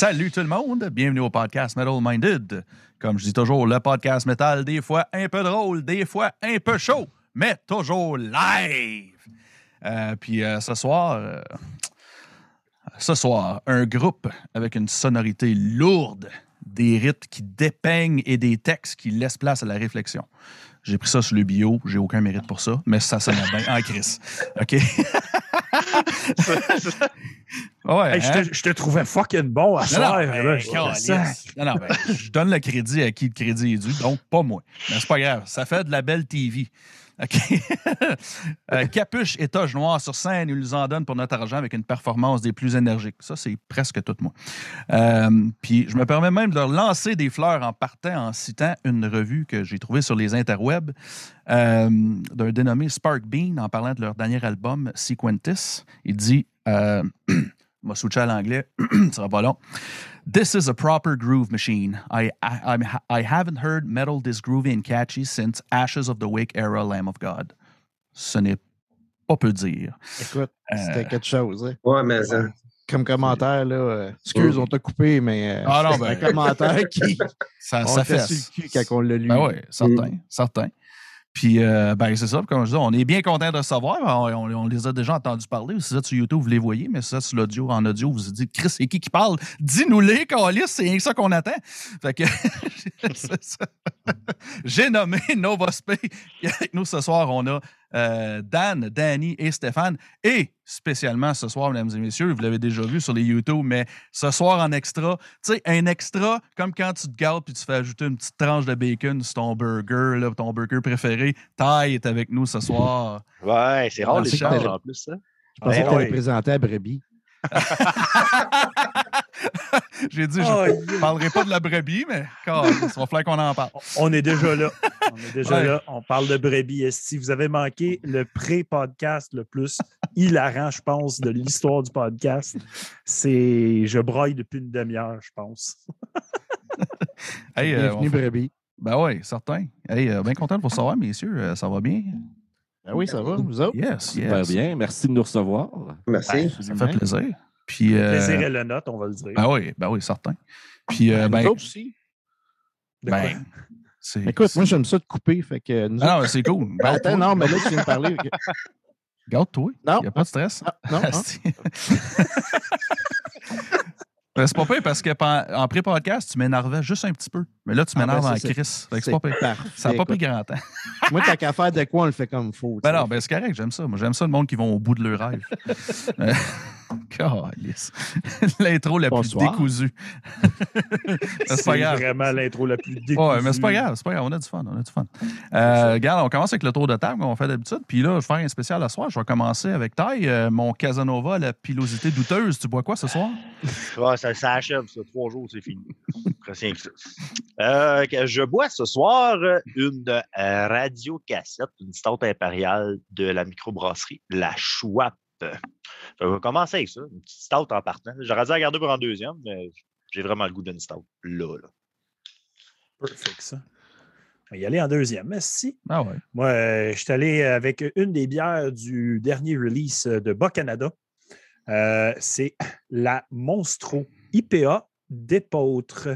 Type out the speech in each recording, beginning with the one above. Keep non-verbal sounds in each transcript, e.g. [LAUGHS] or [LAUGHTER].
Salut tout le monde, bienvenue au podcast Metal Minded. Comme je dis toujours, le podcast metal, des fois un peu drôle, des fois un peu chaud, mais toujours live. Euh, puis euh, ce soir, euh, ce soir, un groupe avec une sonorité lourde, des rythmes qui dépeignent et des textes qui laissent place à la réflexion. J'ai pris ça sur le bio, j'ai aucun mérite pour ça, mais ça sonne bien en Chris. OK? [LAUGHS] ouais, Hey, je, hein? te, je te trouvais fucking bon à Non, soir. non, ben, là, je- câlisse. ça- Non, non, ben, je donne le crédit à qui le crédit est dû, donc pas moi. Mais c'est pas grave, ça fait de la belle TV. [LAUGHS] Euh, capuche et toge noire sur scène, ils nous en donnent pour notre argent avec une performance des plus énergiques. Ça, c'est presque tout moi. Euh, puis je me permets même de leur lancer des fleurs en partant en citant une revue que j'ai trouvée sur les interwebs euh, d'un dénommé Spark Bean en parlant de leur dernier album, Sequentis. Il dit, euh, [CLEARS THROAT] m'a à l'anglais, [CLEARS THROAT] ça sera pas long. This is a proper groove machine. I, I, I'm- I haven't heard metal this groovy and catchy since Ashes of the Wake era Lamb of God. Ce n'est pas peu dire. Écoute, Euh, quelque chose. hein. Ouais, mais ça. Comme commentaire, là. euh, excuse, on t'a coupé, mais. euh, Ah non, c'est un ben- commentaire qui. Ça, on ça fait fait. sur le cul quand on l'a lu. Ben oui, certain, certain. Puis, euh, ben, c'est ça. Comme je dis, on est bien content de recevoir. On, on- on les a déjà entendus parler. Si vous êtes sur YouTube, vous les voyez, mais êtes sur l'audio, en audio, vous vous dites, Chris, c'est qui qui parle? Dis-nous-les, Calis, c'est rien que ça qu'on attend. Fait que, [LAUGHS] c'est ça. [LAUGHS] J'ai nommé Nova Spay. Et avec nous ce soir, on a euh, Dan, Danny et Stéphane. Et spécialement ce soir, mesdames et messieurs, vous l'avez déjà vu sur les YouTube, mais ce soir en extra, tu sais, un extra, comme quand tu te gardes puis tu fais ajouter une petite tranche de bacon sur ton burger, là, ton burger préféré. Ty est avec nous ce soir. Ouais, c'est rare Ah, les que changes t'avais- en plus, ça. Je pensais Ben que tu allais oui. présenter à Brebis. [LAUGHS] J'ai dit, je Oh, ne parlerai pas de la brebis, mais quand il va falloir qu'on en parle. On est déjà là. On est déjà Ouais. là. On parle de brebis esti. Vous avez manqué le pré-podcast le plus hilarant, je pense, de l'histoire du podcast. C'est Je broille depuis une demi-heure, je pense. Hey, euh, Bienvenue, fait- Brebis. Ben oui, certain. Hey, euh, bien content de vous savoir, messieurs. Euh, ça va bien? Ben oui, ça va, vous autres? Yes, Super yes. bien. Merci de nous recevoir. Merci. Ça fait plaisir. Puis, euh, plaisir est le note, on va le dire. ben oui, ben oui, certain. Puis, euh, ben, Nous autres aussi. Ben. Écoute, moi, j'aime ça de couper. Fait que nous Ah non, c'est cool. [LAUGHS] Ben, attends, non, mais là, tu viens de parler. Garde-toi. Non. Il n'y a pas de stress. Ah, non, [LAUGHS] hein? [LAUGHS] Ben, c'est pas pire parce que en pré-podcast, tu m'énervais juste un petit peu. Mais là, tu Ah, ben, m'énerves en crise. C'est pas pire. parfait, Ça n'a pas pris grand temps. [LAUGHS] Moi, t'as qu'à faire de quoi, on le fait comme il faut. Ben non, ben c'est correct, j'aime ça. Moi, j'aime ça le monde qui vont au bout de leur rêve. [LAUGHS] [LAUGHS] [LAUGHS] L'intro la plus Bonsoir. décousue. [LAUGHS] c'est pas C'est grave. vraiment l'intro la plus décousue. Ouais, mais c'est pas grave, c'est pas grave, on a du fun, on a du fun. Euh, regarde, on commence avec le tour de table qu'on fait d'habitude, puis là, je vais faire un spécial ce soir. Je vais commencer avec Ty, euh, mon Casanova, la pilosité douteuse. Tu bois quoi ce soir? Ouais, ça, ça achève, ça. Trois jours, c'est fini. Presque rien que ça. Euh, je bois ce soir euh, une euh, radio-cassette, une stout impériale de la microbrasserie, la Schwab. Fait que On va commencer avec ça, une petite stout en partant. J'aurais dû la garder pour en deuxième, mais j'ai vraiment le goût d'une stout. Là, là. Perfect, ça. On va y aller en deuxième. Merci. Ah ouais. Moi, euh, je suis allé avec une des bières du dernier release de Bas-Canada. Euh, c'est la Monstro IPA d'Épôtre,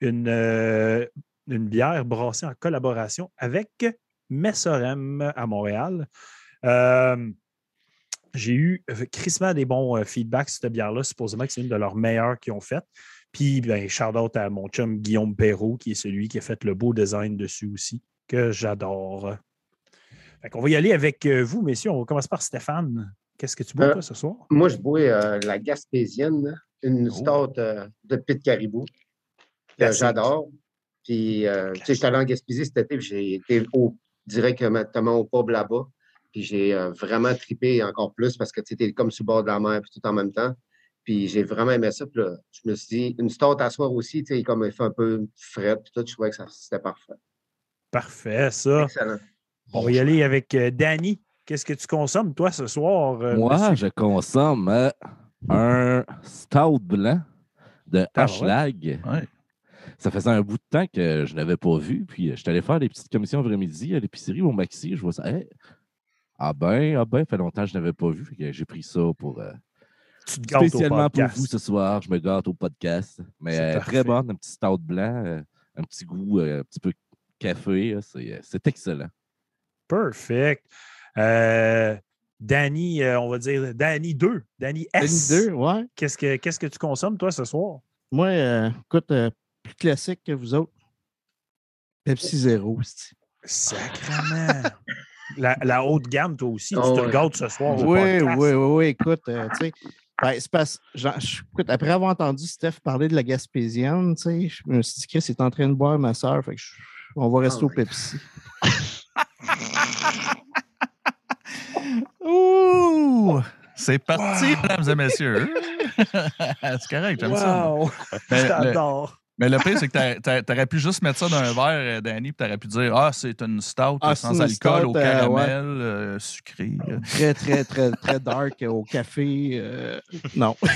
une, euh, une bière brassée en collaboration avec Messorem à Montréal. J'ai eu euh, crissement des bons euh, feedbacks sur cette bière-là. Supposément que c'est une de leurs meilleures qu'ils ont faites. Puis, ben, shout out à mon chum Guillaume Perrault, qui est celui qui a fait le beau design dessus aussi, que j'adore. Fait qu'on va y aller avec euh, vous, messieurs. On va commencer par Stéphane. Qu'est-ce que tu bois, Euh, toi, ce soir? Moi, je bois euh, la gaspésienne, une Oh. euh, de Pit Caribou que j'adore. Puis, tu sais, j'étais allé en Gaspésie cet été, puis j'ai été au, directement au pub là-bas. Puis j'ai euh, vraiment tripé encore plus parce que tu étais comme sur le bord de la mer, puis tout en même temps. Puis j'ai vraiment aimé ça. Puis là, je me suis dit, une stout à soir aussi, tu sais, comme il fait un peu frais, puis tout, je trouvais que ça- c'était parfait. Parfait, ça. Excellent. On va y aller avec euh, Danny. Qu'est-ce que tu consommes, toi, ce soir? euh, Moi, monsieur? je consomme euh, un stout blanc de Ah ouais? Ashlag. Ouais. Ça faisait un bout de temps que je ne l'avais pas vu. Puis je suis allé faire des petites commissions après-midi à l'épicerie au Maxi. Je vois ça. Hey, ah ben, ah ben, ça fait longtemps que je n'avais pas vu. J'ai pris ça pour euh, tu te gâtes au spécialement pour vous ce soir. Je me gâte au podcast. Mais euh, très bonne, un petit stout blanc, euh, un petit goût euh, un petit peu café. C'est euh, excellent. Perfect. Euh, Danny, euh, on va dire Danny 2. Danny S. Danny 2, ouais. Qu'est-ce que, qu'est-ce que tu consommes, toi, ce soir? Moi, euh, écoute, euh, plus classique que vous autres. Pepsi Zero. c'ti. Sacrement. La, la haute gamme, toi aussi. Oh, tu te ouais. gâtes ce soir. Oui, oui, oui, oui. Écoute, euh, tu sais, ben, c'est parce- je- écoute, après avoir entendu Steph parler de la Gaspésienne, tu sais, je me suis dit, Chris est en train de boire ma soeur, fait que je- on va rester Oh au Pepsi. [LAUGHS] Ouh! C'est parti, Wow. mesdames et messieurs. [LAUGHS] c'est correct, j'aime ça. Wow! Mais le- J'adore. Mais le pire, c'est que t'a- t'a- t'aurais pu juste mettre ça dans un verre, euh, Danny, puis t'aurais pu dire Ah, c'est une stout Ah, sans alcool stout, au euh, caramel, ouais. euh, sucré. euh. Très, très, très, très dark au café. euh, non. [LAUGHS]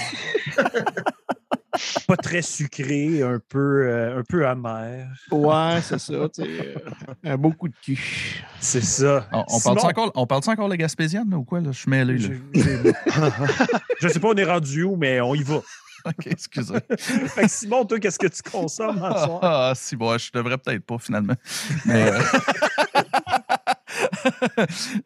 Pas très sucré, un peu, euh, un peu amer. Ouais, c'est ça, tu sais. euh, un beau coup de cul. C'est ça. On, parle-tu encore, on parle encore la Gaspésienne là, ou quoi? Là? Je suis mêlé. Là. je, je- je sais pas, on est rendu où, mais on y va. [LAUGHS] OK, excusez. [LAUGHS] Fait que Simon, toi, qu'est-ce que tu consommes ce soir? Ah, si, bon, je devrais peut-être pas, finalement. Mais. euh, [LAUGHS]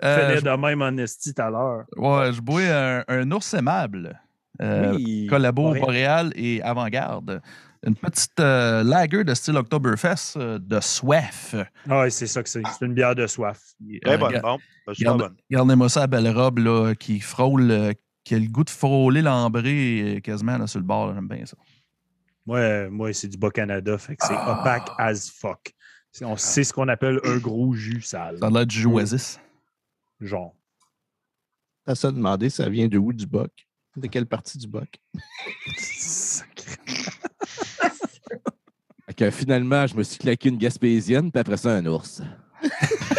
euh, de même en esti tout à l'heure. ouais, je bois un, un ours aimable. Euh, Oui. Collabo Boréal. Boréal et Avant-Garde. Une petite euh, lager de style Oktoberfest euh, de soif. Ah, ouais, c'est ça que c'est. C'est une bière de soif. Très Euh, bonne, bon. Ben, super Garde- bonne. Regardez-moi ça, la belle robe là, qui frôle, euh, qui a le goût de frôler l'ambré euh, quasiment là, sur le bord. J'aime bien ça. Moi, moi c'est du Bas-Canada, fait que c'est Ah. opaque as fuck. C'est- On sait ce qu'on appelle un gros jus sale. Ça a l'air du jus Oasis. Genre. T'as ça demandé, ça vient de où du boc? De quelle partie du boc? [LAUGHS] Que, finalement, je me suis claqué une gaspésienne, puis après ça, un ours. [LAUGHS]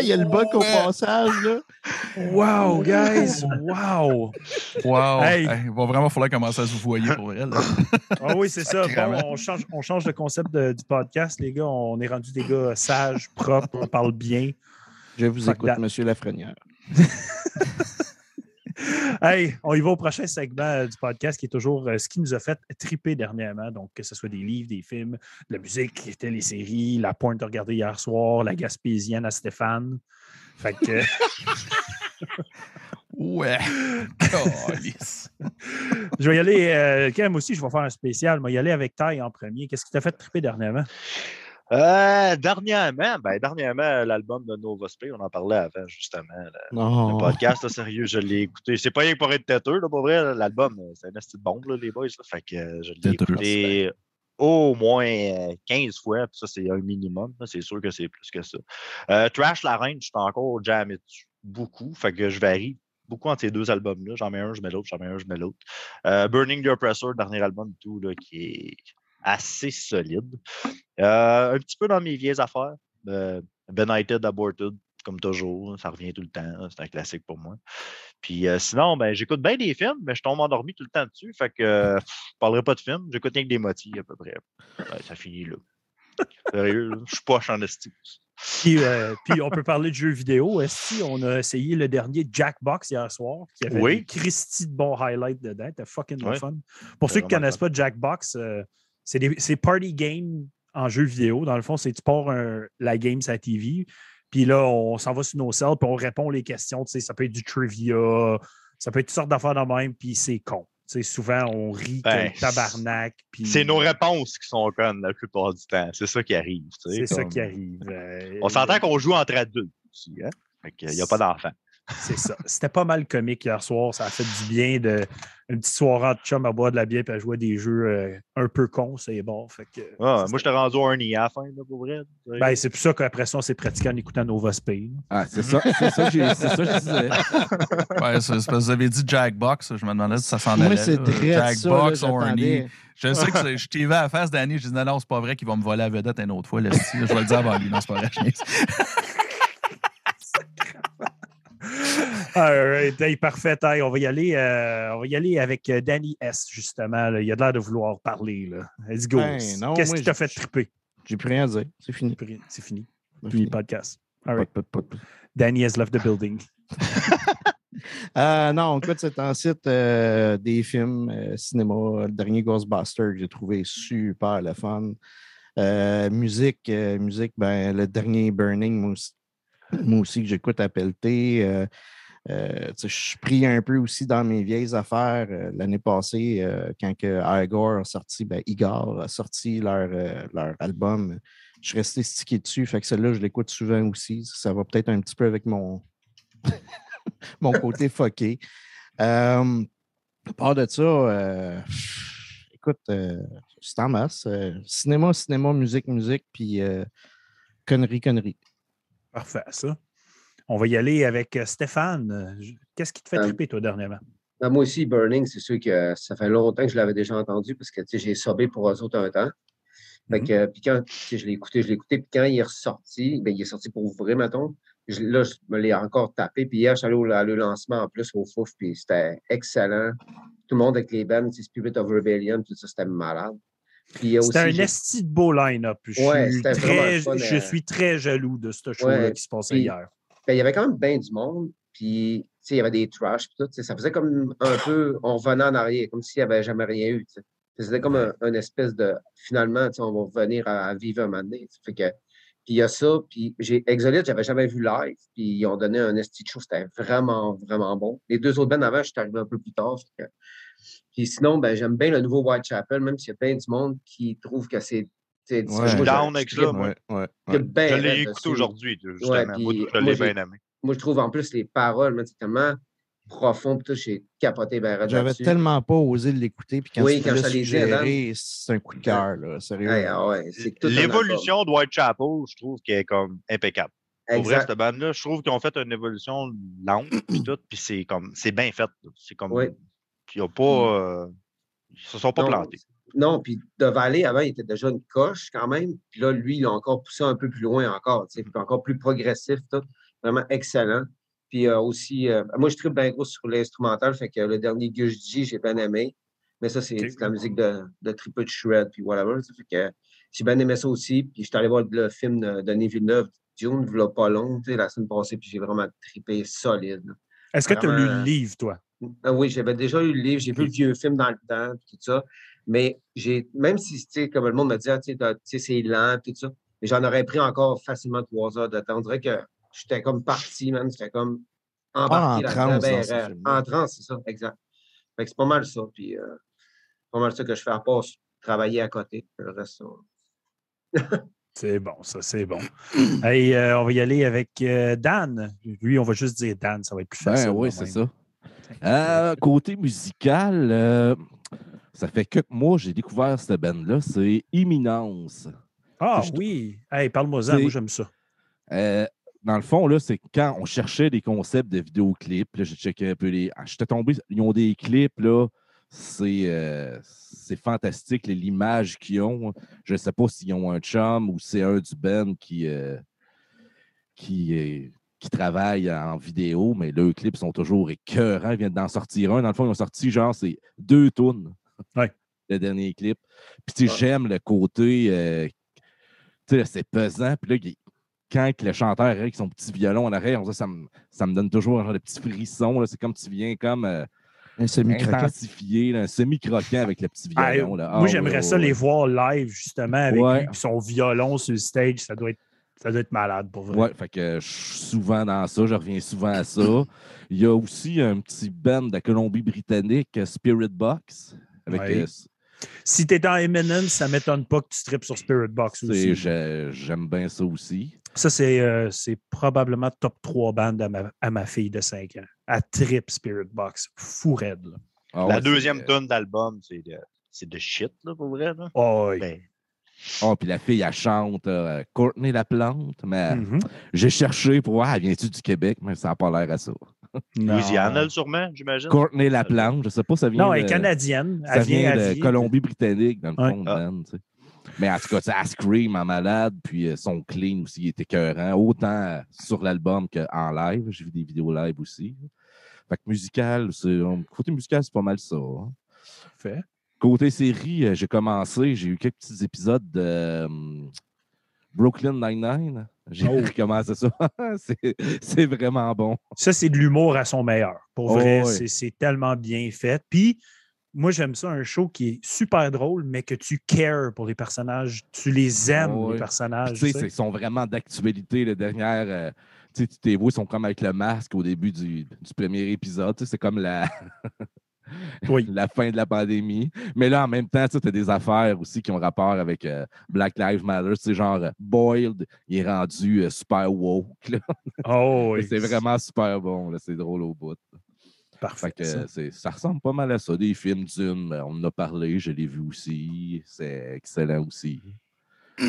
Il y a le boc au passage, là. Wow, guys! Wow! Wow! Hey. Hey, il va vraiment falloir commencer à se vous voyer pour vrai. là. Ah oui, c'est ça. Bon, on, change, on change de concept de- du podcast, les gars. On est rendu des gars sages, propres, on parle bien. Je vous écoute. Monsieur Lafrenière. [LAUGHS] Hey, on y va au prochain segment euh, du podcast qui est toujours euh, ce qui nous a fait triper dernièrement. Donc, que ce soit des livres, des films, de la musique, téléséries, la pointe de regarder hier soir, la Gaspésienne à Stéphane. Fait que, [LAUGHS] Ouais! [LAUGHS] Je vais y aller, euh, quand même aussi, je vais faire un spécial. Je vais y aller avec Taille en premier. Qu'est-ce qui t'a fait triper dernièrement? Euh, dernièrement, ben, dernièrement, l'album de Nova Spray, on en parlait avant, justement. là. Le podcast, là, sérieux, je l'ai écouté. C'est pas rien que pour être têteux, là, pour vrai. L'album, euh, c'est un esti de bombe, là, les boys. là. Fait que euh, je l'ai écouté au moins euh, 15 fois. Puis ça, c'est un minimum. C'est sûr que c'est plus que ça. Euh, Trash La Reine, je suis encore jamais dessus. Beaucoup. Fait que je varie beaucoup entre ces deux albums-là. J'en mets un, je mets l'autre, j'en mets un, je mets l'autre. Euh, Burning the Oppressor, dernier album et tout, là, qui est assez solide. Euh, un petit peu dans mes vieilles affaires. Euh, Benighted, Aborted, comme toujours. Ça revient tout le temps. C'est un classique pour moi. Puis euh, sinon, ben, j'écoute bien des films, mais je tombe endormi tout le temps dessus. Fait que euh, je parlerai pas de films. J'écoute rien que des motifs à peu près. Ouais, ça finit là. Sérieux, je suis poche en esti. Puis, euh, puis on peut parler de jeux vidéo. Est-ce on a essayé le dernier Jackbox hier soir, qui avait Oui. Christy de bons highlights dedans. C'était fucking Ouais. fun. Pour ceux qui ne connaissent pas Jackbox, c'est des- c'est party game en jeu vidéo. Dans le fond, c'est tu pars un- la game sur la TV, puis là, on s'en va sur nos cells, puis on répond les questions. Tu sais, ça peut être du trivia, ça peut être toutes sortes d'affaires de même, puis c'est con. Tu sais, souvent, on rit Ben, le tabarnak. puis C'est nos réponses qui sont connes la plupart du temps. C'est ça qui arrive. tu sais, C'est ça comme- qui arrive. Euh, On s'entend qu'on joue entre adultes aussi. Hein? Fait qu'il n'y a pas d'enfants. C'est ça. C'était pas mal comique hier soir. Ça a fait du bien de une petite soirée entre chum à boire de la bière et à jouer à des jeux euh, un peu cons, c'est bon. Fait que, Ah, moi, j'étais rendu horny à la fin, là, pour vrai. Ben, c'est pour ça qu'après ça, on s'est pratiqué en écoutant Nova Speed. Ah, c'est ça, c'est ça, c'est ça que je disais. [LAUGHS] Ouais, c'est parce que vous avez dit Jackbox. Je me demandais si ça s'en allait. Moi, c'est très Jackbox, j'attendais. Je sais que je t'ai vu à la face, Danny. Je dis non, non, c'est pas vrai qu'il va me voler la vedette une autre fois. Là, je vais le dire avant lui. Non, c'est pas vrai. [LAUGHS] je niaise. All right. Hey, parfait. Hey, on, va y aller, euh, on va y aller avec euh, Danny S, justement. là. Il a l'air de vouloir parler. Là. Let's go. Ben, Qu'est-ce qui t'a fait triper? J'ai plus rien à dire. C'est fini. C'est fini. C'est Fini podcast. All right. Danny has left the building. [LAUGHS] [LAUGHS] Euh, non, écoute, c'est un site euh, des films, euh, cinéma, le dernier Ghostbuster que j'ai trouvé super le fun. Musique, musique, ben, le dernier Burning, moi aussi, moi aussi que j'écoute à pelleter. Euh, je suis pris un peu aussi dans mes vieilles affaires. Euh, L'année passée, euh, quand que Igor a sorti, ben, Igor a sorti leur, leur album, je suis resté stické dessus. Fait que celle-là, je l'écoute souvent aussi. Ça va peut-être un petit peu avec mon, [LAUGHS] mon côté fucké. Euh, à part de ça, écoute, c'est en masse. Cinéma, cinéma, musique, musique, puis conneries, conneries. Parfait, ça. On va y aller avec euh, Stéphane. Euh, Qu'est-ce qui te fait Euh, triper, toi, dernièrement? Ben, moi aussi, Burning, c'est sûr que ça fait longtemps que je l'avais déjà entendu parce que tu sais, j'ai sobé pour eux autres un temps. Fait Mhm. que, puis quand je l'ai écouté, je l'ai écouté, puis quand il est ressorti, ben, il est sorti pour vrai, mettons. Je- là, je me l'ai encore tapé. Puis hier, je suis allé au, à le lancement en plus au Fouf, puis c'était excellent. Tout le monde avec les sais, Spirit of Rebellion, tout ça, c'était malade. C'était un esti de beau line-up. Je, Ouais, suis très, fun, je euh, suis très jaloux de ce show-là Ouais, qui se passait puis- hier. Il y avait quand même bien du monde. Puis, il y avait des trash, puis tout. Ça faisait comme un peu, on revenait en arrière, comme s'il n'y avait jamais rien eu. C'était comme un, un espèce de, finalement, on va revenir à, vivre un moment donné. puis il y a ça, puis j'ai Exolite, j'avais jamais vu live, puis ils ont donné un esti show, c'était vraiment, vraiment bon. Les deux autres bands avant, je suis arrivé un peu plus tard. Puis sinon, ben, j'aime bien le nouveau Whitechapel, même s'il y a plein du monde qui trouve que c'est. Ouais. moi, Je suis down avec ça, moi. ouais, Je l'ai écouté aujourd'hui, justement. Ouais, moi, puis je l'ai bien aimé. Moi, je trouve en plus les paroles, c'est tellement profond, puis tout, j'ai capoté ben J'avais tellement pas osé l'écouter, puis quand Oui, quand te l'ai dit, suggéré, c'est un coup de cœur, là, sérieux. Hey, ah ouais, c'est. L'évolution de Whitechapel, je trouve qu'elle est comme impeccable. Pour vrai, Exact. cette bande-là, je trouve qu'ils ont fait une évolution lente, puis [CLEARS THROAT] tout, puis c'est comme, c'est bien fait. C'est comme, Oui. ils ont pas, euh, ils se sont pas Non, plantés. Non, puis de Valley, avant, il était déjà une coche quand même. Puis là, lui, il a encore poussé un peu plus loin encore, puis encore plus progressif, tout. Vraiment excellent. Puis euh, aussi, euh, moi, je tripe bien gros sur l'instrumental, fait que le dernier Gush G, j'ai bien aimé. Mais ça, c'est la musique de, de Triple Shred, puis whatever. ça fait que j'ai bien aimé ça aussi. Puis je suis allé voir le film de Denis Villeneuve, Dune, il pas long, tu sais, la semaine passée, puis j'ai vraiment trippé solide. Est-ce que tu as lu le livre, toi? Ah oui, j'avais déjà eu le livre, j'ai vu le vieux film dans le temps, puis tout ça. Mais j'ai, même si, tu sais, comme le monde me dit, ah, tu sais, c'est lent, tout ça, mais j'en aurais pris encore facilement trois heures de temps. On dirait que j'étais comme parti, man. J'étais comme embarqué en ben ce raide. film-là. En transe, c'est ça, exact. Fait que c'est pas mal ça, puis euh, pas mal ça que je fais à part travailler à côté. Le reste, ça. C'est bon, ça, c'est bon. hey, euh, on va y aller avec euh, Dan. Lui, on va juste dire Dan, ça va être plus facile. Ben oui, c'est même. ça. Euh, côté musical, euh, ça fait quelques mois que j'ai découvert cette band-là. C'est Imminence. Ah Je- oui. Hey, parle-moi-en, C'est- moi j'aime ça. Euh, dans le fond, là, c'est quand on cherchait des concepts de vidéoclips. Là, j'ai checké un peu les. ah, J'étais tombé. Ils ont des clips, là. C'est euh, c'est fantastique, l'image qu'ils ont. Je ne sais pas s'ils ont un chum ou c'est un du band qui, euh, qui, qui travaille en vidéo, mais leurs clips sont toujours écœurants. Ils viennent d'en sortir un. Dans le fond, ils ont sorti genre c'est deux tunes. Ouais. Le dernier clip. Puis j'aime le côté. euh, tu sais, c'est pesant. Puis là, il- quand que le chanteur arrive avec son petit violon en arrière, on dirait que ça me, ça me donne toujours un genre de petit frisson. C'est comme tu viens comme euh, Un semi-croquant. un semi-croquant avec le petit violon. là. Ah, moi, ouais, j'aimerais ouais, ça ouais. les voir live, justement, avec Ouais. lui, puis son violon sur le stage. Ça doit être, ça doit être malade, pour vrai. Ouais, fait que je suis souvent dans ça, je reviens souvent à ça. Il y a aussi un petit band de la Colombie-Britannique, Spirit Box, avec Ouais. euh, Si tu es dans Eminence, ça ne m'étonne pas que tu tripes sur Spirit Box aussi. j'ai- J'aime bien ça aussi. Ça, c'est euh, probablement top 3 bandes à ma, à ma fille de 5 ans. À trip Spirit Box. Fou raide. là. Ah La ouais, deuxième c'est- tonne d'album, c'est de, c'est de shit, là, pour vrai. Là. Oh, oui. Ben, Oh, puis la fille, elle chante euh, Courtney la plante, mais Mhm. j'ai cherché pour voir, elle vient-tu du Québec, mais ça n'a pas l'air à ça. [LAUGHS] Louisiane, sûrement, j'imagine. Courtney la plante, je sais pas, ça vient Non, elle est de- canadienne. Ça Elle vient, de Colombie-Britannique, dans le Ouais. fond, Ah. Tu sais. Mais en tout cas, elle scream en malade, puis euh, son clean aussi il était écœurant, autant euh, sur l'album qu'en live. J'ai vu des vidéos live aussi. Fait que musical, euh, côté musical, c'est pas mal ça. hein. Fait. Côté série, j'ai commencé, j'ai eu quelques petits épisodes de euh, Brooklyn Nine-Nine. J'ai Oh. recommencé ça. [LAUGHS] c'est, c'est vraiment bon. Ça, c'est de l'humour à son meilleur. Pour Oh, vrai, c'est- tellement bien fait. Puis, moi, j'aime ça, un show qui est super drôle, mais que tu cares pour les personnages. Tu les aimes, Oh, les ouais. personnages. Tu sais, ils sont vraiment d'actualité. Les dernières, euh, tu sais, tu t'es vu, ils sont comme avec le masque au début du, du premier épisode. C'est comme la, [LAUGHS] Oui. [LAUGHS] la fin de la pandémie. Mais là, en même temps, tu as des affaires aussi qui ont rapport avec euh, Black Lives Matter. Sais, genre, euh, Boiled, il est rendu euh, super woke. là. Oh, [LAUGHS] oui. C'est vraiment super bon. C'est drôle au bout. parfait. Que, ça. c'est- ça ressemble pas mal à ça. Des films d'une, on en a parlé, je l'ai vu aussi. C'est excellent aussi.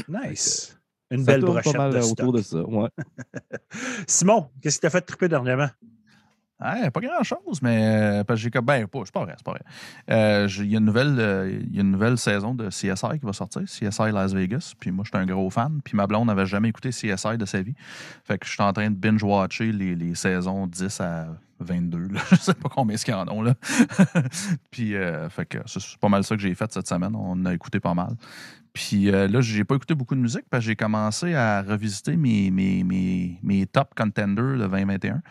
Nice. Une belle brochette de stock. autour de ça. Ouais. [LAUGHS] Simon, qu'est-ce qui t'a fait triper dernièrement? Pas grand-chose, mais euh, j'ai comme. Ben, pas, c'est pas vrai, c'est pas vrai. Euh, Il y, a une nouvelle, euh, y a une nouvelle saison de CSI qui va sortir, CSI Las Vegas. Puis moi, je suis un gros fan. Puis ma blonde n'avait jamais écouté CSI de sa vie. Fait que je suis en train de binge-watcher les, les saisons 10 à 22. Là. [LAUGHS] Je sais pas combien ce qu'il y en a. Là. [LAUGHS] puis, fait que c'est c'est pas mal ça que j'ai fait cette semaine. On a écouté pas mal. Puis euh, là, j'ai pas écouté beaucoup de musique parce que j'ai commencé à revisiter mes, mes, mes, mes top contenders de 2021.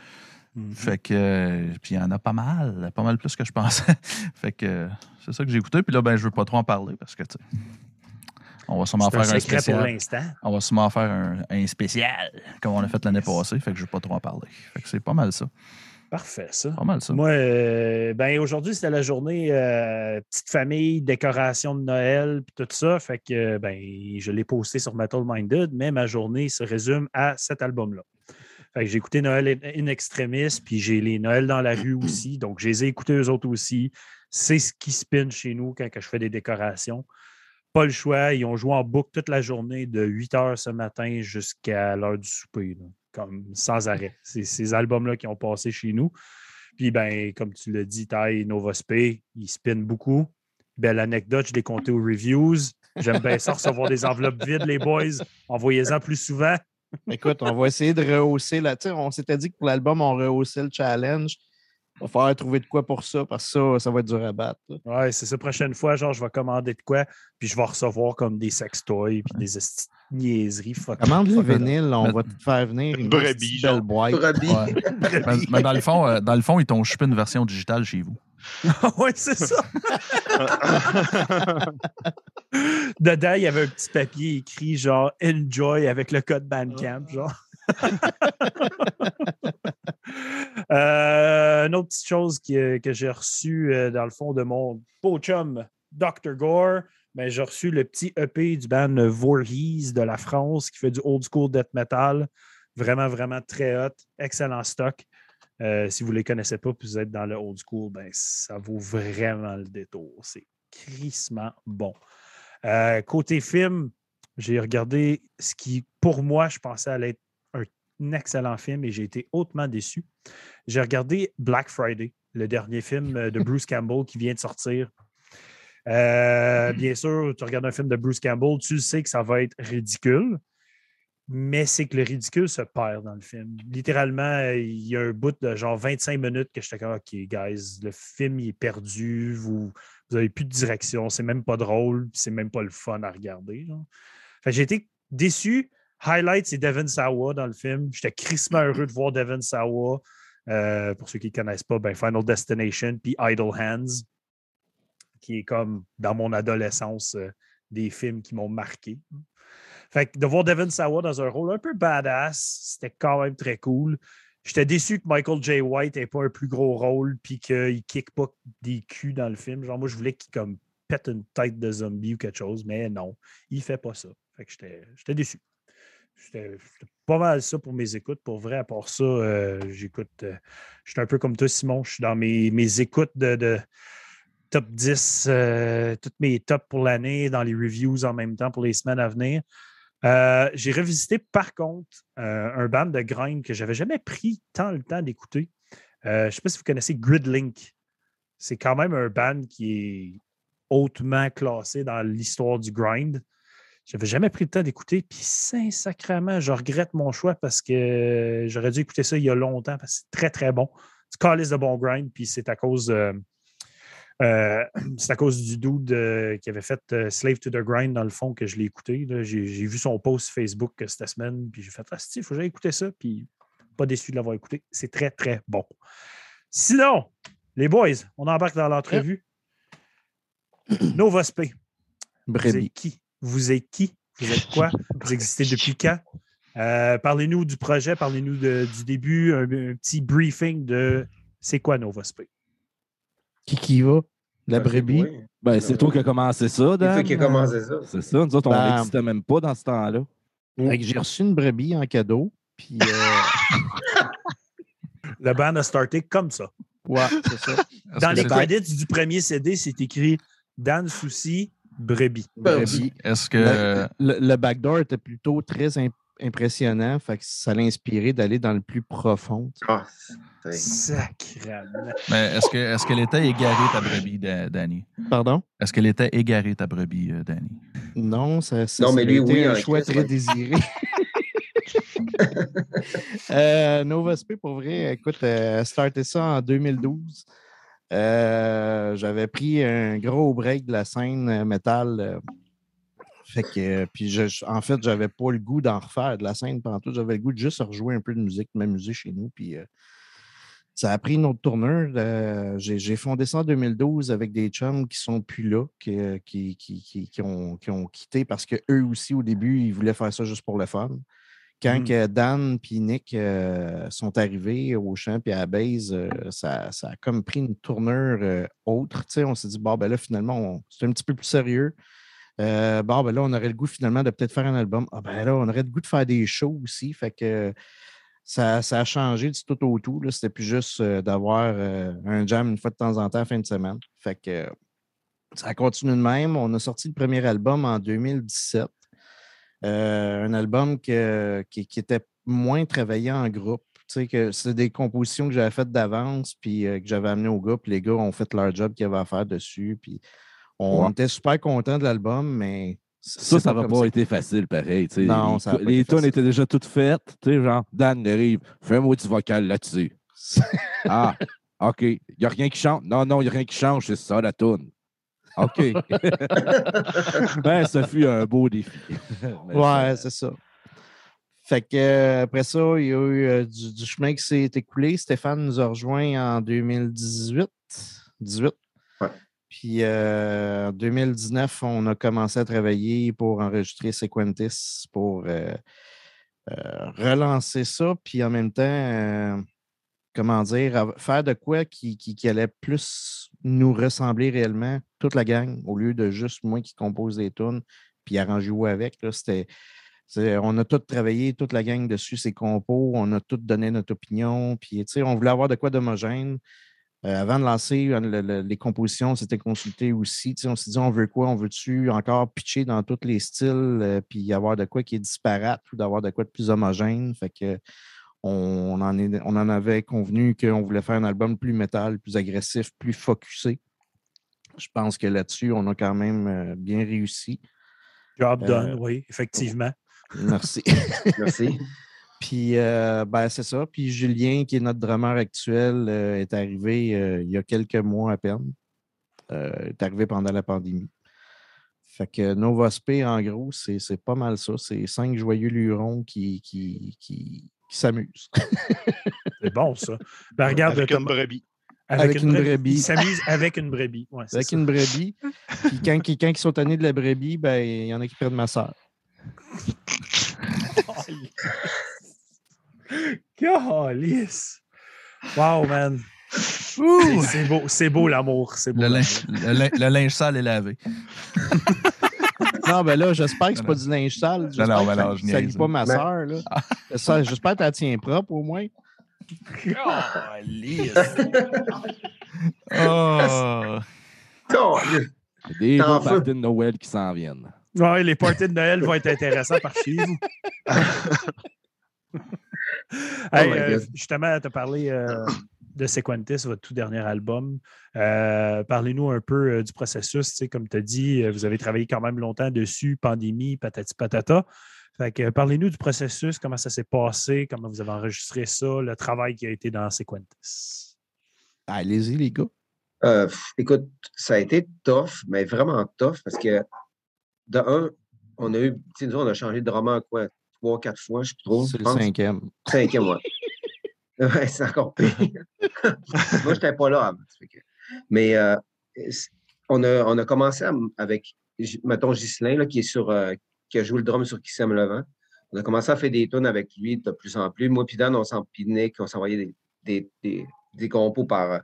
Fait que, euh, puis il y en a pas mal, pas mal plus que je pensais. [LAUGHS] fait que euh, c'est ça que j'ai écouté. Puis là, ben, je veux pas trop en parler parce que, tu sais, on va sûrement un faire un, pour spécial. l'instant. On va sûrement faire un, un spécial, comme on a fait l'année Yes. passée. Fait que je veux pas trop en parler. Fait que c'est pas mal ça. Parfait, ça. Pas mal ça. Moi, euh, ben aujourd'hui, c'était la journée euh, petite famille, décoration de Noël, puis tout ça. Fait que ben, je l'ai posté sur Metal Minded, mais ma journée se résume à cet album-là. J'ai écouté Noël in extremis, puis j'ai les Noël dans la rue aussi. [CLEARS THROAT] Donc, je les ai écoutés eux autres aussi. C'est ce qui spin chez nous quand je fais des décorations. Pas le choix. Ils ont joué en boucle toute la journée de 8 heures ce matin jusqu'à l'heure du souper. là, comme sans arrêt. C'est ces albums-là qui ont passé chez nous. Puis, ben, comme tu l'as dit, Ty Novospe, ils spinent beaucoup. Belle anecdote, je l'ai compté aux reviews. J'aime bien ça, recevoir des enveloppes vides, les boys. Envoyez-en plus souvent. Écoute, on va essayer de rehausser là. Tu sais, on s'était dit que pour l'album, on rehaussait le challenge. Il va falloir trouver de quoi pour ça, parce que ça, ça va être dur à battre. là. Ouais, c'est ça. Prochaine fois, genre, je vais commander de quoi, puis je vais recevoir comme des sextoys, puis des niaiseries. Commande it. vinyles, on Mais- va te faire venir Une une brebis, genre. belle boîte. Brebis. Ouais. [LAUGHS] mais, mais dans, le fond, euh, dans le fond, ils t'ont chupé une version digitale chez vous. [LAUGHS] ouais, c'est ça. [LAUGHS] Dedans, il y avait un petit papier écrit genre Enjoy avec le code Bandcamp, genre. [LAUGHS] Euh, une autre petite chose que, que j'ai reçue euh, dans le fond de mon beau chum Dr. Gore, mais j'ai reçu le petit EP du band Voorhees de la France qui fait du old school death metal. Vraiment, vraiment très hot. Excellent stock. Euh, si vous ne les connaissez pas puis vous êtes dans le old school, ben, ça vaut vraiment le détour. C'est crissement bon. Euh, côté film, j'ai regardé ce qui, pour moi, je pensais allait être un excellent film et j'ai été hautement déçu. J'ai regardé Black Friday, le dernier film euh, de [LAUGHS] Bruce Campbell qui vient de sortir. Euh, bien sûr, tu regardes un film de Bruce Campbell, tu sais que ça va être ridicule, mais c'est que le ridicule se perd dans le film. Littéralement, il y a un bout de genre 25 minutes que j'étais comme OK, guys, le film il est perdu, vous n'avez plus de direction, c'est même pas drôle, c'est même pas le fun à regarder. j'ai été déçu. Highlight, c'est Devon Sawa dans le film. J'étais crissement heureux de voir Devon Sawa. Euh, pour ceux qui ne connaissent pas, ben, Final Destination, puis Idle Hands, qui est comme dans mon adolescence euh, des films qui m'ont marqué. Fait que de voir Devon Sawa dans un rôle un peu badass, c'était quand même très cool. J'étais déçu que Michael J. White n'ait pas un plus gros rôle puis qu'il kick pas des culs dans le film. Genre, moi, je voulais qu'il comme pète une tête de zombie ou quelque chose, mais non, il fait pas ça. Fait que j'étais déçu. C'était pas mal ça pour mes écoutes. Pour vrai, à part ça, euh, j'écoute. euh, je suis un peu comme toi, Simon. Je suis dans mes, mes écoutes de, de top 10, euh, toutes mes tops pour l'année, dans les reviews en même temps pour les semaines à venir. Euh, J'ai revisité, par contre, euh, un band de grind que j'avais jamais pris tant le temps d'écouter. Euh, je ne sais pas si vous connaissez Gridlink. C'est quand même un band qui est hautement classé dans l'histoire du grind. J'avais jamais pris le temps d'écouter, puis sincèrement, je regrette mon choix parce que j'aurais dû écouter ça il y a longtemps parce que c'est très, très bon. C'est calice de bon grind, puis c'est à cause euh, [CLEARS THROAT] c'est à cause du dude euh, qui avait fait euh, Slave to the Grind dans le fond que je l'ai écouté. J'ai vu son post Facebook cette semaine, puis j'ai fait Ah, il faut que j'aille écouter ça, puis pas déçu de l'avoir écouté. C'est très, très bon. Sinon, les boys, on embarque dans l'entrevue. [CLEARS THROAT] Nova Spé. Vous êtes qui? Vous êtes qui? Vous êtes quoi? Vous existez depuis quand? Parlez-nous du projet, parlez-nous du début, un, un petit briefing de c'est quoi Nova Spé. Qui qui va? La Ben, brebis? oui. Ben, c'est toi qui as commencé ça, C'est Dan. toi qui as commencé ça. C'est ça. Nous autres, on Ben- n'existait même pas dans ce temps-là. J'ai reçu une brebis en cadeau. Puis, euh, [LAUGHS] Le band a starté comme ça. ouais, c'est ça. Dans les c'est- credits du premier CD, c'est écrit Dan Souci, Brebis. Brebis. Est-ce que. Le, le- le backdoor était plutôt très im- impressionnant. Fait que ça l'a inspiré d'aller dans le plus profond. Sacrament. Mais est-ce que est-ce qu'elle était égarée ta brebis, Da- Danny? Pardon? Est-ce qu'elle était égarée ta brebis, euh, Danny? Non, ça, ça, Non, mais lui, été oui, un choix très désiré. [LAUGHS] [LAUGHS] euh, Nova Spé, pour vrai, écoute, euh, starté ça en 2012. Euh, J'avais pris un gros break de la scène euh, métal. Fait que, euh, puis je- en fait, j'avais pas le goût d'en refaire de la scène pendant tout. J'avais le goût de juste rejouer un peu de musique, de m'amuser chez nous. Puis euh, ça a pris une autre tournure. euh, J'ai fondé ça en 2012 avec des chums qui sont plus là, qui, qui, qui, qui- ont, qui ont quitté parce qu'eux aussi, au début, ils voulaient faire ça juste pour le fun. Quand que Dan et Nick euh, sont arrivés au chant puis à la base, euh, ça, ça a comme pris une tournure autre. On s'est dit, bon, ben là, finalement, c'est un petit peu plus sérieux. Euh, bon, ben là, on aurait le goût finalement de peut-être faire un album. Ah, ben là, on aurait le goût de faire des shows aussi. Fait que ça, ça a changé du tout au tout. C'était plus juste euh, d'avoir euh, un jam une fois de temps en temps, fin de semaine. Fait que ça a continué de même. On a sorti le premier album en 2017. Euh, un album qui, qui était moins travaillé en groupe. Tu que c'est des compositions que j'avais faites d'avance, puis que j'avais amenées au gars, les gars ont fait leur job qu'ils avaient à faire dessus. Puis on Ouais. était super contents de l'album, mais. Ça, ça pas comme pas été facile, pareil. Non, les ça les tunes facile. étaient déjà toutes faites. Tu sais, genre, Dan arrive, fais-moi du vocal là-dessus. [LAUGHS] Ah, OK. Il n'y a rien qui change. Non, non, il n'y a rien qui change, c'est ça, la tune. OK. [LAUGHS] ben, ça fut un beau défi. [LAUGHS] Ouais, c'est ça. Fait que euh, après ça, il y a eu euh, du, du chemin qui s'est écoulé. Stéphane nous a rejoint en 2018. 18. Puis euh, en 2019, on a commencé à travailler pour enregistrer Sequentis pour euh, euh, relancer ça. Puis en même temps, comment dire, faire de quoi qui, qui, allait plus nous ressembler réellement, toute la gang, au lieu de juste moi qui compose des tunes puis arranger où avec. C'était. On a tous travaillé, toute la gang dessus, ces compos, on a tous donné notre opinion, puis on voulait avoir de quoi d'homogène. Euh, avant de lancer euh, le- le- les compositions, c'était consulté aussi. on s'est dit, on veut quoi? On veut-tu encore pitcher dans tous les styles, euh, puis avoir de quoi qui est disparate ou d'avoir de quoi de plus homogène? Fait que on en, est, on en avait convenu qu'on voulait faire un album plus métal, plus agressif, plus focusé. Je pense que là-dessus, on a quand même euh, bien réussi. Job Euh, done, oui, effectivement. Merci. Merci. [LAUGHS] Puis, euh, ben, c'est ça. Puis, Julien, qui est notre drummer actuel, euh, est arrivé euh, il y a quelques mois à peine. Est arrivé pendant la pandémie. Fait que Nova Spé, en gros, c'est c'est pas mal ça. C'est cinq joyeux lurons qui, qui, qui, qui s'amusent. [LAUGHS] C'est bon, ça. Ben, regarde, Avec une brebis. Avec une brebis. Il s'amuse avec une brebis. Ouais, Avec ça. une brebis. Puis quand, [LAUGHS] qui- quand ils sont tannés de la brebis, ben, il y en a qui prennent ma soeur. Calice. Wow, man. C'est beau, c'est beau l'amour. C'est beau. Le, linge, le, lin- le linge sale est lavé. Non, ben là, j'espère que c'est pas du linge sale. non, J'espère ben que non, ça- je pas ma soeur. Là. Ça, J'espère que tu la tiens propre au moins. Oh! Oh, Des parties de Noël qui s'en viennent. Ouais, les parties de Noël vont être intéressants par suivre. [LAUGHS] [LAUGHS] Hey, my euh, justement, tu as parlé euh, [CLEARS THROAT] de Sequentis, votre tout dernier album. Euh, Parlez-nous un peu euh, du processus. Tu sais, Comme tu as dit, vous avez travaillé quand même longtemps dessus, pandémie, patati patata. Fait que, euh, Parlez-nous du processus, comment ça s'est passé, comment vous avez enregistré ça, le travail qui a été dans Sequentis. Allez-y, les gars. Euh, écoute, ça a été tough, mais vraiment tough parce que de un, on a eu, tu sais, nous, on a changé de roman quoi, trois, quatre fois, je sais plus trop. C'est le cinquième. Cinquième, ouais. [LAUGHS] Ouais, c'est encore pire. [LAUGHS] Moi, je n'étais pas là avant. Mais euh, on, a, on a commencé à- avec, mettons, Ghislain, là, qui est sur, euh, qui a joué le drum sur Qui s'aime le vent. On a commencé à faire des tunes avec lui de plus en plus. Moi, puis Dan, on s'en pinait, on s'envoyait des, des, des, des compos par,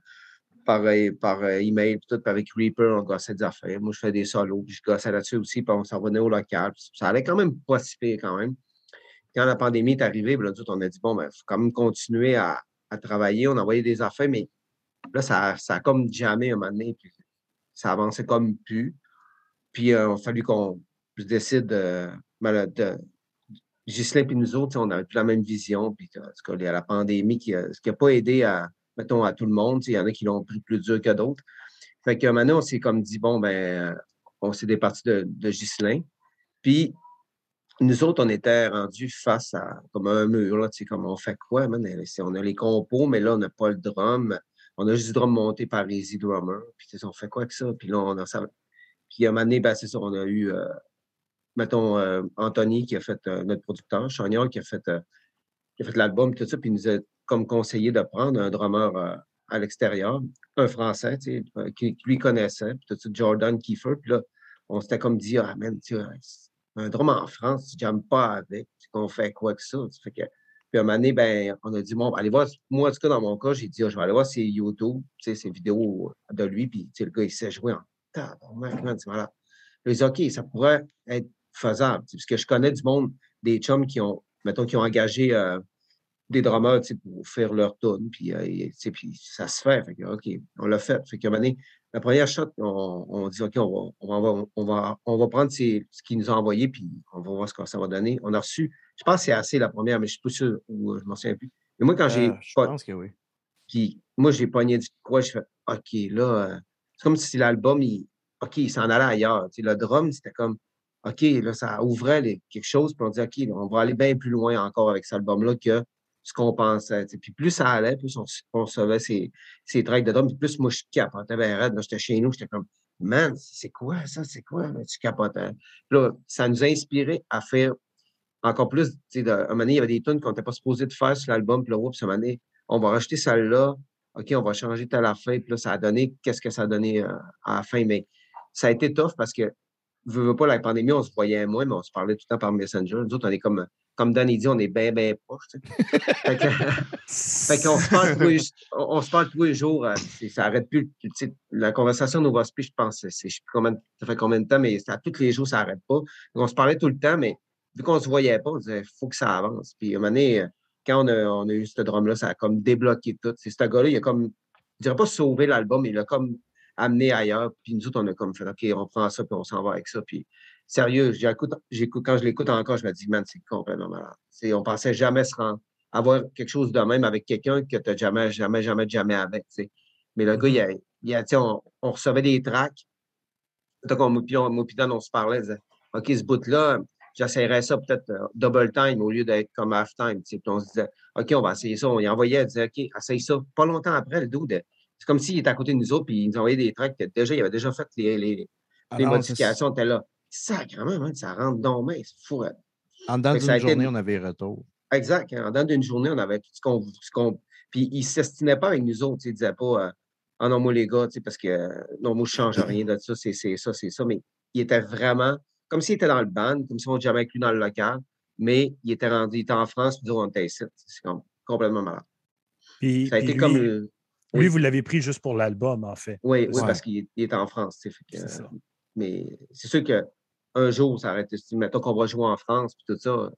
par, euh, par email, puis tout, avec Reaper, on gossait des affaires. Moi, je fais des solos, puis je gossais là-dessus aussi, puis on s'en revenait au local. Ça allait quand même pas si pire quand même. Quand la pandémie est arrivée, ben on a dit, bon, ben, il faut quand même continuer à, travailler. On envoyait des affaires, mais là, ça, ça a comme jamais un moment donné, puis ça avançait comme plus. Puis, euh, il a fallu qu'on décide euh, ben, de. Ghislain et nous autres, on n'avait plus la même vision. Puis, il y a la pandémie qui n'a a pas aidé à, mettons, à tout le monde. Il y en a qui l'ont pris plus dur que d'autres. Fait que maintenant, on s'est comme dit, bon, ben, on s'est départi de, de. Puis, nous autres, on était rendus face à comme un mur. Là, tu sais, comme on fait quoi, man? On a les compos, mais là, on n'a pas le drum. On a juste du drum monté par Easy Drummer. Puis, tu sais, on fait quoi avec ça? Puis là, on a ça. Puis, un moment donné, ben, c'est ça, on a eu, euh, mettons, euh, Anthony qui a fait, euh, notre producteur, Chagnol qui a fait, qui fait l'album, tout ça, puis il nous a comme conseillé de prendre un drummer à l'extérieur, un Français, tu sais, qui, qui lui connaissait, puis tout ça, Jordan Kiefer. Puis là, on s'était comme dit, ah, man, tu sais, un drum en France, tu pas avec, qu'on fait quoi que ça. Fait que, puis à un moment ben, on a dit, bon, allez voir, moi, en tout cas, dans mon cas, j'ai dit, Ah, je vais aller voir ses YouTube, ses vidéos de lui, puis le gars, il sait jouer en tabarnak, c'est malade. Dit, OK, ça pourrait être faisable, parce que je connais du monde, des chums qui ont, mettons, qui ont engagé euh, des drummers, tu sais, pour faire leur tune, puis, euh, et, tu sais, puis ça se fait. Fait que, OK, on l'a fait. Fait moment donné, la première shot, on, on dit, OK, on va, on va, on va, on va prendre ces- ce qu'ils nous ont envoyé, puis on va voir ce que ça va donner. On a reçu, je pense que c'est assez la première, mais je ne suis pas sûr, ou euh, je m'en souviens plus. Mais moi, quand j'ai. Euh, je pas- pense que oui. puis moi, j'ai pogné du quoi, je fais OK, là, euh, c'est comme si l'album, il, OK, il s'en allait ailleurs. Tu sais, le drum, c'était comme OK, là, ça ouvrait les- quelque chose, puis on dit OK, là, on va aller bien plus loin encore avec cet album-là que ce qu'on pensait. tu sais. Puis plus ça allait, plus on, on recevait ces, ces de drum, puis plus moi, je capotais bien raide. J'étais chez nous, j'étais comme Man, c'est quoi ça? C'est quoi? Là, tu capotais. Puis là, ça nous a inspiré à faire encore plus. de- un moment donné, il y avait des tunes qu'on n'était pas supposé de faire sur l'album, puis là, oups, un moment donné, on va rajouter celle-là. OK, on va changer telle affaire. Puis là, ça a donné, qu'est-ce que ça a donné euh, à la fin? Mais ça a été tough parce que, veux, veux pas, la pandémie, on se voyait moins, mais on se parlait tout le temps par Messenger. Nous autres, on est comme, comme Dan il dit, on est bien, bien sais. [LAUGHS] fait qu'on se parle tous les, on, on se parle tous les jours. euh, ça arrête plus. la conversation nous va se je pense, je sais plus combien, ça fait combien de temps, mais à tous les jours, ça n'arrête pas. on se parlait tout le temps, mais vu qu'on ne se voyait pas, on disait, il faut que ça avance. Puis, à un moment donné, euh, quand on a, on a eu ce drum-là, ça a comme débloqué tout. C'est ce gars-là, il a comme, je dirais pas sauvé l'album, mais il l'a comme amené ailleurs. Puis nous autres, on a comme fait, OK, on prend ça, puis on s'en va avec ça. Puis sérieux, quand je l'écoute encore, je me dis, man, c'est complètement malade. C'est- on pensait jamais se rendre, avoir quelque chose de même avec quelqu'un que tu n'as jamais, jamais, jamais, jamais avec. Mais le gars, il a, il a, on, on recevait des tracks. Donc, on, on, on se parlait, on disait, OK, ce bout-là, j'essaierais ça peut-être euh, double time au lieu d'être comme half time. Puis on se disait, OK, on va essayer ça. On y envoyait, il disait, OK, essaye ça. Pas longtemps après, le dude, c'est comme s'il était à côté de nous autres, puis il nous envoyait des tracks. que Déjà, il avait déjà fait les, les, Ah les non, modifications. T'es là. Sacrement, man, ça rentre dans main, c'est hein. En dedans que d'une journée, on avait retour. Exact. En dedans d'une journée, on avait tout ce qu'on. ce qu'on- Puis il ne s'estimait pas avec nous autres. tu sais, Il ne disait pas euh, Ah non, moi, les gars, parce que euh, non, moi, je ne change rien de ça, c'est c'est ça, c'est ça. Mais il était vraiment comme s'il était dans le band, comme si on jamais lui dans le local, mais il était rendu, il était en France, puis nous, on était ici. C'est comme complètement malade. Puis, Ça a puis été lui- comme. euh, Lui, vous l'avez pris juste pour l'album, en fait. Oui, oui Ouais. parce qu'il est- en France. tu sais, fait que, C'est ça. Mais c'est sûr qu'un jour, ça arrête. si, Mettons qu'on va jouer en France, puis tout ça,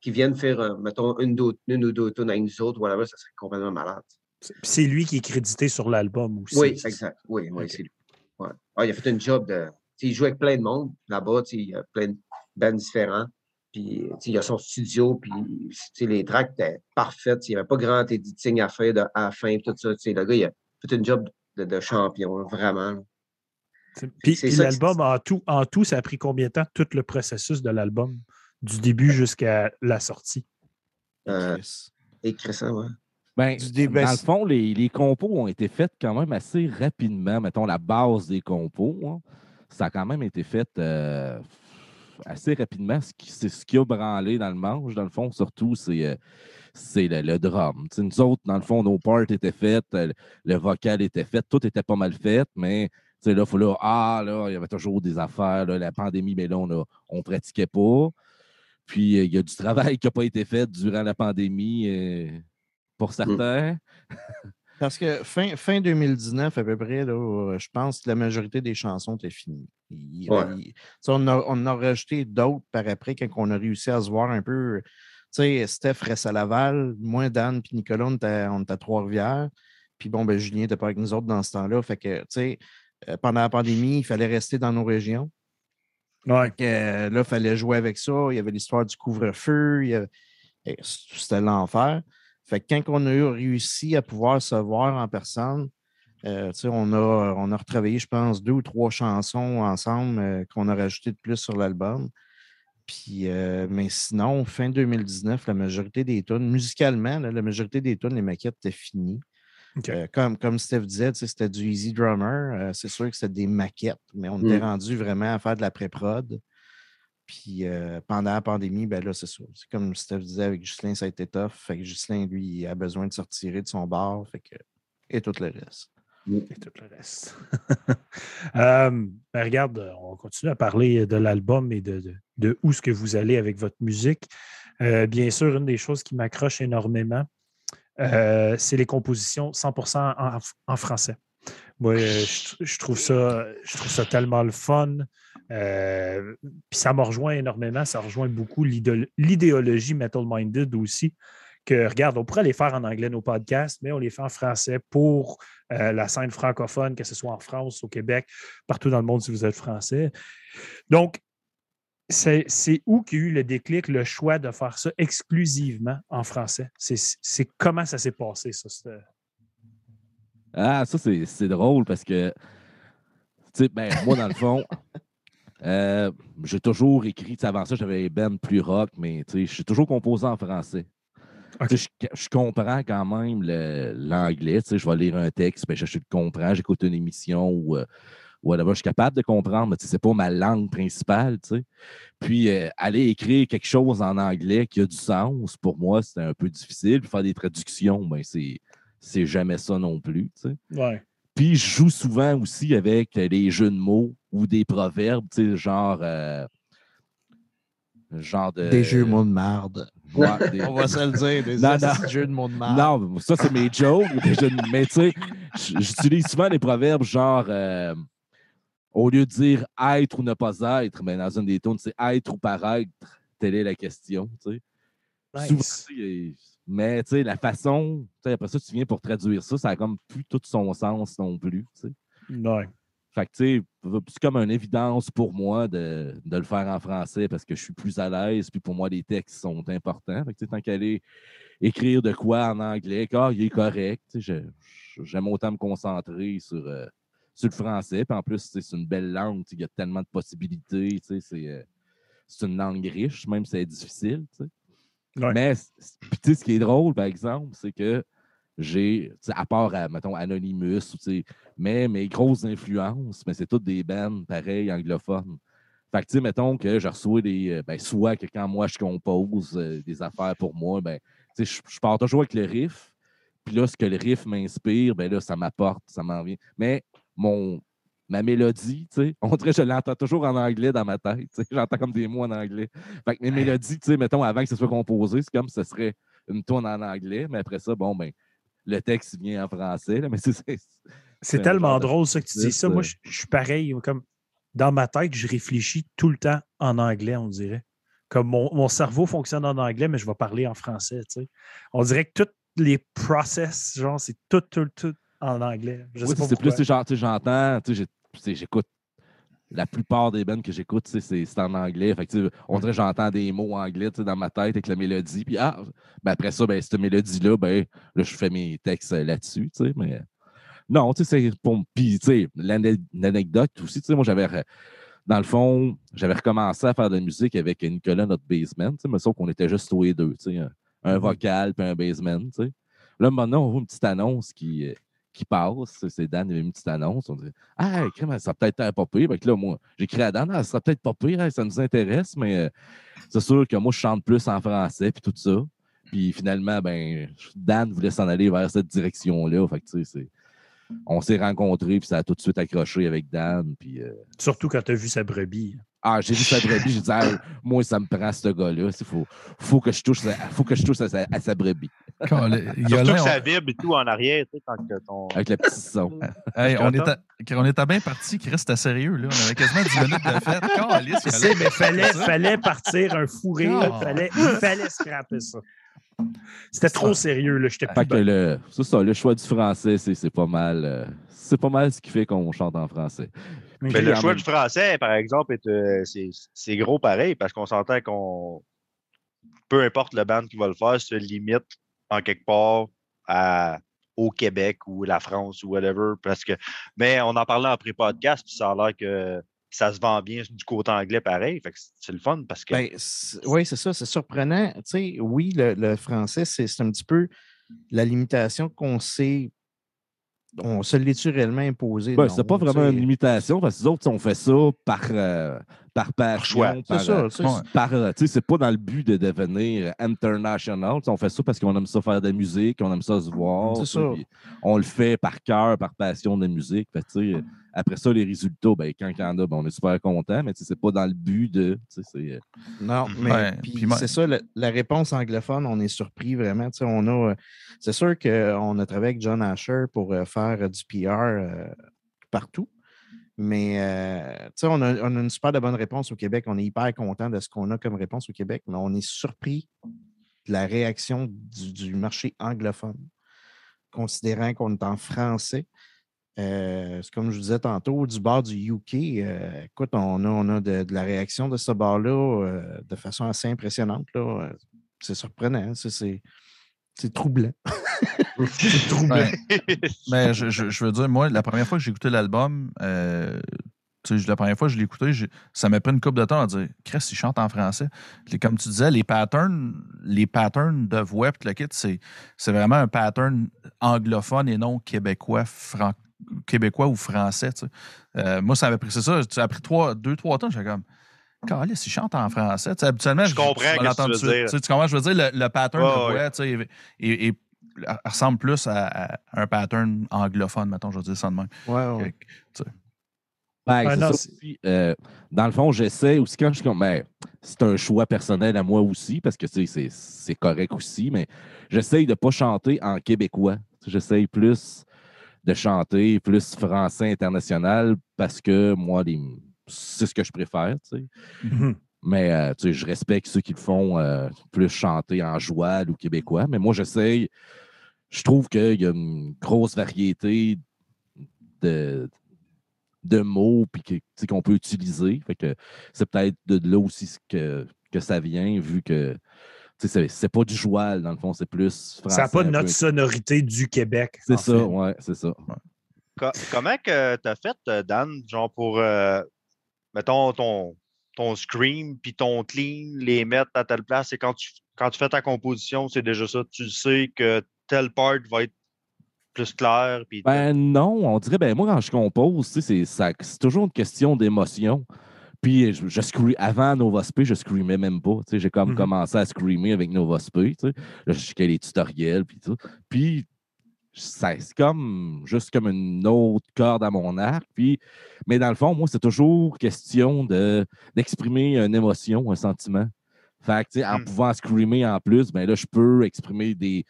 qu'ils viennent faire, euh, mettons, une, une ou deux tonnes avec nous autres, whatever, ça serait complètement malade. C'est- puis C'est lui qui est crédité sur l'album aussi. Oui, exact. Oui, oui, c'est lui. Ouais. Ah, il a fait une job de. Il joue avec plein de monde là-bas, il y a plein de bands différents. Puis, il a son studio, puis les tracks étaient parfaites. Il n'y avait pas grand editing à faire de, à la fin, tout ça. Le gars, il a fait une job de, de champion, vraiment. Puis, ça l'album, en tout, en tout, ça a pris combien de temps, tout le processus de l'album, du début jusqu'à la sortie? Euh, et Crescent, ouais. Ben, dans le fond, les, les compos ont été faits quand même assez rapidement. Mettons, la base des compos, hein, ça a quand même été fait euh, assez rapidement. Ce qui- C'est ce qui a branlé dans le manche, dans le fond, surtout, c'est euh, c'est le, le drum. Tu sais, nous autres, dans le fond, nos parts étaient faites, le vocal était fait, tout était pas mal fait, mais sais, là, faut là, ah, là, il y avait toujours des affaires, là, la pandémie, mais là, on ne pratiquait pas. Puis, euh, il y a du travail qui n'a pas été fait durant la pandémie. euh, pour certains. Parce que fin, fin 2019, à peu près, là, euh, je pense que la majorité des chansons étaient finies. Il- Ouais. il- tu sais, on, a, on a rajouté d'autres par après quand on a réussi à se voir un peu. Tu sais, Steph reste à Laval, moi, Dan puis Nicolas, on était, à Trois-Rivières. Puis bon, ben, Julien n'était pas avec nous autres dans ce temps-là. Fait que, tu sais, pendant la pandémie, il fallait rester dans nos régions. Ouais. Que, euh, là, il fallait jouer avec ça. Il y avait l'histoire du couvre-feu. avait- et C'était l'enfer. Fait que quand on a eu réussi à pouvoir se voir en personne, euh, on, a, on a retravaillé, je pense, deux ou trois chansons ensemble euh, qu'on a rajoutées de plus sur l'album. Puis, euh, mais sinon, fin 2019, la majorité des tunes, musicalement, là, la majorité des tunes, les maquettes étaient finies. Euh, comme, comme Steph disait, c'était du Easy Drummer. Euh, c'est sûr que c'était des maquettes, mais on était Mm. rendu vraiment à faire de la pré-prod. Puis euh, pendant la pandémie, ben là, c'est ça. C'est comme Steph disait avec Ghislain, ça a été tough. Fait que Ghislain, lui, il a besoin de se retirer de son bar. Fait que... Et tout le reste. Et tout le reste. [LAUGHS] Euh, ben, regarde, on continue à parler de l'album et de, de, de où est-ce que vous allez avec votre musique. Euh, bien sûr, une des choses qui m'accroche énormément, euh, c'est les compositions 100% en, en français. Moi, euh, je, je trouve ça, je trouve ça tellement le fun. Euh, Puis ça me rejoint énormément. Ça rejoint beaucoup l'idéol- l'idéologie Metal Minded aussi. Que, regarde, on pourrait les faire en anglais, nos podcasts, mais on les fait en français pour euh, la scène francophone, que ce soit en France, au Québec, partout dans le monde si vous êtes français. Donc, c'est c'est où qu'il y a eu le déclic, le choix de faire ça exclusivement en français? C'est c'est comment ça s'est passé, ça? Ah, ça, c'est c'est drôle parce que, tu sais, ben, moi, dans le fond, [LAUGHS] euh, j'ai toujours écrit, avant ça, j'avais bands plus rock, mais tu sais, j'ai toujours composé en français. Je, je comprends quand même le- l'anglais. Tu sais, je vais lire un texte, ben, je, je le comprends, j'écoute une émission ou euh, whatever. Je suis capable de comprendre, mais tu sais, c'est pas ma langue principale. Tu sais. Puis euh, aller écrire quelque chose en anglais qui a du sens, pour moi, c'était un peu difficile. Puis faire des traductions, ben, c'est c'est jamais ça non plus. tu sais. Ouais. Puis je joue souvent aussi avec des jeux de mots ou des proverbes, tu sais, genre. euh, genre de. Des jeux mots de marde. Ouais, [LAUGHS] des- On va se le dire. Des Non, non. petits jeux de mots de marde. Non, ça, c'est mes jokes. des jeux de- Mais tu sais, j'utilise souvent des proverbes genre. euh, au lieu de dire être ou ne pas être, mais dans une des tournes, c'est être ou paraître. Telle est la question. tu sais. Nice. mais tu sais, la façon, tu sais, après ça, tu viens pour traduire ça, ça a comme plus tout son sens non plus. tu sais. Ouais. Fait que, tu sais, c'est comme une évidence pour moi de, de le faire en français parce que je suis plus à l'aise. Puis pour moi, les textes sont importants. Fait que, tu sais, tant qu'aller écrire de quoi en anglais, ah, il est correct. tu sais, je- J'aime autant me concentrer sur, euh, sur le français. Puis en plus, c'est une belle langue. Il y a tellement de possibilités. C'est euh, c'est une langue riche, même si c'est difficile. tu sais. Ouais. Mais puis, ce qui est drôle, par exemple, c'est que j'ai, à part, à, mettons, Anonymous, mais mes grosses influences, mais c'est toutes des bands pareilles anglophones. Fait que, tu sais, mettons que je reçois des. euh, Ben, soit que quand moi je compose euh, des affaires pour moi, ben, tu sais, je, je pars toujours avec le riff. Puis là, ce que le riff m'inspire, ben là, ça m'apporte, ça m'en vient. Mais mon, ma mélodie, tu sais, on dirait que je l'entends toujours en anglais dans ma tête. tu sais, J'entends comme des mots en anglais. Fait que mes mélodies, tu sais, mettons, avant que ce soit composé, c'est comme si ce serait une tonne en anglais, mais après ça, bon, ben, le texte vient en français. là, mais c'est- c'est- tellement drôle ça que tu dis ça. Moi, euh. je, je suis pareil. Comme dans ma tête, je réfléchis tout le temps en anglais, on dirait. Comme mon, mon cerveau fonctionne en anglais, mais je vais parler en français. tu sais. On dirait que tous les process, genre, c'est tout, tout, tout en anglais. Je Oui, sais c'est plus, genre, j'entends, j'écoute. La plupart des bands que j'écoute, c'est en anglais. Fait que, on dirait que j'entends des mots anglais dans ma tête avec la mélodie. Puis ah, ben après ça, ben, cette mélodie-là, ben, là, je fais mes textes euh, là-dessus. Mais non, tu sais, c'est pour. Puis, tu sais, l'ane- l'anecdote aussi, tu sais, moi, j'avais. Dans le fond, j'avais recommencé à faire de la musique avec Nicolas, notre. Tu sais, mais sauf qu'on était juste tous les deux. Tu sais, un, Mhm. vocal puis un. Tu sais. Là, maintenant, on voit une petite annonce qui, euh, qui passe. C'est Dan, il avait une petite annonce. On dit Ah, crème, ça peut-être un pas pire. Fait que là, moi, j'écris à Dan, Ah, ça sera peut-être pas pire, hein, ça nous intéresse, mais euh, c'est sûr que moi, je chante plus en français puis tout ça. Puis finalement, ben, Dan voulait s'en aller vers cette direction-là. Fait que, tu sais, c'est- on s'est rencontrés, puis ça a tout de suite accroché avec Dan. Puis, euh, Surtout quand tu as vu sa brebis. Ah, j'ai vu sa brebis, j'ai dit, Ah, moi, ça me prend ce gars-là. Il faut, faut que je touche, faut que je touche à sa, à sa brebis. Quand le- il y a Surtout là, que on- ça vibre et tout en arrière, tu sais, quand que ton. Avec le petit son. [LAUGHS] Hey, on, Content. était, on était bien parti, Chris, c'était sérieux. Là? On avait quasiment 10 minutes de fête. [LAUGHS] Fallait- mais fallait, fallait partir un fou rire. Ah. Fallait, il fallait scraper ça. C'était trop sérieux. Là. J'étais Fait que le, c'est ça, le choix du français, c'est, c'est pas mal. euh, c'est pas mal ce qui fait qu'on chante en français. Mais le en choix même- du français, par exemple, euh, c'est, c'est gros pareil parce qu'on s'entend qu'on. Peu importe le band qui va le faire, se limite en quelque part à, au Québec ou la France ou whatever. Parce que, mais on en parlait en pré-podcast, puis ça a l'air que ça se vend bien du côté anglais pareil. Fait que c'est le fun parce que. Ben, oui, c'est ça, c'est surprenant. Tu sais, oui, le, le français, c'est c'est un petit peu la limitation qu'on s'est. On se l'est-tu réellement imposé? Ben, c'est pas vraiment une limitation, parce que les autres, on fait ça par, euh, par passion. choix. Par, C'est ça, euh, tu sais, ouais. par, euh, tu sais, c'est pas dans le but de devenir international. On fait ça parce qu'on aime ça faire de la musique, on aime ça se voir. C'est ça. On le fait par cœur, par passion de la musique. Fait après ça, les résultats, ben, quand il y en a, ben, on est super content, mais c'est pas dans le but de. euh, Non, Mhm. mais Ouais, puis puis moi- c'est ça, la réponse anglophone, on est surpris vraiment. Tu sais, on a, euh, c'est sûr qu'on a travaillé avec John Asher pour euh, faire du PR euh, partout. Mais euh, tu sais, on a, on a une super de bonne réponse au Québec. On est hyper content de ce qu'on a comme réponse au Québec, mais on est surpris de la réaction du, du marché anglophone, considérant qu'on est en français. Euh, c'est comme je vous disais tantôt, du bord du UK, euh, écoute, on a, on a de, de la réaction de ce bord-là euh, de façon assez impressionnante. là. Euh, C'est surprenant, hein, c'est- c'est c'est troublant. c'est [LAUGHS] troublant. Ouais. Mais je, je- je veux dire, moi, la première fois que j'ai écouté l'album, euh, la première fois que je l'ai écouté, ça m'a pris une couple de temps à dire Chris, il chante en français. Comme tu disais, les patterns, les patterns de voix, puis le kit, c'est c'est vraiment un pattern anglophone et non québécois, fran- québécois ou français. tu sais. Euh, moi, ça avait pris, c'est ça, ça a pris trois, deux, trois temps. J'étais comme. Carlis, il chante en français. Tu sais, habituellement, Je comprends que tu veux dire. Tu sais, tu comprends, je veux dire, le, le pattern Ouais, de ouais. voix, tu sais, est- est- est- ressemble plus à, à un pattern anglophone, mettons, je veux dire ça de même. Ouais, ouais. Ben, Ah, non, ça. Euh, dans le fond, j'essaie aussi quand je suis comme. Ben, c'est un choix personnel à moi aussi, parce que tu sais, c'est c'est correct aussi, mais j'essaye de ne pas chanter en québécois. J'essaye plus de chanter plus français international parce que moi, les- c'est ce que je préfère. tu sais. Mhm. Mais euh, tu sais, je respecte ceux qui le font euh, plus chanter en joual ou québécois. Mais moi, j'essaye. Je trouve qu'il y a une grosse variété de, de mots puis que, tu sais, qu'on peut utiliser. Fait que c'est peut-être de là aussi que, que ça vient, vu que c'est, c'est pas du joual, dans le fond, c'est plus français. Ça n'a pas peu. notre sonorité du Québec. C'est ça, fait. ouais, c'est ça. Co- comment que tu as fait, euh, Dan, genre pour, euh, mettons, ton, ton scream puis ton clean, les mettre à telle place, et quand tu, quand tu fais ta composition, c'est déjà ça. Tu sais que telle part va être plus claire. Puis Ben non, on dirait, ben moi, quand je compose, c'est toujours une question d'émotion. Puis je, je scree- avant Nova Spé, je screamais même pas. tu sais, J'ai comme Mhm. commencé à screamer avec Nova Spé. tu sais. Là, je checkais les tutoriels, puis tout. Puis ça- c'est comme juste comme une autre corde à mon arc. Puis, mais dans le fond, moi, c'est toujours question de, d'exprimer une émotion, un sentiment. Fait que, tu sais, en Mm. pouvant screamer en plus, ben là, je peux exprimer des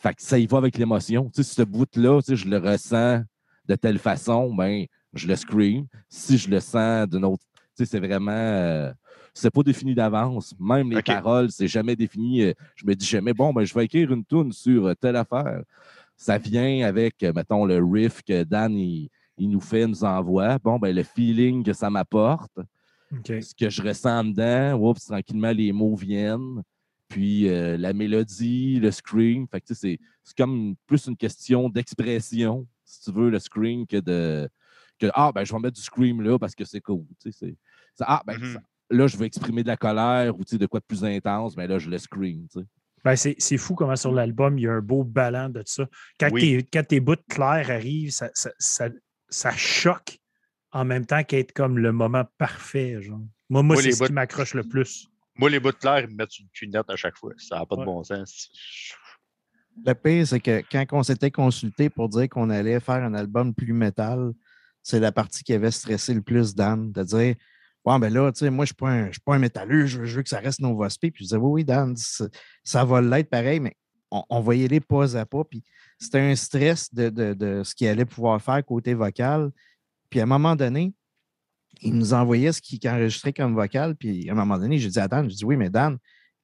Fait que ça y va avec l'émotion. Tu sais, ce bout-là, tu sais, je le ressens de telle façon, ben, je le scream. Si je le sens d'une autre. Tu sais, c'est vraiment. euh, c'est pas défini d'avance. Même les paroles, c'est jamais défini. Euh, Je me dis jamais, bon, ben, je vais écrire une tune sur euh, telle affaire. Ça vient avec, mettons, le riff que Dan il, il nous fait, nous envoie. Bon, ben, le feeling que ça m'apporte ce que je ressens dedans, oups, tranquillement, les mots viennent. Puis euh, la mélodie, le scream. Fait que, tu sais, c'est, c'est comme plus une question d'expression, si tu veux, le scream, que de. Que, ah, ben, je vais mettre du scream là parce que c'est cool. tu sais, c'est, c'est- ah, ben, Mhm. ça- là, je veux exprimer de la colère ou tu sais, de quoi de plus intense, mais là, je le scream. tu sais. Ben, c'est c'est fou comment sur l'album, il y a un beau ballon de ça. Quand, Oui. tes, quand tes bouts clairs arrivent, ça, ça, ça- ça choque en même temps qu'être comme le moment parfait. Genre. Moi, moi Moi, c'est les ce qui m'accroche le plus. Moi, les bouts de clair, ils me mettent une cunette à chaque fois. Ça n'a pas de bon sens. Le pire, c'est que quand on s'était consulté pour dire qu'on allait faire un album plus métal, c'est la partie qui avait stressé le plus Dan, de dire Ouais, ben là, tu sais, moi, je ne suis pas un métalleux, je veux, que ça reste Nova Spe. Puis je disais Oui, oui, Dan, ça, va l'être pareil, mais on, on va y aller pas à pas. Puis c'était un stress de, de- de ce qu'il allait pouvoir faire côté vocal. Puis à un moment donné, il nous envoyait ce qu'il enregistrait comme vocal. Puis à un moment donné, j'ai dit à Dan, je dis Oui, mais Dan,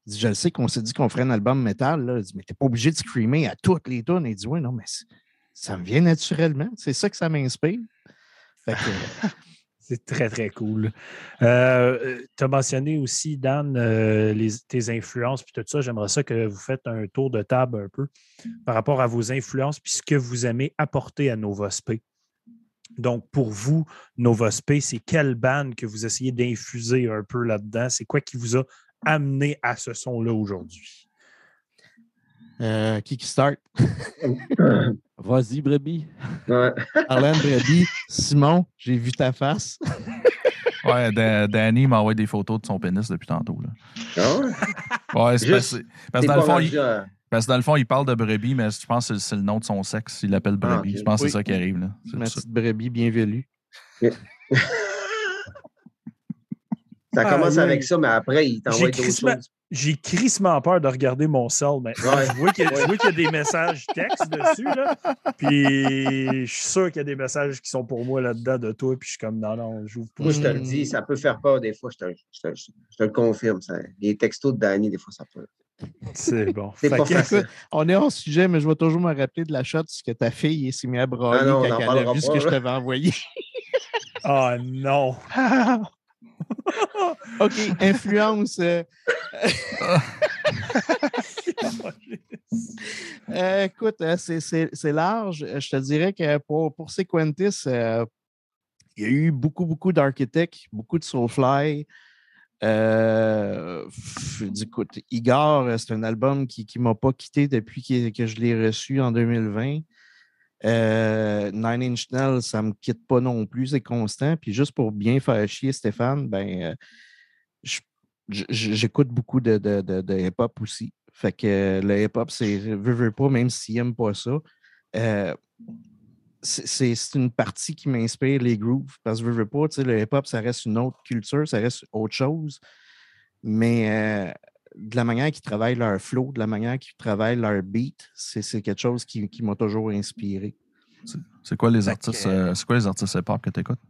dit, je le sais qu'on s'est dit qu'on ferait un album métal. Il dit, mais t'es pas obligé de screamer à toutes les tunes. Il dit, oui, non, mais ça me vient naturellement. C'est ça que ça m'inspire. Fait que, [LAUGHS] C'est très, très cool. Euh, tu as mentionné aussi, Dan, euh, tes influences, puis tout ça. J'aimerais ça que vous faites un tour de table un peu par rapport à vos influences, puis ce que vous aimez apporter à Nova Spe. Donc, pour vous, Nova Spe, c'est quelle bande que vous essayez d'infuser un peu là-dedans? C'est quoi qui vous a amené à ce son-là aujourd'hui? Euh, qui qui start? [LAUGHS] Vas-y, brebis. Ouais. Arlène Brady, Simon, j'ai vu ta face. [LAUGHS] Ouais, Da- Danny m'a envoyé des photos de son pénis depuis tantôt. Là. Ah ouais? C'est parce, parce dans le pas fond, il, parce que dans le fond, il parle de brebis, mais je pense que c'est- le nom de son sexe. Il l'appelle Ah, brebis. Je pense que Oui. c'est ça qui arrive. Là. C'est Ma ça. petite brebis bienvenue. [LAUGHS] Ça Ah, commence oui. avec ça, mais après, il t'envoie J'ai d'autres choses. J'ai crissement peur de regarder mon cell maintenant. Ouais. Je vois qu'il y, a- y des messages textes dessus. Là. Puis je suis sûr qu'il y a des messages qui sont pour moi là-dedans de toi. Puis je suis comme non, non, j'ouvre pas. Moi, je te le Hmm. dis, ça peut faire peur des fois. Je te, je te- je te le confirme. Ça. Les textos de Danny, des fois, ça peut. C'est bon. C'est Fait pas que- facile. Écoute, on est hors sujet, mais je vais toujours me rappeler de la shot que ta fille s'est mise à brailler Ah non, on quand en elle a ce que je t'avais envoyé. Ah non. OK, influence. euh, [LAUGHS] Euh, écoute, euh, c'est- c'est c'est large. Je te dirais que pour, pour Sequentis, euh, il y a eu beaucoup, beaucoup d'architectes, beaucoup de Soulfly. Coup, Igor, c'est un album qui ne m'a pas quitté depuis que, que je l'ai reçu en 2020. Euh, Nine Inch Nails, ça ne me quitte pas non plus, c'est constant. Puis juste pour bien faire chier Stéphane, ben, euh, je- je- j'écoute beaucoup de, de, de- hip-hop aussi. Fait que le hip-hop, c'est veux, veux pas, même s'il n'aime pas ça. euh, c'est- une partie qui m'inspire les grooves. Parce que veux, veux pas, le hip-hop, ça reste une autre culture, ça reste autre chose. Mais euh, de la manière qu'ils travaillent leur flow, de la manière qu'ils travaillent leur beat, c'est c'est quelque chose qui, qui m'a toujours inspiré. C'est quoi les artistes que- euh, c'est quoi les artistes hip-hop que tu écoutes?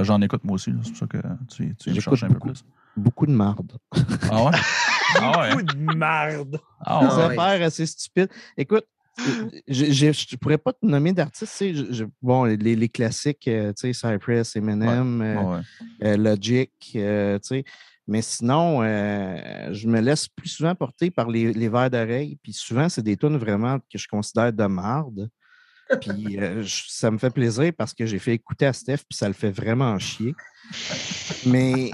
J'en écoche moi aussi, c'est pour ça que tu, tu me un peu beaucoup. plus. Beaucoup de marde. Ah ouais? [LAUGHS] Ah ouais? Beaucoup de merde. Ah des ouais? ouais. affaires assez stupides. Écoute, euh, je ne pourrais pas te nommer d'artistes. tu sais, je- je- bon, les, les classiques, euh, tu sais, Cypress, Eminem, euh, ouais. euh, Logic, euh, tu sais. Mais sinon, euh, je me laisse plus souvent porter par les, verres d'oreille. Puis souvent, c'est des tunes vraiment que je considère de marde. Puis euh, ça me fait plaisir parce que j'ai fait écouter à Steph, puis ça le fait vraiment chier. Mais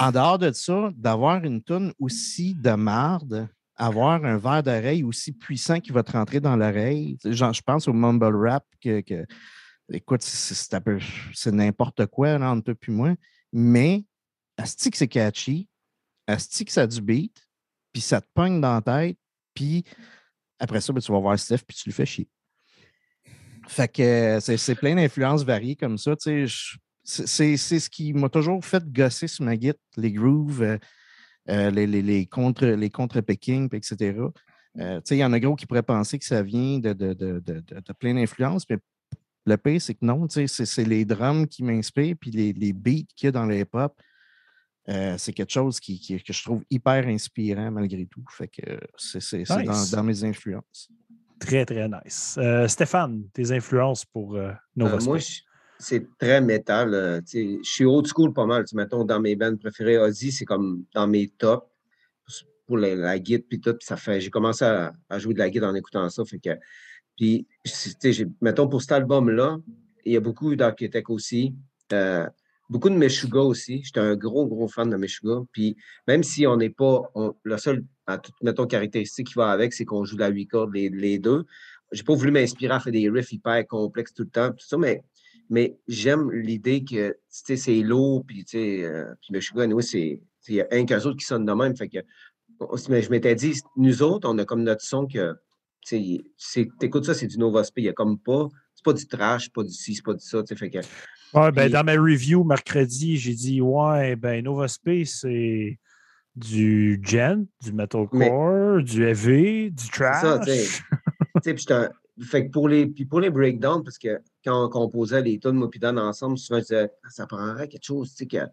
en dehors de ça, d'avoir une tune aussi de marde, avoir un verre d'oreille aussi puissant qui va te rentrer dans l'oreille. Je pense au mumble rap que, écoute, c'est n'importe quoi là, entre toi et moi. Mais Asti que c'est catchy, Asti que ça a du beat, puis ça te pogne dans la tête, puis après ça, ben, tu vas voir Steph, puis tu lui fais chier. Fait que euh, c'est plein d'influences variées comme ça. C'est ce qui m'a toujours fait gosser sur ma guitare, les grooves, euh, euh, les, les, les contre les contre-picking, etc. Il y en a gros qui pourraient penser que ça vient de, de, de, de, plein d'influences, mais le pire, c'est que non, c'est les drums qui m'inspirent, puis les, les beats qu'il y a dans le hip-hop. Euh, c'est quelque chose qui, qui- que je trouve hyper inspirant malgré tout. Fait que euh, c'est Nice. dans, dans mes influences. Très, très nice. Euh, Stéphane, tes influences pour euh, Nova Euh, moi, c'est très métal. tu sais, je suis old school pas mal. tu sais, Mettons, dans mes bands préférées, Ozzy, c'est comme dans mes tops pour la, la guide puis tout. puis ça fait, j'ai commencé à, à jouer de la guide en écoutant ça. Fait que, puis, c'est- tu sais, j'ai- mettons, pour cet album-là, il y a beaucoup d'Architect aussi. euh, beaucoup de Meshuga aussi. J'étais un gros, gros fan de Meshuga. Puis, même si on n'est pas. on- la seule, mettons, caractéristique qui va avec, c'est qu'on joue la 8 cordes, les, les deux. J'ai pas voulu m'inspirer à faire des riffs hyper complexes tout le temps, tout ça, mais mais j'aime l'idée que c'est lourd, puis euh, puis Meshuggah, anyway, c'est. Il y a un qu'un autres qui sonne de même. Fait que, mais je m'étais dit, nous autres, on a comme notre son que. Tu écoutes ça, c'est du Nova. Il n'y a comme pas. Pas du trash, c'est pas du ci, c'est pas du ça. tu sais, Fait que, Ouais, ben, dans ma review mercredi, j'ai dit Ouais, ben Nova Space, c'est du gen, du metalcore, du heavy, du trash. ça, fait que pour les, puis pour les breakdowns, parce que quand on composait les tunes, moi puis Dan ensemble, souvent je disais, Ah, ça prendrait quelque chose, tu sais, que.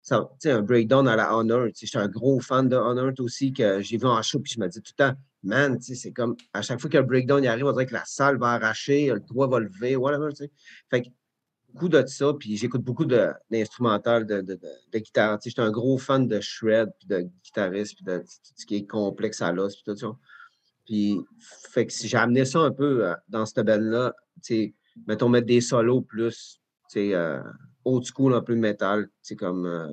ça- un breakdown à la Honor. J'étais un gros fan de Honor aussi, que j'ai vu en show, puis je me dis tout le temps, man, c'est comme, à chaque fois que le breakdown y arrive, on dirait que la salle va arracher, le toit va lever, whatever. Fait que beaucoup de ça, puis j'écoute beaucoup de- d'instrumental, de, de, de, de guitare. J'étais un gros fan de shred, puis de guitariste, puis de tout ce qui est complexe à l'os, puis tout ça. Puis, fait que si j'ai amené ça un peu euh, dans cette sais, mettons, mettre des solos plus, tu sais, euh, old school, un peu métal, tu sais, comme euh,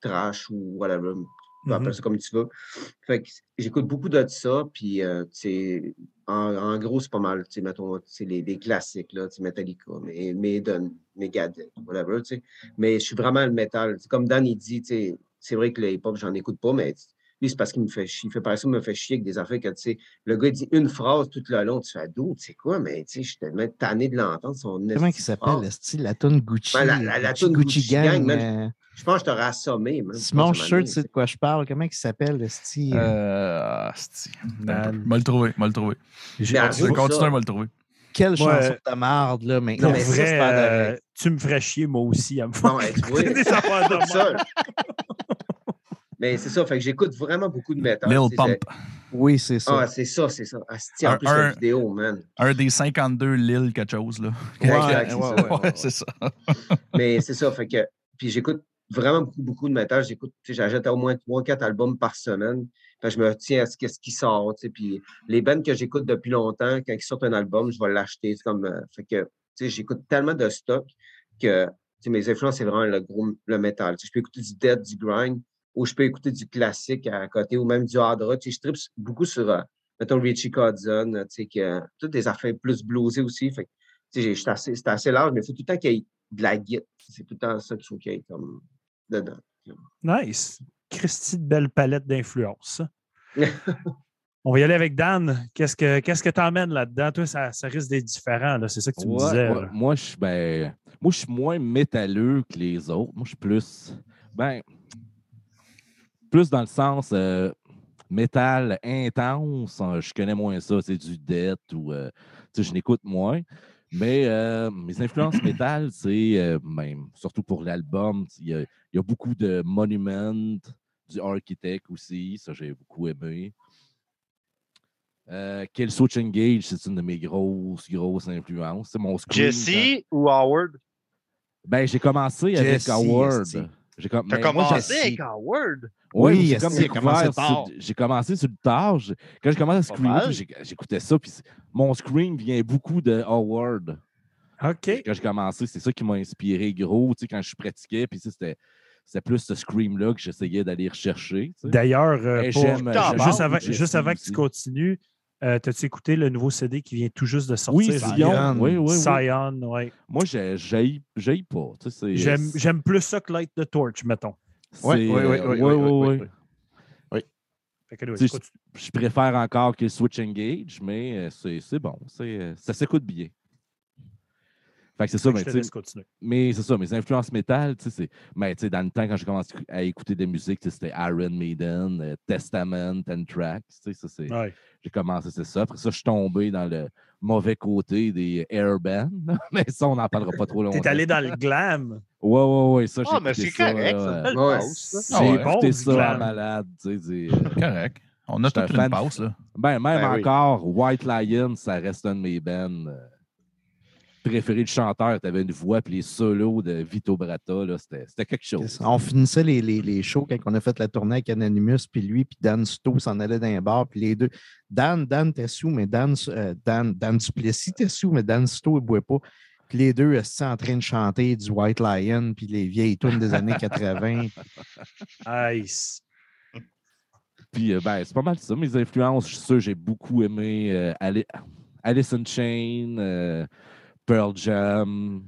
trash ou whatever, tu peux Mhm. appeler ça comme tu veux. Fait que j'écoute beaucoup de ça, puis, euh, en, en gros, c'est pas mal, tu sais, mettons, les, les classiques, là, Metallica, mais Maiden, Megadeth, whatever, tu sais. Mais je suis vraiment le métal. Comme Dan, il dit, tu sais, c'est vrai que le hip-hop, j'en écoute pas, mais lui, c'est parce qu'il me fait chier. Il fait par ça, il me fait chier avec des affaires que, tu sais, le gars, il dit une phrase tout le long, tu fais d'où, tu sais quoi, mais, tu sais, je suis tellement tanné de l'entendre, son Comment il s'appelle, phrase. le style, la tune Gucci? Ben, la- la- la Gucci, toune Gucci Gucci Gang, Gang. man, euh, Je pense que je t'aurais assommé, man. Simon, je suis sûr tu sais de quoi je parle. Comment il s'appelle, le style? Euh. Dan. M'a le trouvé, m'a le trouvé. J'ai- Mais à Continue, cause de continue ça- à me le trouver. Quelle Ouais. chanson de marde, là, mais vrai, euh, tu me ferais chier, moi aussi, à me faire des affaires de ça. même. Mais c'est ça, fait que j'écoute vraiment beaucoup de métal. Lil Pump. Oui, c'est ça. Ah, c'est ça, c'est ça. Asti, en Un- plus, un- la vidéo, man. Un des 52 Lil quelque chose, là. Ouais, Exact, c'est ouais, ça. ouais, ouais, ouais. c'est ça. Mais c'est ça, fait que. Puis j'écoute vraiment beaucoup, beaucoup de métal. J'écoute, j'achète au moins 3-4 albums par semaine. Je me tiens à ce, qu'est-ce qui sort. Puis les bands que j'écoute depuis longtemps, quand ils sortent un album, je vais l'acheter. C'est comme. euh, fait que, j'écoute tellement de stock que mes influences, c'est vraiment le gros le métal. Je peux écouter du dead, du grind, ou je peux écouter du classique à côté, ou même du hard rock. Je tripe beaucoup sur, euh, mettons, Richie sais, que, toutes des affaires plus bluesées aussi. Fait j'étais assez- c'est assez large, mais il faut tout le temps qu'il y ait de la guitare. C'est tout le temps ça qu'il faut qu'il y ait comme dedans. Nice. Christy de belle palette d'influence. [LAUGHS] On va y aller avec Dan. Qu'est-ce que qu'est-ce que tu emmènes là-dedans? Toi, ça, ça risque d'être différent. là. C'est ça que tu me disais. ouais. moi, je suis ben, moi, je suis moins métalleux que les autres. Moi, je suis plus. Ben. Plus dans le sens euh, métal intense. hein, Je connais moins ça. C'est du death ou. euh, tu sais, je n'écoute moins. Mais euh, mes influences métal, c'est euh, ben, surtout pour l'album, il y, a- il y a beaucoup de Monument, du Architect aussi. Ça, j'ai beaucoup aimé. Euh, Kill Switch Engage, c'est une de mes grosses, grosses influences. C'est mon Jesse ou Howard? Ben, j'ai commencé avec Jesse, Howard. J'ai com- T'as mais moi, commencé j'ai- avec Howard? Oui, j'ai comme a commencé J'ai commencé sur le tard. J'ai- Quand j'ai commencé à screamer, j'ai- j'écoutais ça. Puis mon scream vient beaucoup de Howard. OK. Quand j'ai commencé, c'est ça qui m'a inspiré gros, tu sais, quand je pratiquais. Puis ça, c'était c'était plus ce scream-là que j'essayais d'aller rechercher. tu sais. D'ailleurs, euh, pour- j'aime- j'aime juste, avant, Jesse juste avant que tu continues, euh, t'as-tu écouté le nouveau CD qui vient tout juste de sortir? Oui, Zion? Sion. Oui, oui, oui. Zion, ouais. Moi, j'ai- j'haïs j'haïs pas. tu sais, c'est- J'aime j'aime plus ça que Light the Torch, mettons. Oui, oui, oui, oui, ouais, oui, ouais, oui, ouais. oui. Fait que, anyway, Tu sais, continue. Je préfère encore que Switch Engage, mais euh, c'est c'est bon. c'est, euh, ça s'écoute bien. Fait que c'est ça, mais je te tu sais, mais c'est ça, mes influences métal, tu sais, c'est. Mais tu sais, dans le temps, quand j'ai commencé à écouter des musiques, c'était Iron Maiden, euh, Testament, Anthrax, tu sais, ça c'est. Ouais. J'ai commencé, c'est ça. Après ça, je suis tombé dans le mauvais côté des airbands. [LAUGHS] Mais ça, on n'en parlera pas trop [LAUGHS] longtemps. T'es allé dans le glam. Ouais, ouais, ouais, ça, j'ai Ah, mais c'est ça, correct, euh, Belle Ouais. pause. J'ai Ah ouais. écouté ça glam. malade, tu sais. euh, Correct. On a toute un une fan. passe, là. Ben, même Ben oui. encore, White Lion, ça reste un de mes bands euh, préférés de chanteur. Tu avais une voix, puis les solos de Vito Bratta, là, c'était c'était quelque chose. On finissait les, les, les shows quand on a fait la tournée avec Anonymous, puis lui, puis Dan Sto s'en allait dans un bar, puis les deux. Dan, Dan sous, mais Dan, euh, Dan, Dan Duplessis était sous, mais Dan Sto, il ne boit pas. Puis les deux étaient en train de chanter du White Lion, puis les vieilles tunes des années 80. [LAUGHS] Nice. Puis, euh, ben, c'est pas mal ça. Mes influences, je suis sûr, j'ai beaucoup aimé euh, Ali- Alice in Chain, euh, Pearl Jam.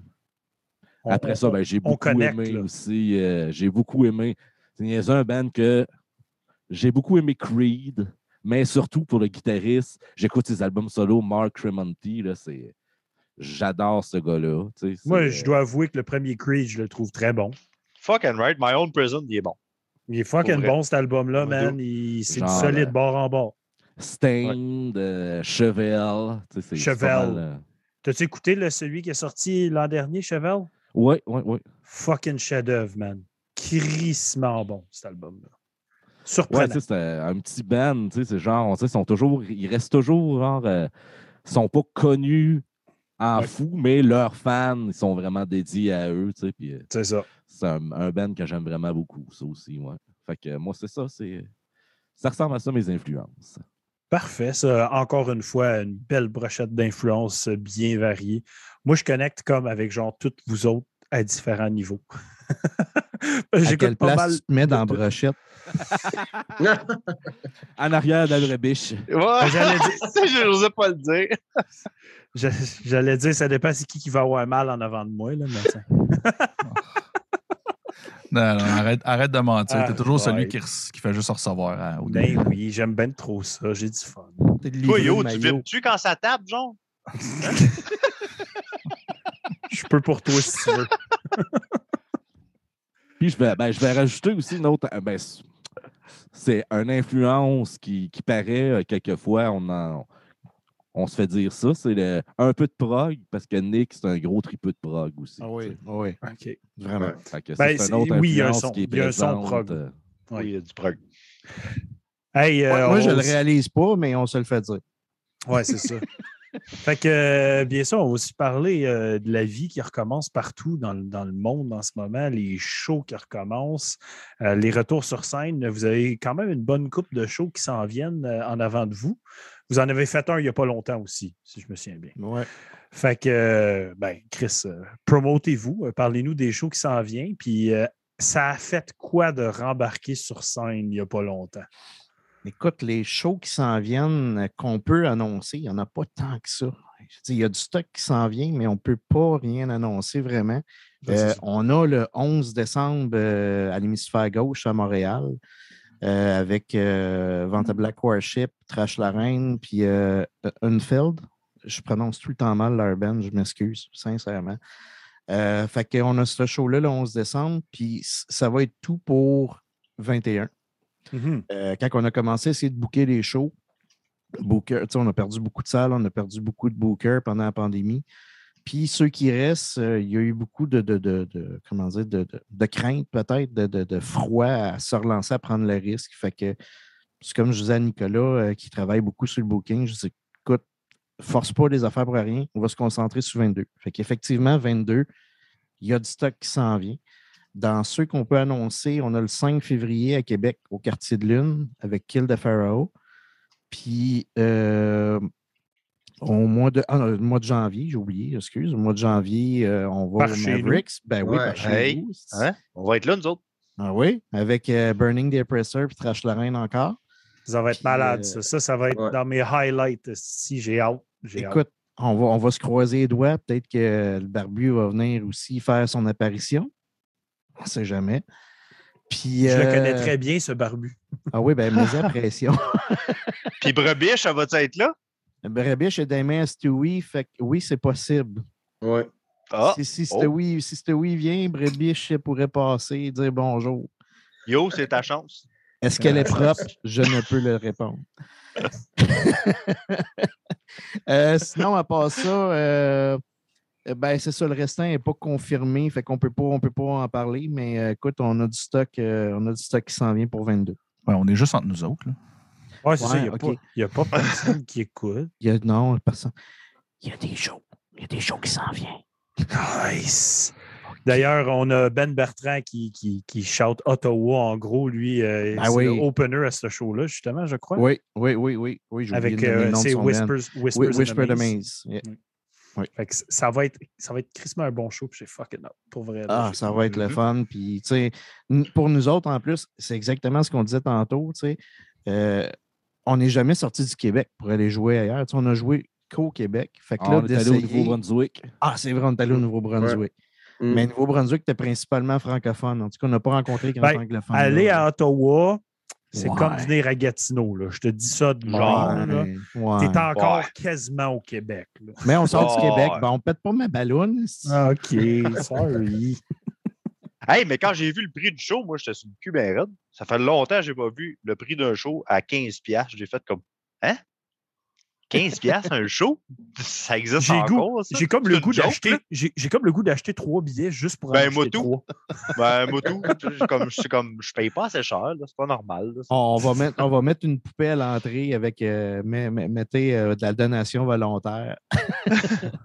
Après on- ça, ben, j'ai beaucoup connecte, aimé là. aussi. euh, j'ai beaucoup aimé. C'est un band que j'ai beaucoup aimé Creed, mais surtout pour le guitariste, j'écoute ses albums solo, Mark Tremonti. Là, c'est... J'adore ce gars-là. Moi, je dois avouer que le premier Creed, je le trouve très bon. Fuck and right, My Own Prison, il est bon. Il est fucking bon, cet album-là, man. C'est du solide euh, bord en bord. Stained, euh, Chevelle. T'as-tu écouté celui qui est sorti l'an dernier, Cheval? Oui, oui, oui. Fucking chef-d'œuvre, man. Crissement bon, cet album-là. Ouais, Surprenant. tu sais, c'est un petit band, tu sais, c'est genre, sais, ils sont toujours, ils restent toujours, genre, euh, ils sont pas connus en Ouais. fou, mais leurs fans, ils sont vraiment dédiés à eux, tu sais, puis euh, c'est ça. c'est un, un band que j'aime vraiment beaucoup, ça aussi, ouais. Fait que moi, c'est ça, c'est, ça ressemble à ça, mes influences. Parfait. Ça, encore une fois, une belle brochette d'influences bien variées. Moi, je connecte comme avec genre toutes vous autres à différents niveaux. [LAUGHS] À quelle pas place mal. tu te mets de dans. Brochette? [LAUGHS] En arrière de la biche. Ouais, J'allais dire- [LAUGHS] je n'osais pas le dire. J'allais dire, ça dépend c'est qui qui va avoir mal en avant de moi. Là, mais ça- Non, non, arrête, arrête de mentir. Ah, T'es toujours celui qui, qui fait juste recevoir hein, au début. ben oui, j'aime bien trop ça. J'ai du fun. Toi, yo, tu vibres-tu quand ça tape, genre? Je peux pour toi si tu veux. [LAUGHS] Puis je vais, ben, je vais rajouter aussi une autre, ben, c'est- c'est une influence qui, qui paraît, euh, quelquefois, on en- on se fait dire ça, c'est le- un peu de prog, parce que Nick, c'est un gros tripeux de prog aussi. Ah oui, sais. oui, OK. vraiment. Ouais. Fait que ça, Ben, c'est c'est- une autre oui, il y a un influence son- qui est il y a un son présente. prog. euh. Oui, il y a du prog. Hey, euh, Moi, je on- le réalise pas, mais on se le fait dire. Ouais, c'est ça. [LAUGHS] fait que, euh, bien sûr, on va aussi parler euh, de la vie qui recommence partout dans, le- dans le monde en ce moment, les shows qui recommencent, euh, les retours sur scène. Vous avez quand même une bonne coupe de shows qui s'en viennent euh, en avant de vous. Vous en avez fait un il n'y a pas longtemps aussi, si je me souviens bien. Ouais. Fait que, euh, ben, Chris, euh, promotez-vous, euh, parlez-nous des shows qui s'en viennent, puis euh, ça a fait quoi de rembarquer sur scène il n'y a pas longtemps? Écoute, les shows qui s'en viennent, qu'on peut annoncer, il n'y en a pas tant que ça. Il y a du stock qui s'en vient, mais on ne peut pas rien annoncer vraiment. Ben, Euh, on a le 11 décembre euh, à l'hémisphère gauche à Montréal euh, avec euh, Vanta Black Warship, Trash la Reine, puis euh, Unfeld. Je prononce tout le temps mal leur band, je m'excuse, sincèrement. Euh, fait qu'on a ce show-là le 11 décembre, puis ça va être tout pour 21. Mhm. Euh, quand on a commencé à essayer de booker les shows, booker, on a perdu beaucoup de salles, on a perdu beaucoup de bookers pendant la pandémie. Puis ceux qui restent, euh, il y a eu beaucoup de, de, de- de- comment dire, de, de, de crainte peut-être, de, de- de froid à se relancer, à prendre le risque. Fait que c'est comme je disais à Nicolas, euh, qui travaille beaucoup sur le booking, je dis écoute, force pas les affaires pour rien, on va se concentrer sur 22. Fait qu'effectivement, 22, il y a du stock qui s'en vient. Dans ceux qu'on peut annoncer, on a le 5 février à Québec, au quartier de Lune, avec Kill the Pharaoh. Puis euh, au mois de, ah, non, mois de janvier, j'ai oublié, excuse, au mois de janvier, euh, on va Par au nous. Mavericks. Ben oui, Ouais. par chez Hey. nous. Hein? On va être là, nous autres. Ah oui, avec euh, Burning the Oppressor puis Trash Lorraine encore. Ça va être Puis, malade, euh, ça. Ça, ça va être ouais. dans mes highlights. Si j'ai hâte. Écoute, on va, on va se croiser les doigts. Peut-être que le barbu va venir aussi faire son apparition. On ne sait jamais. Puis, Je le connais très bien, ce barbu. Ah oui, ben mes [LAUGHS] impressions. Puis Brebiche, ça va être là? Brebiche et Damien Stewie, fait que oui, c'est possible. Ouais. Ah, Si, si, oh. Stewie, si Stewie vient, Brébiche pourrait passer et dire bonjour. yo, c'est ta chance. Est-ce qu'elle est propre? [LAUGHS] Je ne peux le répondre. [LAUGHS] Euh, sinon, à part ça, euh, euh, ben, c'est ça, le restant n'est pas confirmé, fait qu'on peut pas, on peut pas en parler, mais euh, écoute, on a du stock, euh, on a du stock qui s'en vient pour 22. Ouais, on est juste entre nous autres. là. Ouais, c'est ça. Il n'y a, a pas personne qui écoute. [LAUGHS] Il y a, non, personne. Il y a des shows. Il y a des shows qui s'en viennent. Nice. D'ailleurs, on a Ben Bertrand qui, qui, qui shout Ottawa. En gros, lui, euh, Ben c'est oui. le opener à ce show-là, justement, je crois. Oui, oui, oui, oui. oui Avec euh, band. Whispers, Whispers Oui, Whisper the Maze. Fait que ça va être, ça va être crissement un bon show, puis j'ai fucking up, pour vrai. Ah, ça va être le fun. Puis, tu sais, pour nous autres, en plus, c'est exactement ce qu'on disait tantôt. Tu sais, Euh, on n'est jamais sorti du Québec pour aller jouer ailleurs. Tu sais, on a joué qu'au Québec. Fait que Ah, là, on est allé au d'essayer- Nouveau-Brunswick. Ah, c'est vrai, on est allé au Nouveau-Brunswick. Mm. Mais Nouveau-Brunswick était principalement francophone. En tout cas, on n'a pas rencontré grand Ben, anglophone. Aller là. à Ottawa, c'est Ouais. comme venir à Gatineau. Là. Je te dis ça de Genre. Ouais, ouais. T'es encore Ouais. quasiment au Québec. là. Mais on sort du. Québec. Ben, on pète pas ma ballonne. Ah, OK, sorry. [LAUGHS] Hey, mais quand j'ai vu le prix du show, moi, j'étais sur le cul raide. Ça fait longtemps que j'ai pas vu le prix d'un show à 15$. piastres. J'ai fait comme, hein? 15$ piastres, un show? Ça existe J'ai encore, goût- ça? J'ai comme le goût d'acheter. J'ai j'ai comme le goût d'acheter trois billets juste pour en Ben, acheter moi tout. trois. [LAUGHS] Ben, moi, tout. C'est comme, c'est comme, je paye pas assez cher, là. C'est pas normal, là. On va, mettre, on va mettre une poupée à l'entrée avec euh, met- met- mettez euh, de la donation volontaire. [LAUGHS]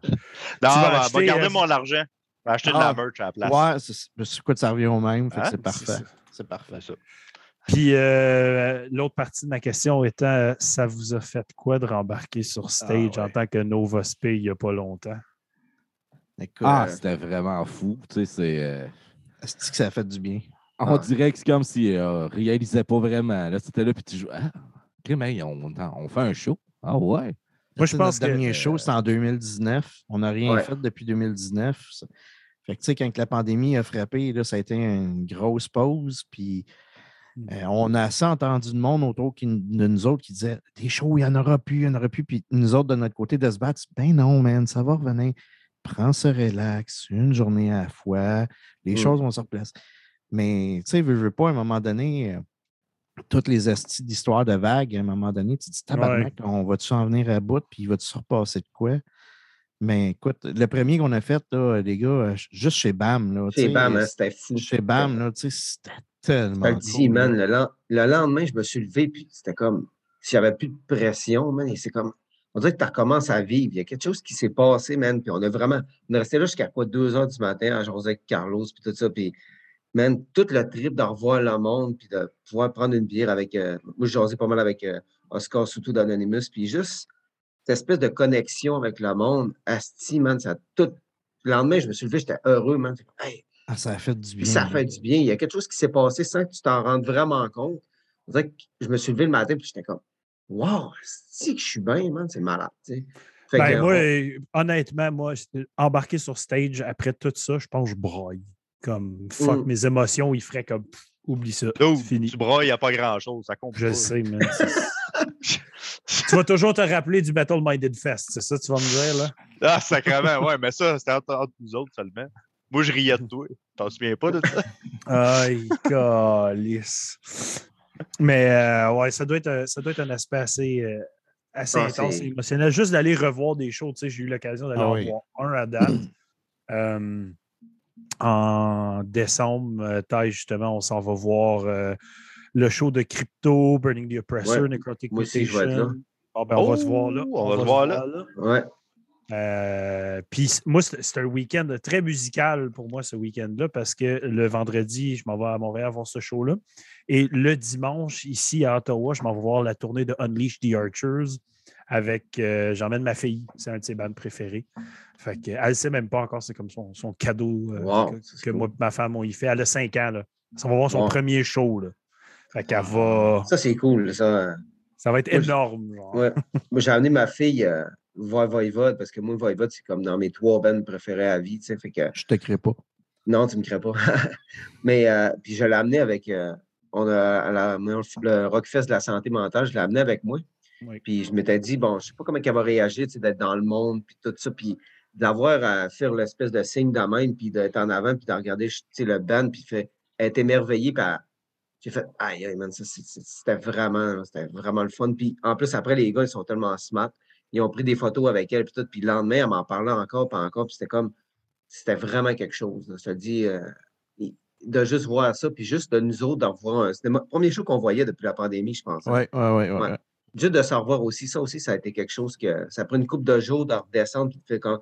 Non, vas ben, garder euh, mon argent. Acheter de Ah, la merch à la place. Ouais, c'est c'est quoi de ça revient au même? Hein? c'est parfait. C'est parfait. Ça. Puis euh, l'autre partie de ma question étant, euh, ça vous a fait quoi de rembarquer sur stage Ah, ouais. en tant que Nova Spé il n'y a pas longtemps? Écoute, Ah, euh, c'était vraiment fou. Tu sais, c'est. euh, c'est que ça a fait du bien? On Ah. dirait que c'est comme s'il ne réalisait pas vraiment. Là, c'était là, puis tu joues. Ah, hey, on, on fait un show. Ah ouais. Moi, je pense notre que- dernier show, c'est en 2019. On n'a rien Ouais. fait depuis 2019. Fait que, tu sais, quand la pandémie a frappé, là, ça a été une grosse pause. Puis, Hmm. euh, on a assez entendu de monde autour qui- de nous autres qui disait Des shows, il n'y en aura plus, il n'y en aura plus. Puis, nous autres, de notre côté, de se battre, ben non, man, ça va revenir. Prends ce relax, une journée à la fois. Les Mm. choses vont se replacer. Mais, tu sais, veux, veux pas, à un moment donné, euh, toutes les astis d'histoire de vagues, à un moment donné, tu te dis tabarnak, on va-tu en venir à bout, puis il va-tu se repasser de quoi? Mais écoute, le premier qu'on a fait, là, les gars, euh, juste chez BAM, là, Chez BAM, hein, c'était fou. chez BAM, là, c'était tellement. Cool, man, le, len- le lendemain, je me suis levé, puis c'était comme s'il n'y avait plus de pression, man, et c'est comme. On dirait que tu recommences à vivre. Il y a quelque chose qui s'est passé, man, puis on a vraiment. On est resté là jusqu'à quoi, deux heures du matin à jaser avec Carlos, puis tout ça, puis, man, tout le trip de revoir le monde, puis de pouvoir prendre une bière avec. euh, moi, je jasais pas mal avec euh, Oscar Soutou d'Anonymous, puis juste cette espèce de connexion avec le monde, Asti, man, ça a tout. Le lendemain, je me suis levé, j'étais heureux, man. Hey, Ah, ça a fait du bien. puis ça fait du bien. Il y a quelque chose qui s'est passé sans que tu t'en rendes vraiment compte. Que je me suis levé le matin puis j'étais comme Wow, c'est que je suis bien, man, c'est malade. tu sais. Ben, que, moi, on- euh, honnêtement, moi, embarquer sur stage après tout ça, je pense que je broille. Comme fuck Mm. mes émotions, il ferait comme pff, oublie ça. Dude, C'est fini. Tu il n'y a pas grand-chose. Ça compte Je pas. sais, man. Tu vas toujours te rappeler du Metal Minded Fest, c'est ça que tu vas me dire, là? Ah, sacrément, ouais, mais ça, c'était entre, entre nous autres seulement. Moi, je riais de toi. T'en souviens pas de ça? Aïe, calice. Mais euh, ouais, ça doit, être, un- ça doit être un aspect assez, euh, assez Ah, intense c'est- et émotionnel. Juste d'aller revoir des shows, tu sais, j'ai eu l'occasion d'aller Ah en oui. voir un à date. Euh, en décembre, euh, taille, justement, on s'en va voir euh, le show de Crypto, Burning the Oppressor, Ouais. Necrotic Moi aussi, je vais être là. Ah, ben, on va se voir là. Oh, on va se voir là. Ouais. Euh, Puis moi, c'est un week-end très musical pour moi, ce week-end-là, parce que le vendredi, je m'en vais à Montréal voir ce show-là. Et le dimanche, ici à Ottawa, je m'en vais voir la tournée de Unleash the Archers avec euh, j'emmène ma fille. C'est un de ses bandes préférées. Fait que, elle ne sait même pas encore, c'est comme son, son cadeau euh, Wow, que, c'est que cool. moi et ma femme, on y fait. Elle a 5 ans. Là. Ça va voir son Wow. premier show. Là. Fait qu'elle va. Ça, c'est cool, ça. Ça va être Moi, énorme. genre. Ouais. [LAUGHS] Moi, j'ai amené ma fille euh, voir Voivode parce que moi, Voivode, c'est comme dans mes trois bands préférées à vie. tu sais, Fait que Je te crée pas. Non, tu ne me crées pas. [LAUGHS] Mais euh, puis je l'ai amené avec. euh, on a à la- le Rockfest de la santé mentale, je l'ai amené avec moi. Oui. Puis je m'étais dit, bon, je sais pas comment elle va réagir, tu sais, d'être dans le monde, puis tout ça. Puis d'avoir à faire l'espèce de signe de même, puis d'être en avant, puis de regarder tu sais, le band, puis fait, être émerveillé, puis à- j'ai fait, aïe, aïe, man, ça, c'était vraiment, c'était vraiment le fun. Puis en plus, après, les gars, ils sont tellement smart. Ils ont pris des photos avec elle, puis tout. Puis le lendemain, elle m'en parlait encore, puis encore, puis c'était comme, c'était vraiment quelque chose. là. Je te dis, euh, de juste voir ça, puis juste de nous autres, de revoir un cinéma. Premier show qu'on voyait depuis la pandémie, je pense. Oui, oui, oui. Juste de se revoir aussi, ça aussi, ça a été quelque chose que ça prend une couple de jours de redescendre, puis de faire comme,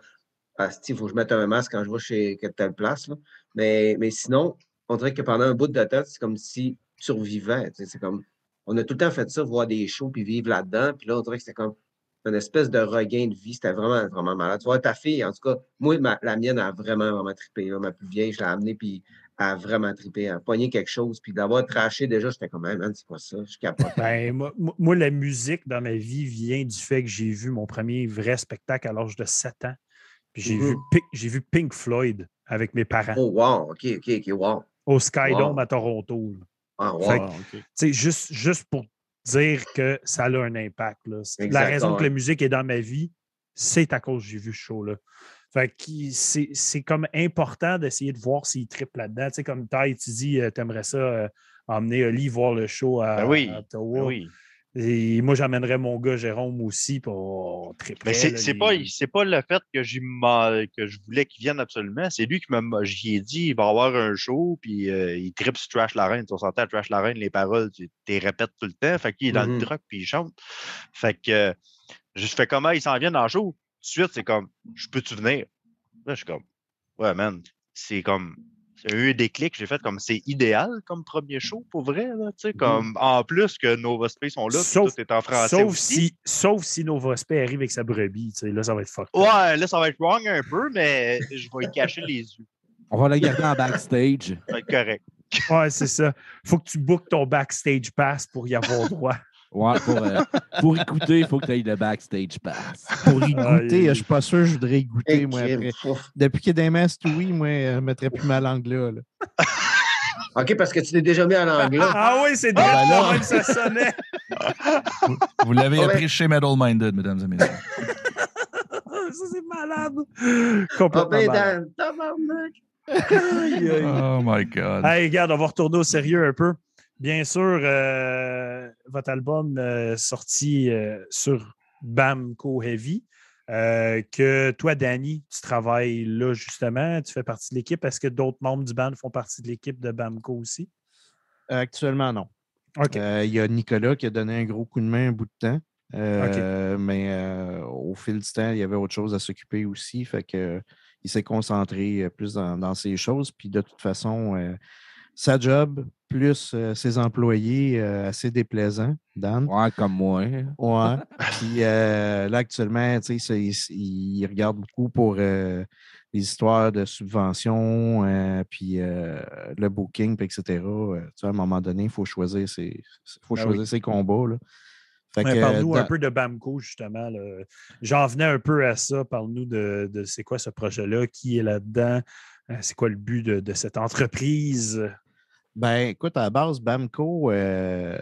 ah, il faut que je mette un masque quand je vais chez telle place. là. Mais, mais sinon, on dirait que pendant un bout de temps, c'est comme si sais, C'est comme, on a tout le temps fait ça, voir des shows, puis vivre là-dedans. Puis là, on dirait que c'était comme une espèce de regain de vie. C'était vraiment, vraiment malade. Tu vois, ta fille, en tout cas, moi, ma- la mienne a vraiment, vraiment trippé. là. Ma plus vieille, je l'ai amenée, puis elle a vraiment trippé. Elle a pogné quelque chose. Puis d'avoir traché déjà, j'étais comme, Hey, man, c'est quoi ça? Je capote. [LAUGHS] Ben, moi, moi- la musique dans ma vie vient du fait que j'ai vu mon premier vrai spectacle à l'âge de 7 ans. Puis j'ai vu, Mhm. J'ai vu Pink Floyd avec mes parents Oh, wow, OK, OK, OK, wow. au Skydome wow. à Toronto. là. Ah, wow. Que- juste, juste pour dire que ça a un impact. là. La raison que la musique est dans ma vie, c'est à cause que j'ai vu ce show-là. Fait c'est c'est comme important d'essayer de voir s'il triple là-dedans. Tu sais, comme Ty, tu dis, tu aimerais ça euh, emmener Oli voir le show à, Ben oui, à Ottawa. Ben oui. Et moi, j'amènerais mon gars Jérôme aussi pour triper. Mais c'est pas, pas le fait que, que je voulais qu'il vienne absolument. C'est lui qui m'a ai dit il va avoir un show, puis euh, il tripe sur Trash la Reine. On s'entend à Trash la Reine, les paroles, tu les répètes tout le temps. Fait qu'il est dans le truck, puis il chante. Fait que euh, je fais comment il s'en vient dans le show? Tout de suite, c'est comme Je peux-tu venir? Là, je suis comme Ouais, man, c'est comme. C'est eu un déclic, j'ai fait comme c'est idéal comme premier show pour vrai. Là, tu sais, comme, En plus que Nova Space sont là, Sauf- tout est en français. Sauf aussi. si, sauf si Nova arrive avec sa brebis. tu sais, Là, ça va être fuck. Ouais, là, ça va être wrong un peu, mais je vais y cacher les yeux. On va la garder en backstage. Ça va être correct. Ouais, c'est ça. Faut que tu bookes ton backstage pass pour y avoir droit. [LAUGHS] Ouais, pour, euh, pour écouter, il faut que tu ailles le backstage pass. Pour y Ah, goûter, je suis pas sûr que je voudrais y goûter, moi, après. Depuis qu'il y a des masses, oui, moi, je ne mettrais plus ma langue là. là. [LAUGHS] OK, parce que tu t'es déjà mis à l'anglais. Ah oui, c'est ben là. drôle, même ça sonnait. [LAUGHS] Vous l'avez Ah appris chez Metal Minded, mesdames et messieurs. [LAUGHS] ça, c'est malade. Ah Complètement ben, malade. Dan, tabarnak. Aïe, aïe. Oh my God. Hey, regarde, on va retourner au sérieux un peu. Bien sûr, euh, votre album euh, sorti euh, sur Bamco Heavy, euh, que toi, Danny, tu travailles là justement, tu fais partie de l'équipe. Est-ce que d'autres membres du band font partie de l'équipe de Bamco aussi? Actuellement, non. OK. Il y a Nicolas qui a donné un gros coup de main un bout de temps. Mais au fil du temps, il y avait autre chose à s'occuper aussi. Fait que, il s'est concentré plus dans, dans ces choses. Puis de toute façon, sa job plus euh, ses employés euh, assez déplaisants, Dan. Ouais, comme moi. hein. Ouais. [LAUGHS] Puis euh, là, actuellement, tu sais, il regarde beaucoup pour euh, les histoires de subventions, euh, puis euh, le booking, puis etc. Euh, tu sais, à un moment donné, il faut choisir ses, faut Ah choisir oui. ses combats. Là. Ouais, Parle-nous un dans- peu de Bamco, justement. J'en venais un peu à ça. Parle-nous de, de c'est quoi ce projet-là, qui est là-dedans, c'est quoi le but de, de cette entreprise? Ben, écoute, à la base, Bamco, euh,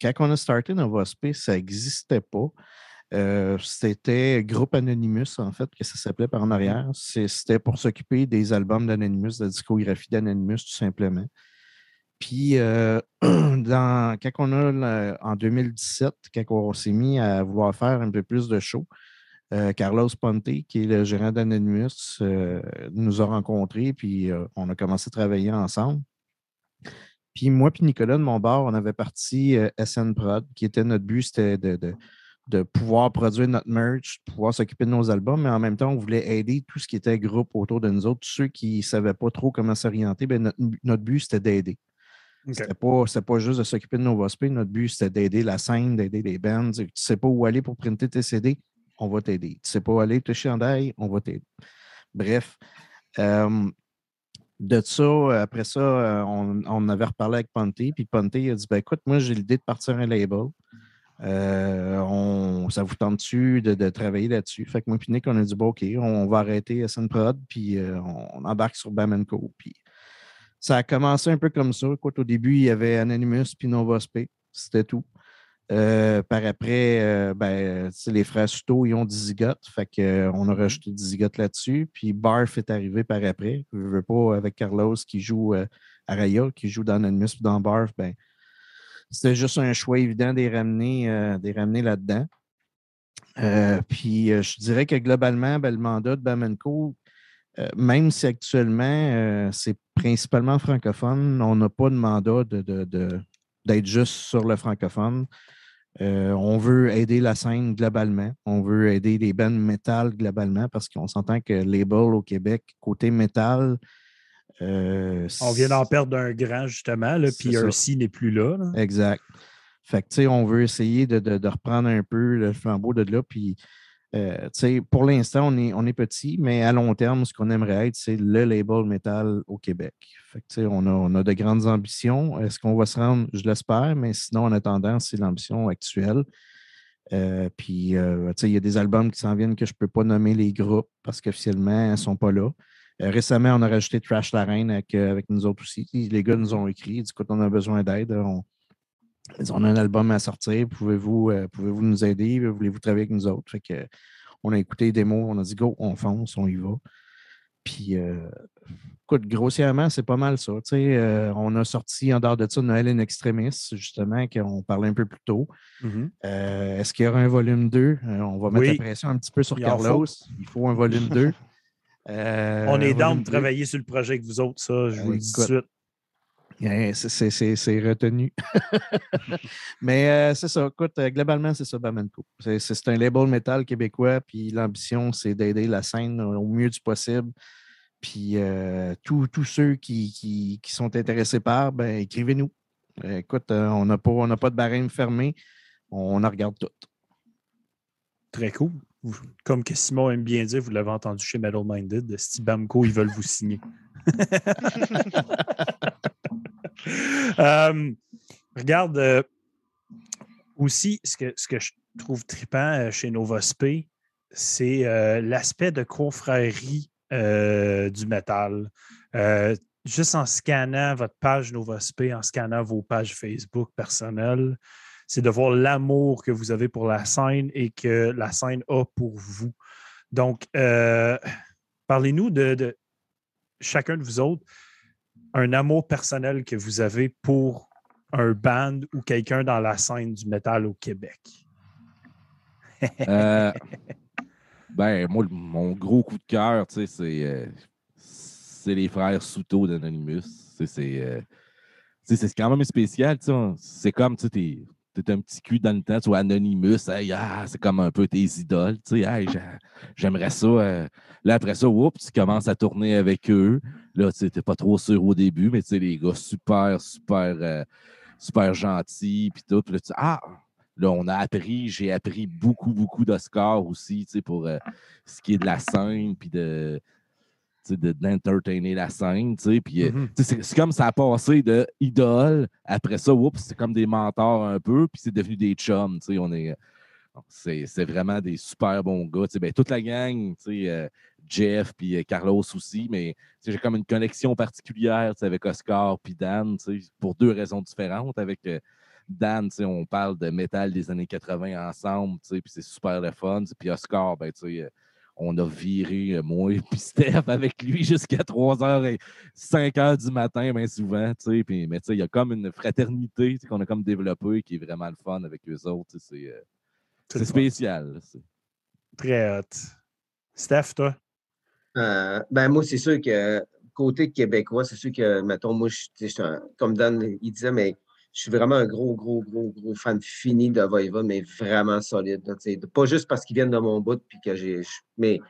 quand on a starté Nova Space, ça n'existait pas. Euh, c'était Groupe Anonymous, en fait, que ça s'appelait par en arrière. C'était pour s'occuper des albums d'Anonymous, de la discographie d'Anonymous, tout simplement. Puis, euh, [CLEARS THROAT] dans, quand on a, en 2017, quand on s'est mis à vouloir faire un peu plus de shows, euh, Carlos Ponte, qui est le gérant d'Anonymous, nous a rencontrés, puis on a commencé à travailler ensemble. Puis moi puis Nicolas de mon bord, on avait parti euh, SN Prod, qui était notre but, c'était de, de- de pouvoir produire notre merch, de pouvoir s'occuper de nos albums, mais en même temps, on voulait aider tout ce qui était groupe autour de nous autres. Tous ceux qui ne savaient pas trop comment s'orienter, ben, notre, notre but, c'était d'aider. OK. C'était pas, c'était pas juste de s'occuper de Nova Space. Notre but, c'était d'aider la scène, d'aider les bands. Tu ne sais pas où aller pour printer tes CD, on va t'aider. Tu ne sais pas où aller te chandail, on va t'aider. Bref. euh, de ça, après ça, euh, on, on avait reparlé avec Ponte, puis Ponte a dit ben, écoute, moi, j'ai l'idée de partir un label. Euh, on, ça vous tente-tu de, de travailler là-dessus? Fait que moi, puis Nick, on a dit bon, OK, on va arrêter SN Prod, puis euh, on embarque sur Bam Co. Puis ça a commencé un peu comme ça. Écoute, au début, il y avait Anonymous puis Nova Spe. C'était tout. Euh, par après, euh, ben, sais, les frères Suto, ils ont Dizigote. Fait qu'on a rajouté Dizigote là-dessus. Puis Barf est arrivé par après. Je veux pas avec Carlos qui joue euh, à Raya, qui joue dans Anonymous dans Barf. Ben, c'était juste un choix évident de les ramener, euh, de les ramener là-dedans. Euh, puis euh, je dirais que globalement, ben, le mandat de Bamenco, euh, même si actuellement euh, c'est principalement francophone, on n'a pas de mandat de, de- de- d'être juste sur le francophone. Euh, on veut aider la scène globalement. On veut aider les bands métal globalement parce qu'on s'entend que label au Québec, côté métal, euh, On vient d'en perdre un grand, justement, là, puis. RC n'est plus là. là. Exact. Fait que, tu sais, on veut essayer de, de- de reprendre un peu le flambeau de là. Puis, euh, pour l'instant, on est, on est petit, mais à long terme, ce qu'on aimerait être, c'est le label métal au Québec. On a, on a de grandes ambitions. Est-ce qu'on va se rendre? Je l'espère, mais sinon, en attendant, c'est l'ambition actuelle. Euh, puis, euh, il y a des albums qui s'en viennent que je ne peux pas nommer les groupes parce qu'officiellement, ils ne sont pas là. Récemment, on a rajouté Trash la Reine avec, avec nous autres aussi. Les gars nous ont écrit, du coup, on a besoin d'aide. Ils ont un album à sortir. Pouvez-vous euh, pouvez-vous nous aider? Voulez-vous travailler avec nous autres? Fait que, on a écouté les démos, on a dit go, on fonce, on y va. Puis, euh, écoute, grossièrement, c'est pas mal ça. Euh, on a sorti en dehors de ça Noël in Extremis, justement, qu'on parlait un peu plus tôt. Mhm. Euh, Est-ce qu'il y aura un volume 2? Euh, on va mettre Oui. la pression un petit peu sur Il Carlos. Il faut un volume 2. [LAUGHS] Euh, On est volume de 2. travailler sur le projet avec vous autres, ça, je vous le dis tout de suite. Yeah, c'est- c'est- retenu. [LAUGHS] Mais euh, c'est ça. Écoute, euh, globalement, c'est ça, Bamenco. C'est un label métal québécois, puis l'ambition, c'est d'aider la scène au mieux du possible. Puis euh, tous ceux qui, qui- qui sont intéressés par, ben, écrivez-nous. Écoute, on n'a pas, on n'a pas de barème fermé. On en regarde tout. Très cool. Comme que Simon aime bien dire, vous l'avez entendu chez Metal Minded, Steve Bamco, ils veulent vous signer. [LAUGHS] Euh, regarde, euh, aussi, ce que, ce que je trouve trippant euh, chez Novospé, c'est l'aspect de confrérie du métal. Juste en scannant votre page Novospé, en scannant vos pages Facebook personnelles, c'est de voir l'amour que vous avez pour la scène et que la scène a pour vous. Donc, parlez-nous de chacun de vous autres, un amour personnel que vous avez pour un band ou quelqu'un dans la scène du métal au Québec? [LAUGHS] Euh, ben, moi, mon gros coup de cœur, tu sais, c'est, euh, c'est les frères Souto d'Anonymous. Sais, C'est, euh, c'est quand même spécial. tu sais, C'est comme, tu sais, t'es, un petit cul dans le temps, tu vois, Anonymous, hey, ah, c'est comme un peu tes idoles. Tu sais, Hey, j'a- j'aimerais ça. euh. Là, après ça, oups, tu commences à tourner avec eux. Là, tu t'es pas trop sûr au début, mais tu sais, les gars super, super, euh, super gentils, puis tout. Puis là, tu ah, Là, on a appris, j'ai appris beaucoup, beaucoup d'Oscars aussi, tu sais, pour euh, ce qui est de la scène, puis de, de- d'entertainer la scène. Puis, euh, Mhm. c'est comme ça a passé de idole, après ça, oups, c'est comme des mentors un peu, puis c'est devenu des chums. On est. C'est vraiment des super bons gars. Ben, toute la gang, euh, Jeff puis euh, Carlos aussi, mais j'ai comme une connexion particulière avec Oscar puis Dan, pour deux raisons différentes. Avec euh, Dan, on parle de métal des années 80 ensemble, puis c'est super le fun. Puis Oscar, ben, tu sais, euh, on a viré, euh, moi et puis Steph, avec lui jusqu'à 3h et 5h du matin, bien souvent. tu sais. Puis, mais tu sais, il y a comme une fraternité qu'on a comme développée qui est vraiment le fun avec eux autres. C'est euh, spécial. là, Très hot. Steph, toi? Euh, ben moi, c'est sûr que côté québécois, c'est sûr que, mettons, moi, je, tu sais, je suis un- comme Dan il disait, mais je suis vraiment un gros, gros, gros, gros fan fini de Voiva, mais vraiment solide. là, pas juste parce qu'ils viennent de mon bout, puis que j'ai. Mais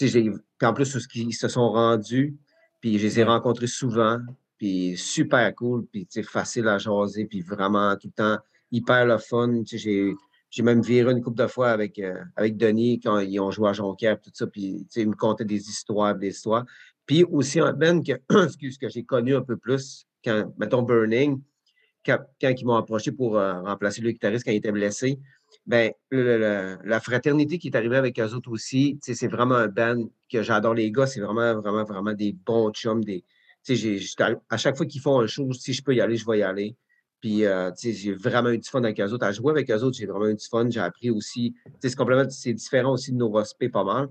j'ai. En plus, ce qu'ils se sont rendus, puis je les ai rencontrés souvent, puis super cool, puis facile à jaser, puis vraiment tout le temps hyper le fun. J'ai. J'ai même viré une couple de fois avec, euh, avec Denis quand ils ont joué à Jonquière, tout ça, puis tu sais, ils me contaient des histoires, des histoires. Puis aussi un Ben que, [CLEARS THROAT] excuse, que j'ai connu un peu plus, quand, mettons, Burning, quand, ils m'ont approché pour euh, remplacer le guitariste quand il était blessé, ben, la fraternité qui est arrivée avec eux autres aussi, c'est vraiment un band que j'adore. Les gars, c'est vraiment, vraiment, vraiment des bons chums. Des, à, à chaque fois qu'ils font un show, si je peux y aller, je vais y aller. Puis, euh, j'ai vraiment eu du fun avec eux autres. À jouer avec eux autres, j'ai vraiment eu du fun. J'ai appris aussi. C'est complètement, différent aussi de nos respects pas mal.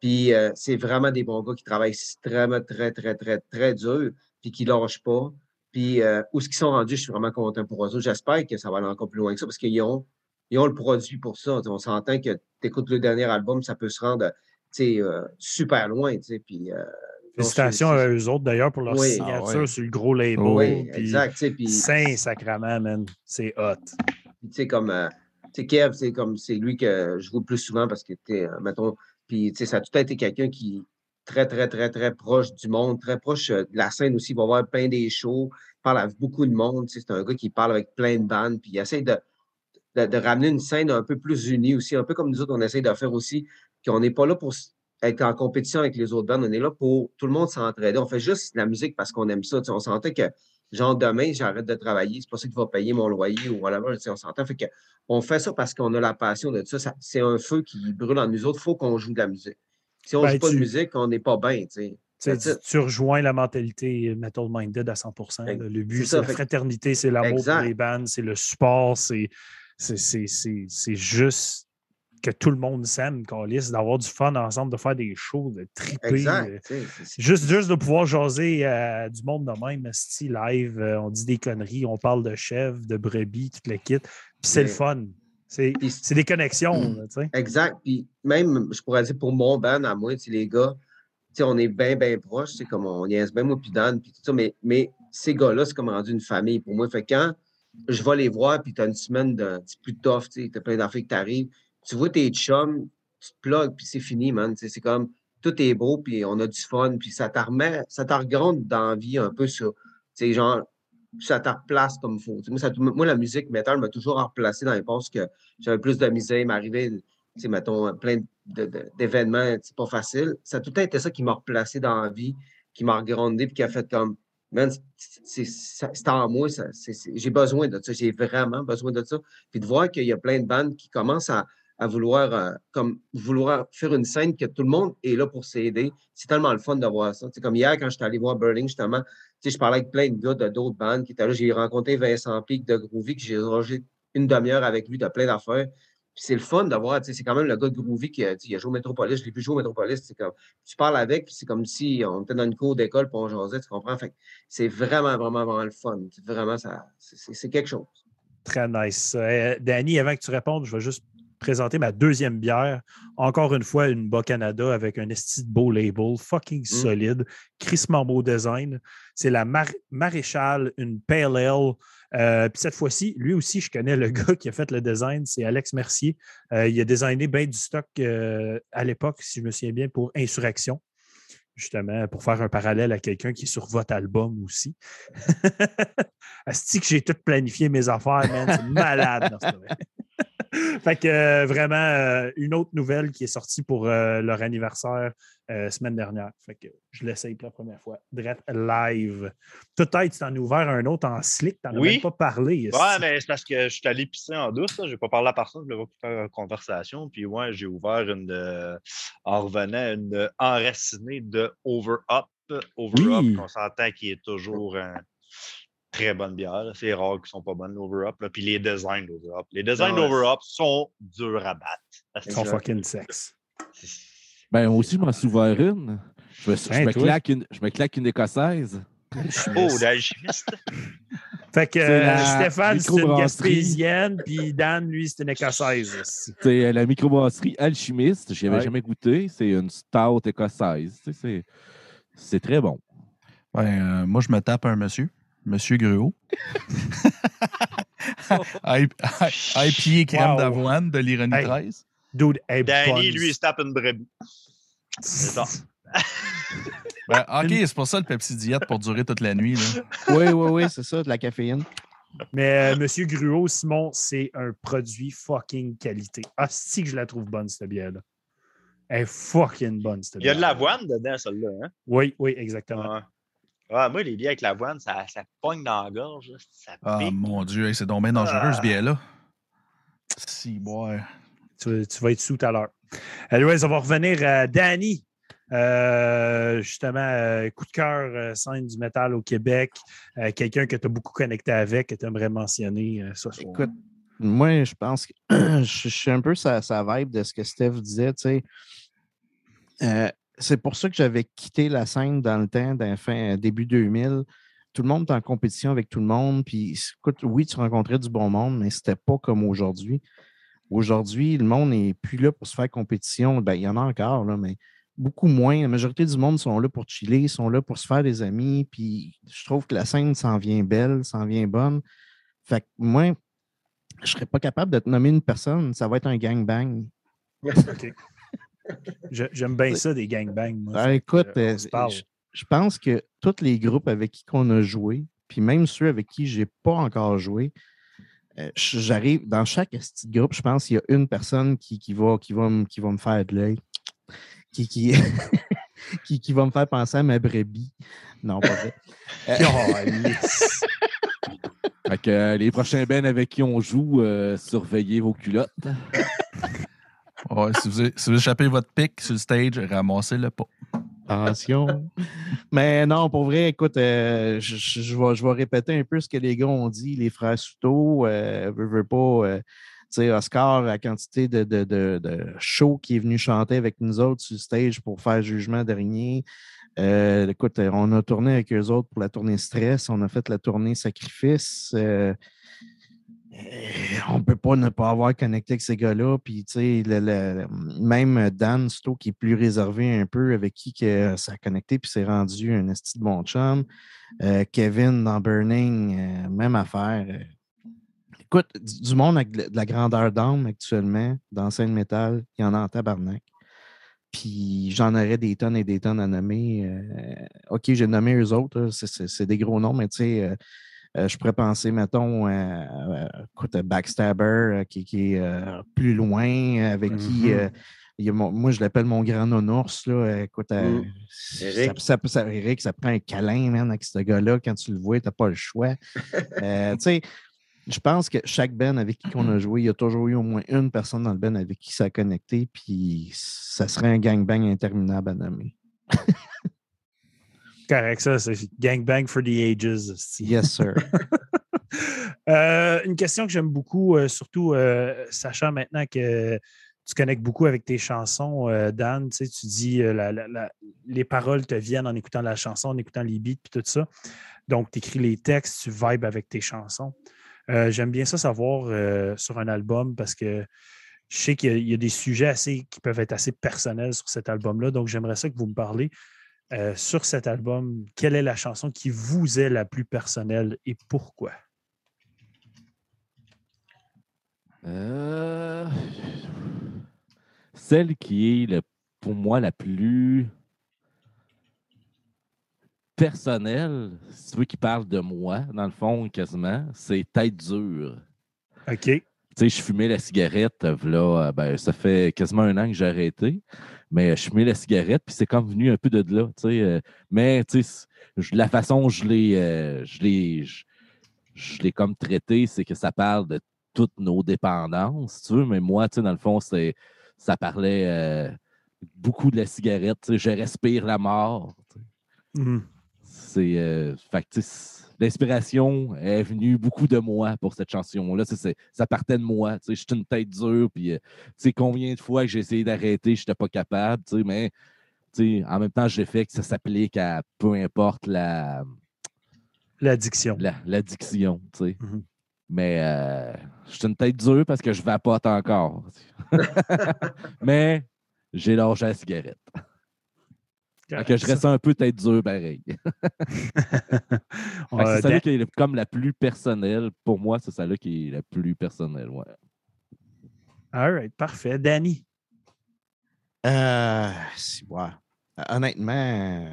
Puis, euh, c'est vraiment des bons gars qui travaillent extrêmement, très, très, très, très dur, puis qui lâchent pas. Puis, euh, où ce qu'ils sont rendus, je suis vraiment content pour eux autres. J'espère que ça va aller encore plus loin que ça parce qu'ils ont, ils ont le produit pour ça. Tu sais, on s'entend que tu écoutes le dernier album, ça peut se rendre euh, super loin. Puis, euh, Félicitations donc, à eux autres, d'ailleurs, pour leur Oui. signature Ah ouais. sur le gros label. Oui, puis exact. Puis, Saint-Sacrament, man. C'est hot. Puis, tu sais, comme, euh, tu sais, Kev, c'est comme, c'est lui que je vois le plus souvent parce que, tu sais, mettons, puis, tu sais, ça a tout été quelqu'un qui très, très, très, très proche du monde, très proche euh, de la scène aussi. Il va voir plein des shows, il parle avec beaucoup de monde. C'est un gars qui parle avec plein de bandes, puis il essaie de, de, ramener une scène un peu plus unie aussi, un peu comme nous autres, on essaie de faire aussi, qu'on n'est pas là pour être en compétition avec les autres bandes, on est là pour tout le monde s'entraider. On fait juste la musique parce qu'on aime ça. On sentait que, genre, demain, j'arrête de travailler, c'est pas ça qui va payer mon loyer ou whatever. On s'entend. Fait on fait ça parce qu'on a la passion de. Ça- c'est un feu qui brûle en nous autres. Il faut qu'on joue de la musique. Si on ne Ben, joue pas tu- de musique, on n'est pas bien. tu sais. Tu rejoins la mentalité Metal Minded à 100 là. Le but, C'est la fait fraternité, c'est l'amour pour les bandes, c'est le support, c'est juste que tout le monde s'aime, qu'on lisse, d'avoir du fun ensemble, de faire des shows, de triper. euh, Exact. Juste, juste de pouvoir jaser euh, du monde de même, style live, euh, on dit des conneries, on parle de chèvres, de brebis, tout le kit. Puis c'est le fun. C'est c'est des connexions, là, sais. Exact. Puis même, je pourrais dire pour mon band, à moi, les gars, on est bien, bien proches, c'est comme on niaise bien, moi, puis Dan, puis tout ça, mais, mais ces gars-là, c'est comme rendu une famille pour moi. Fait quand je vais les voir, puis tu as une semaine de c'est plus tough, tu t'as plein d'affaires qui t'arrivent, tu vois tes chums, tu te plugues, puis c'est fini, man. C'est comme tout est beau, puis on a du fun, puis ça te remet, ça te regronde dans la vie un peu sur, tu sais, genre, ça te replace comme il faut. Moi, la musique métal m'a toujours replacé dans les postes que j'avais plus de misère, il m'arrivait mettons, plein d'événements, c'est pas facile. Ça a tout le temps été ça qui m'a replacé dans la vie, qui m'a regrondé, puis qui a fait comme, man, c'est- en moi, j'ai besoin de ça, j'ai vraiment besoin de ça. Puis de voir qu'il y a plein de bandes qui commencent à, vouloir, euh, comme, vouloir faire une scène que tout le monde est là pour s'aider, c'est tellement le fun de voir ça. Tu sais, comme hier, quand j'étais allé voir Burning, justement, sais, je parlais avec plein de gars de d'autres bandes qui étaient là. J'ai rencontré Vincent Pic de Groovy, que j'ai rangé une demi-heure avec lui de plein d'affaires. Puis c'est le fun de voir, c'est quand même le gars de Groovy qui a, il a joué au Métropolis, je l'ai vu jouer au c'est comme, tu parles avec, puis c'est comme si on était dans une cour d'école, puis on tu comprends? C'est vraiment, vraiment, vraiment le fun. Vraiment, ça, c'est quelque chose. Très nice. Euh, Danny, avant que tu répondes, je vais juste présenter ma deuxième bière. Encore une fois, une Bas Canada avec un esti de beau label, fucking solide, crissement beau design. C'est la Mar- Maréchal, une Pale Ale. Euh, Puis cette fois-ci, lui aussi, je connais le [LAUGHS] gars qui a fait le design, c'est Alex Mercier. Euh, il a designé bien du stock euh, à l'époque, si je me souviens bien, pour Insurrection. Justement, pour faire un parallèle à quelqu'un qui est sur votre album aussi. [LAUGHS] Asti que j'ai tout planifié mes affaires, man. C'est malade. [LAUGHS] [LAUGHS] fait que euh, vraiment, euh, une autre nouvelle qui est sortie pour euh, leur anniversaire semaine dernière. Fait que je l'essaye pour la première fois. Drette live. Peut-être tu t'en as ouvert un autre en slick, t'en as Oui. même pas parlé. Ouais, mais c'est parce que je suis allé pisser en douce. Je n'ai pas parlé à personne, je voulais pas faire une conversation. Puis ouais, j'ai ouvert une, en revenant, une enracinée de Over Up. Over Oui. Up, on s'entend qu'il est toujours très bonne bière. là. C'est rare qu'ils ne sont pas bonnes, l'Over Up. là. Puis les designs d'Over Up. Les designs Ah ouais. d'Over Up sont durs à battre. Ils sont fucking sexe. Ben, moi aussi, je m'en ouvert une. Je me, je Hein, me claque une. Je me claque une écossaise. [LAUGHS] Oh, l'alchimiste. [LAUGHS] Fait que euh, Stéphane, c'est une gaspésienne, puis Dan, lui, c'est une écossaise. C'est euh, la microbrasserie Alchimiste. Je n'y avais Ouais. jamais goûté. C'est une stout écossaise. C'est c'est très bon. Ben, euh, moi, je me tape un monsieur, Monsieur Gruau. [LAUGHS] IPA crème Wow. d'avoine de l'ironie Hey. 13. Dude, hey, Danny, buns. lui, il se tape une brebis. C'est ça. [LAUGHS] Ben, OK, c'est pour ça le Pepsi Diète pour durer toute la nuit. Là. Oui, oui, oui, c'est ça, de la caféine. Mais euh, Monsieur Gruau, Simon, c'est un produit fucking qualité. Ah, si que je la trouve bonne, cette bière-là. Elle est fucking bonne, cette Il y a bière. de l'avoine dedans, celle-là. Hein? Oui, oui, exactement. Ouais, moi, les bières avec l'avoine, ça, ça pogne dans la gorge. Ça Ah, pique. mon Dieu, hey, c'est donc bien dangereux, ce Ah. bière-là. Si, boire. Tu, tu vas être sous tout à l'heure. Anyways, on va revenir à Danny. Euh, justement, euh, coup de cœur, euh, scène du métal au Québec. Euh, Quelqu'un que tu as beaucoup connecté avec, que tu aimerais mentionner euh, ce soir. Écoute, moi, je pense que [CLEARS THROAT] je, je suis un peu sa, sa vibe de ce que Steph disait, tu sais. Euh, c'est pour ça que j'avais quitté la scène dans le temps, fin, début 2000. Tout le monde est en compétition avec tout le monde. Puis, écoute, oui, tu rencontrais du bon monde, mais c'était pas comme aujourd'hui. Aujourd'hui, le monde n'est plus là pour se faire compétition. Ben, il y en a encore, mais beaucoup moins. La majorité du monde sont là pour chiller, sont là pour se faire des amis. Puis, je trouve que la scène s'en vient belle, s'en vient bonne. Fait que moi, je serais pas capable de te nommer une personne. Ça va être un gangbang. [LAUGHS] OK. Je- J'aime bien ça, des gangbangs. moi. Ben, écoute, euh, euh, je, je pense que tous les groupes avec qui on a joué, puis même ceux avec qui j'ai pas encore joué, euh, je- j'arrive dans chaque petit groupe, je pense qu'il y a une personne qui, qui va, qui, va, me- qui va me faire de l'œil, qui, qui, [LAUGHS] qui, qui va me faire penser à ma brebis. Non, pas vrai. Euh. [LAUGHS] Fait que, euh, les prochains bands avec qui on joue, euh, surveillez vos culottes. [LAUGHS] Si, vous, si vous échappez votre pic sur le stage, ramassez-le pas. Attention. Mais non, pour vrai, écoute, euh, je, vais, je vais répéter un peu ce que les gars ont dit. Les frères Souto, euh, veut, pas, euh, tu sais, Oscar, la quantité de, de, de, de show qui est venu chanter avec nous autres sur le stage pour faire jugement dernier. Euh, écoute, on a tourné avec eux autres pour la tournée Stress. On a fait la tournée Sacrifice. Euh, euh, on ne peut pas ne pas avoir connecté avec ces gars-là. Puis, tu sais, même Dan Sto, qui est plus réservé un peu, avec qui que ça a connecté, puis c'est rendu un esti de bon chum. Euh, Kevin dans Burning, euh, même affaire. Euh, Écoute, du, monde avec de, la grandeur d'âme actuellement, dans scène métal, il y en a en tabarnak. Puis j'en aurais des tonnes et des tonnes à nommer. Euh, OK, j'ai nommé eux autres, c'est des gros noms, mais tu sais, euh, je pourrais penser, mettons, euh, écoute, Backstabber, qui, qui est euh, plus loin, avec qui, Mhm. euh, il y a mon- moi, je l'appelle mon grand Euh, écoute, Mm. ça- Eric. Ça, ça- Eric, ça prend un câlin, man, avec ce gars-là. Quand tu le vois, tu n'as pas le choix. [LAUGHS] Tu sais, je pense que chaque Ben avec qui on a joué, il y a toujours eu au moins une personne dans le Ben avec qui ça a connecté, puis ça serait un gangbang interminable à nommer. [LAUGHS] Correct, ça, c'est gangbang for the ages. Yes, sir. [LAUGHS] Euh, une question que j'aime beaucoup, euh, surtout euh, sachant maintenant que tu connectes beaucoup avec tes chansons, Dan, tu sais, tu dis la- la- la- les paroles te viennent en écoutant la chanson, en écoutant les beats, puis tout ça. Donc, tu écris les textes, tu vibes avec tes chansons. J'aime bien ça savoir sur un album parce que je sais qu'il y y, a des sujets assez, qui peuvent être assez personnels sur cet album-là. Donc, j'aimerais ça que vous me parlez euh, sur cet album. Quelle est la chanson qui vous est la plus personnelle et pourquoi? Euh, Celle qui est le- pour moi la plus personnelle, si tu veux, qui parle de moi, dans le fond, quasiment, c'est Tête dure. OK. Tu sais, je fumais la cigarette, euh, v'là, euh, ben, ça fait quasiment un an que j'ai arrêté, mais je fumais la cigarette, puis c'est comme venu un peu de là, tu sais. euh, mais, tu sais, la façon je l'ai, euh, je l'ai, je, l'ai comme traité, c'est que ça parle de toutes nos dépendances, tu veux, mais moi, tu sais, dans le fond, c'est, ça parlait euh, beaucoup de la cigarette, tu sais, je respire la mort. Mhm. C'est. euh, sais, l'inspiration est venue beaucoup de moi pour cette chanson-là. C'est- Ça partait de moi. sais, J'étais une tête dure. Puis, euh, sais, combien de fois que j'ai essayé d'arrêter, je n'étais pas capable. Mais en même temps, j'ai fait que ça s'applique à peu importe la, L'addiction. la- l'addiction. Mhm. Mais euh, je suis une tête dure parce que je vapote encore. [LAUGHS] [LAUGHS] Mais j'ai lâché la cigarette. Que je reste un peu tête dure pareil. [LAUGHS] C'est celle-là qui est comme la plus personnelle. Pour moi, c'est celle-là qui est la plus personnelle. Ouais. All right, parfait. Danny. Euh, si, ouais. Honnêtement,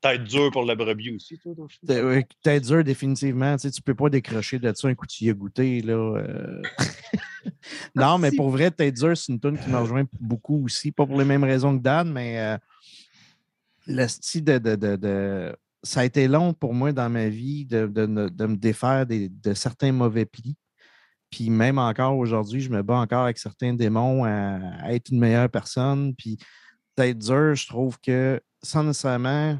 Tête dure pour la brebis aussi, toi, ouais, tête dure, définitivement. Tu ne peux pas décrocher de ça un coup tu y goûté. Là, euh. [LAUGHS] non, mais pour vrai, tête dure, c'est une tune qui m'a rejoint beaucoup aussi. Pas pour les mêmes raisons que Dan, mais euh, le style de, de, de- de- Ça a été long pour moi dans ma vie de, de- de- de me défaire des- de certains mauvais plis. Puis même encore aujourd'hui, je me bats encore avec certains démons à, à être une meilleure personne. Puis Tête dure, je trouve que, sans nécessairement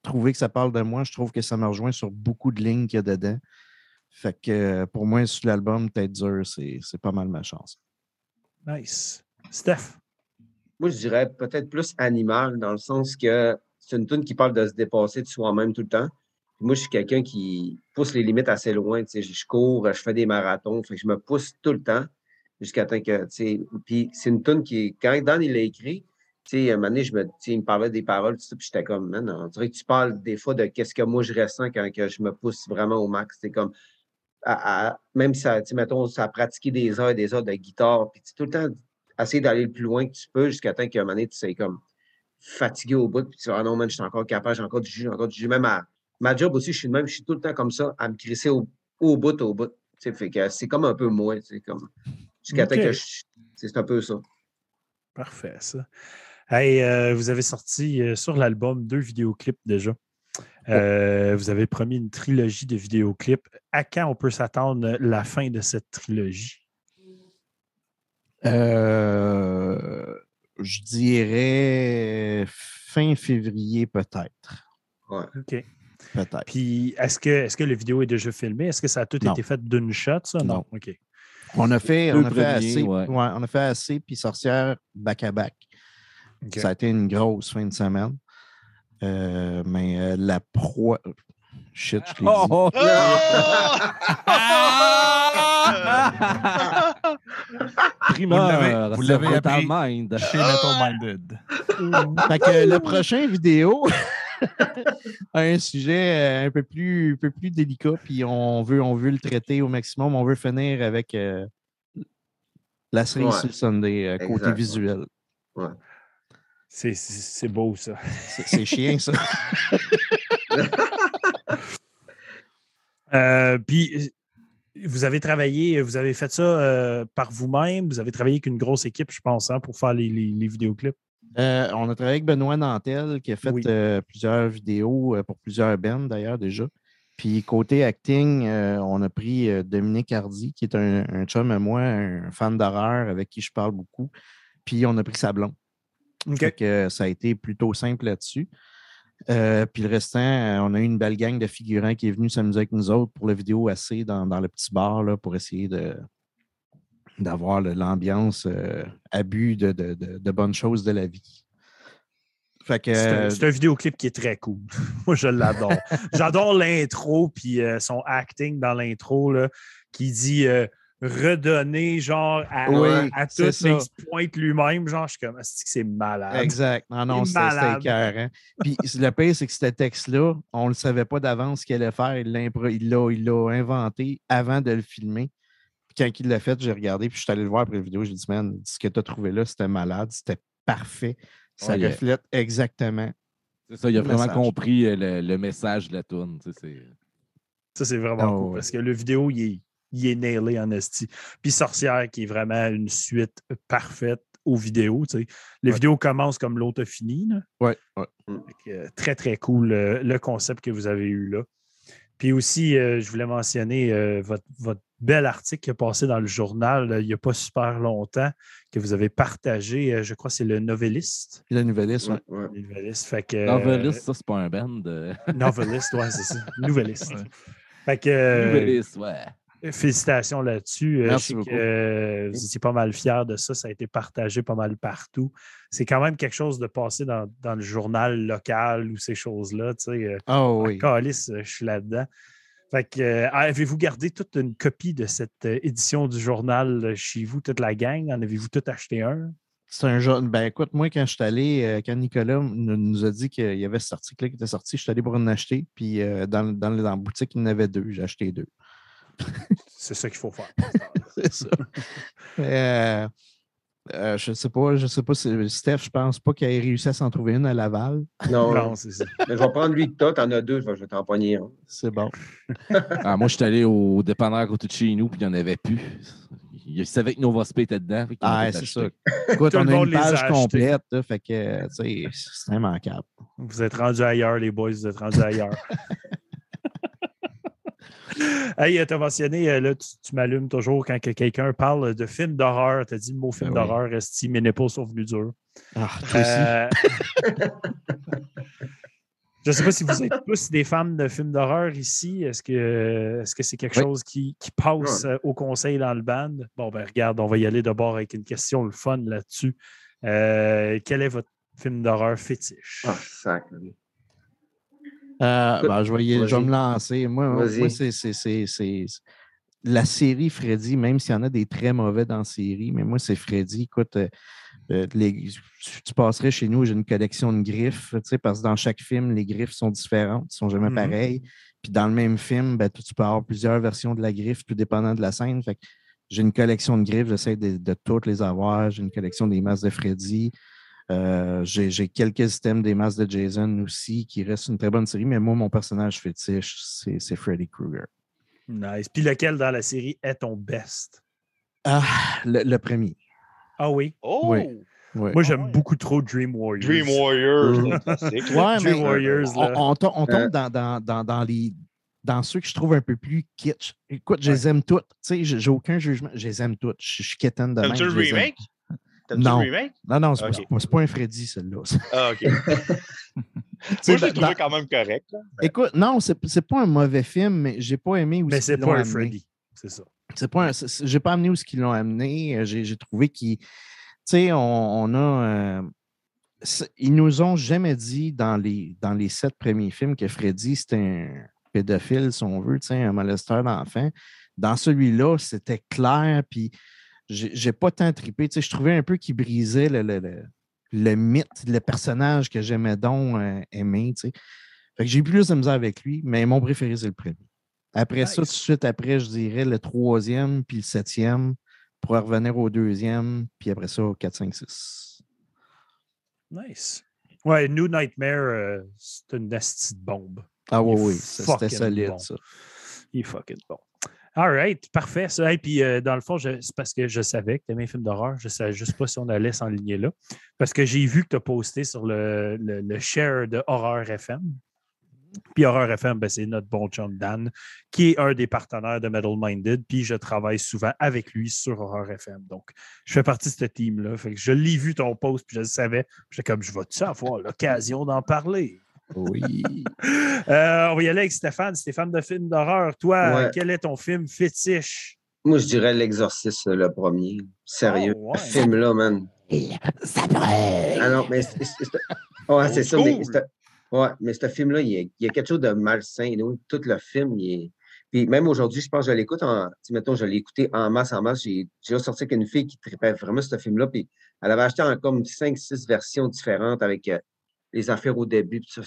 trouver que ça parle de moi, je trouve que ça me rejoint sur beaucoup de lignes qu'il y a dedans. Fait que pour moi, sur l'album Tête dure, c'est c'est pas mal ma chance. Nice. Steph? Moi, je dirais peut-être plus animal, dans le sens que c'est une tune qui parle de se dépasser de soi-même tout le temps. Puis moi, je suis quelqu'un qui pousse les limites assez loin. tu sais, Je, cours, je fais des marathons, fait que je me pousse tout le temps jusqu'à temps que. tu sais, Puis c'est une tune qui, quand Dan il l'a écrit, tu sais, à un moment donné, je me, il me parlait des paroles, tout ça, puis j'étais comme, man, on dirait que tu parles des fois de qu'est-ce que moi je ressens quand que je me pousse vraiment au max. C'est comme, à- à- même si, ça, mettons, ça a pratiqué des heures et des heures de guitare, puis tout le temps, essayer d'aller le plus loin que tu peux jusqu'à temps qu'à un moment donné, tu sais, comme fatigué au bout, puis tu dis, ah non, man, je suis encore capable, j'ai encore du jus, j'ai encore du jus. Même à ma job aussi, je suis même, je suis tout le temps comme ça, à me crisser au, au bout, au bout. Tu sais, fait que c'est comme un peu moi, tu sais, comme, jusqu'à temps Ok. que je. C'est un peu ça. Parfait, ça. Hey, euh, vous avez sorti euh, sur l'album deux vidéoclips déjà. Euh, vous avez promis une trilogie de vidéoclips. À quand on peut s'attendre la fin de cette trilogie? Euh, je dirais fin février, peut-être. OK. Peut-être. Puis, est-ce que, est que le vidéo est déjà filmé? Est-ce que ça a tout Non. été fait d'une shot, ça? Non. OK. On a fait, Deux on a fait premiers, assez. ouais. ouais, on a fait assez, puis sorcière back-à-back. Ça a été une grosse fin de semaine. Euh, mais euh, la pro. Shit, je l'ai dit. Oh, oh, [LAUGHS] Primeur, vous l'avez Metal appris. Mind. Chez Metal Minded. [LAUGHS] Fait que le prochain vidéo a [LAUGHS] un sujet euh, un peu plus, un peu plus délicat, puis on veut, on veut le traiter au maximum. On veut finir avec euh, la série Ouais. sur le Sunday, euh, côté Exact, ouais. visuel. C'est- C'est c'est beau, ça. C'est chiant, ça. [LAUGHS] Euh, puis, vous avez travaillé, vous avez fait ça euh, par vous-même. Vous avez travaillé avec une grosse équipe, je pense, hein, pour faire les, les- les vidéoclips. Euh, on a travaillé avec Benoît Nantel qui a fait Oui. plusieurs vidéos pour plusieurs bands d'ailleurs déjà. Puis côté acting, euh, on a pris euh, Dominique Hardy, qui est un, un chum à moi, un fan d'horreur avec qui je parle beaucoup. Puis on a pris sa blonde. Que euh, ça a été plutôt simple là-dessus. Euh, puis le restant, euh, on a eu une belle gang de figurants qui est venue s'amuser avec nous autres pour la vidéo assez dans, dans le petit bar là, pour essayer de d'avoir l'ambiance euh, abus de, de- de- de bonnes choses de la vie. C'est un, vidéoclip qui est très cool. [LAUGHS] Moi, je l'adore. J'adore l'intro, puis euh, son acting dans l'intro, qui dit redonner, genre, à, Oui, à c'est tout, mais il ça. se pointe lui-même. Genre, je suis comme, c'est malade. Exact. Non, non, c'était écœurant. Puis le pire, c'est que ce texte-là, on ne le savait pas d'avance ce qu'il allait faire. Il l'a impro- il l'a il l'a inventé avant de le filmer. Puis quand il l'a fait, j'ai regardé, puis je suis allé le voir après la vidéo. J'ai dit, man, ce que tu as trouvé là, c'était malade, c'était parfait. Ça Ouais, a- reflète exactement. C'est ça, il a vraiment message. compris euh, le, le message de la toune. tu sais, c'est- Ça, c'est vraiment Oh, cool ouais. parce que le vidéo, il est, il est nailé en esti. Puis Sorcière, qui est vraiment une suite parfaite aux vidéos. tu sais. Les Ouais. vidéos commencent comme l'autre a fini. là. Ouais, que, euh, très, très cool euh, le concept que vous avez eu là. Puis aussi, euh, je voulais mentionner euh, votre, votre bel article qui est passé dans le journal il n'y a pas super longtemps, que vous avez partagé, euh, je crois que c'est le Novelist. Puis la nouvelliste, ouais. Le Novelist, fait que, euh, Novelist, ça, c'est pas un band. euh, Novelist, ouais, c'est ça. [LAUGHS] Novelist. Ouais. Fait que, euh, Novelist, ouais. Félicitations là-dessus. Euh, Merci je sais beaucoup. que euh, vous étiez pas mal fiers de ça. Ça a été partagé pas mal partout. C'est quand même quelque chose de passer dans, dans le journal local ou ces choses-là. Tu sais, Oh oui. Calice, je suis là-dedans. Fait que, euh, avez-vous gardé toute une copie de cette édition du journal chez vous, toute la gang? En avez-vous tout acheté un? C'est un jaune. Ben écoute, moi, quand je suis allé, quand Nicolas nous, a dit qu'il y avait cet article-là qui était sorti, je suis allé pour en acheter. Puis dans, dans, dans la boutique, il y en avait deux. J'ai acheté deux. C'est ça qu'il faut faire. [LAUGHS] C'est ça. Euh, euh, je sais pas, je sais pas si Steph, je pense pas qu'il ait réussi à s'en trouver une à Laval. Non, non, c'est ça. mais je vais prendre lui que toi, t'en as deux, je vais, je vais t'en pogner. C'est bon. [LAUGHS] Ah, moi, je suis allé au dépanneur à côté de chez nous, puis il n'y en avait plus. Il savait que Nova Spé était dedans. Ah, c'est ça. Écoute, on a une page complète, là, fait que, tu sais, c'est immanquable. Vous êtes rendus ailleurs, les boys, vous êtes rendus ailleurs. [LAUGHS] [LAUGHS] Hey, tu as mentionné, euh, là, tu, tu m'allumes toujours quand que quelqu'un parle de film d'horreur. Tu as dit le mot film Ben oui. d'horreur, Esti, mes nipples sont venus durs. Ah, toi aussi. Euh, [LAUGHS] Je ne sais pas si vous êtes tous des fans de films d'horreur ici. Est-ce que est-ce que c'est quelque Oui. chose qui, qui passe euh, au conseil dans le band? Bon, ben regarde, on va y aller d'abord avec une question le fun là-dessus. Euh, quel est votre film d'horreur fétiche? Ah, sac. Euh, ben, je, vais je me lancer. Moi, c'est, la série Freddy, même s'il y en a des très mauvais dans la série, mais moi, c'est Freddy. Écoute, euh, euh, les- tu passerais chez nous, j'ai une collection de griffes, tu sais, parce que dans chaque film, les griffes sont différentes, ne sont jamais Mhm. pareilles. Puis dans le même film, ben, tu peux avoir plusieurs versions de la griffe, tout dépendant de la scène. Fait j'ai une collection de griffes, j'essaie de, de toutes les avoir. J'ai une collection des masques de Freddy. Euh, j'ai quelques systèmes des masques de Jason aussi, qui reste une très bonne série, mais moi, mon personnage fétiche, c'est c'est Freddy Krueger. Nice. Puis lequel dans la série est ton best? Ah, le, le premier. Ah oui? Oh! Oui. Moi, j'aime ouais. beaucoup trop Dream Warriors. Dream Warriors. Ouais, Dream mais Warriors, on, là. on to- on tombe Euh. dans, dans, dans, dans les, dans ceux que je trouve un peu plus kitsch. Écoute, je les aime toutes. Tu sais, j'ai aucun jugement. Je les aime toutes. Je suis quétaine de même. T'aimes-tu le je les aime. remake? Non. remake? Non, non, c'est pas- un Freddy, celle-là. Ah, OK. [LAUGHS] Moi, je l'ai trouvé quand même correct. là. Écoute, non, c'est c'est pas un mauvais film, mais j'ai pas aimé où Mais ils c'est l'ont pas un amené. Freddy. C'est ça. C'est pas un- c'est- c'est- j'ai pas amené où ce qu'ils l'ont amené. Euh, J'ai j'ai trouvé qu'ils. Tu sais, on, on a. euh, ils nous ont jamais dit dans les, dans les sept premiers films que Freddy, c'était un pédophile, si on veut, tu sais, un molesteur d'enfants. Dans celui-là, c'était clair, puis j'ai pas tant trippé. Tu sais, je trouvais un peu qu'il brisait le, le, le- le mythe, le personnage que j'aimais donc euh, aimer, tu sais. Fait que j'ai eu plus de misère avec lui, mais mon préféré, c'est le premier. Après ça, tout de suite après, je dirais le troisième, puis le septième, pour revenir au deuxième, puis après ça, au 4, 5, 6. Nice. Ouais, New Nightmare, euh, c'est une nasty de bombe. Ah oui, oui, c'était solide, bon. ça. Il est fucking bon. All right, parfait. Et puis, euh, dans le fond, c'est parce que je savais que tu aimais les films d'horreur. Je ne savais juste pas si on allait s'enligner là. Parce que j'ai vu que tu as posté sur le, le, share de Horreur FM. Puis Horreur FM, ben, c'est notre bon chum Dan, qui est un des partenaires de Metal Minded. Puis je travaille souvent avec lui sur Horreur FM. Donc, je fais partie de ce team-là. Je l'ai vu ton post, puis je le savais. J'étais comme, je vais-tu avoir l'occasion d'en parler? Oui. [LAUGHS] Euh, on va y aller avec Stéphane. Stéphane de film d'horreur. Toi, Ouais. quel est ton film fétiche? Moi, je dirais L'Exorciste, le premier. Sérieux? Oh, ouais. Ce film-là, man. Ah non, mais c'est ouais, c'est ça. Mais, Cool. c'est- ouais, mais ce film-là, il y, a, il y a quelque chose de malsain. nous. Tout le film, il est. Puis même aujourd'hui, je pense que je l'écoute en. tu sais, Mettons, je l'ai écouté en masse, en masse. J'ai j'ai ressorti avec une fille qui tripait vraiment ce film-là. Puis elle avait acheté en comme 5-6 versions différentes avec euh, les affaires au début. Puis, ça,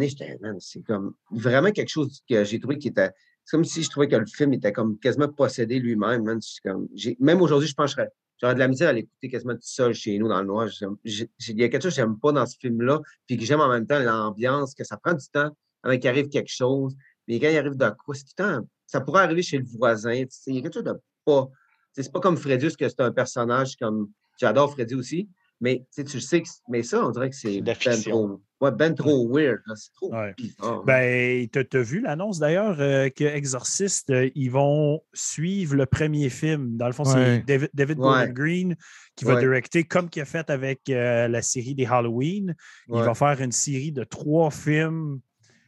j'étais, c'est comme vraiment quelque chose que j'ai trouvé qui était. C'est comme si je trouvais que le film était comme quasiment possédé lui-même. Même aujourd'hui, je serais- j'aurais de la misère à l'écouter quasiment tout seul chez nous dans le noir. Il y a quelque chose que j'aime pas dans ce film-là, puis que j'aime en même temps l'ambiance, que ça prend du temps avant qu'il arrive quelque chose. Mais quand il arrive de quoi, c'est tout le temps. Ça pourrait arriver chez le voisin. Il y a quelque chose de pas. C'est pas comme Freddy, que c'est un personnage comme. J'adore Freddy aussi. Mais tu sais, tu le sais que. Mais ça, on dirait que c'est ben trop. Ouais, ben trop weird. C'est trop Ouais. bizarre. Ben, tu as vu l'annonce d'ailleurs euh, que Exorcist, euh, ils vont suivre le premier film. Dans le fond, c'est. David, David Ouais. Gordon Green qui va directer, comme qu'il a fait avec euh, la série des Halloween. Il va faire une série de trois films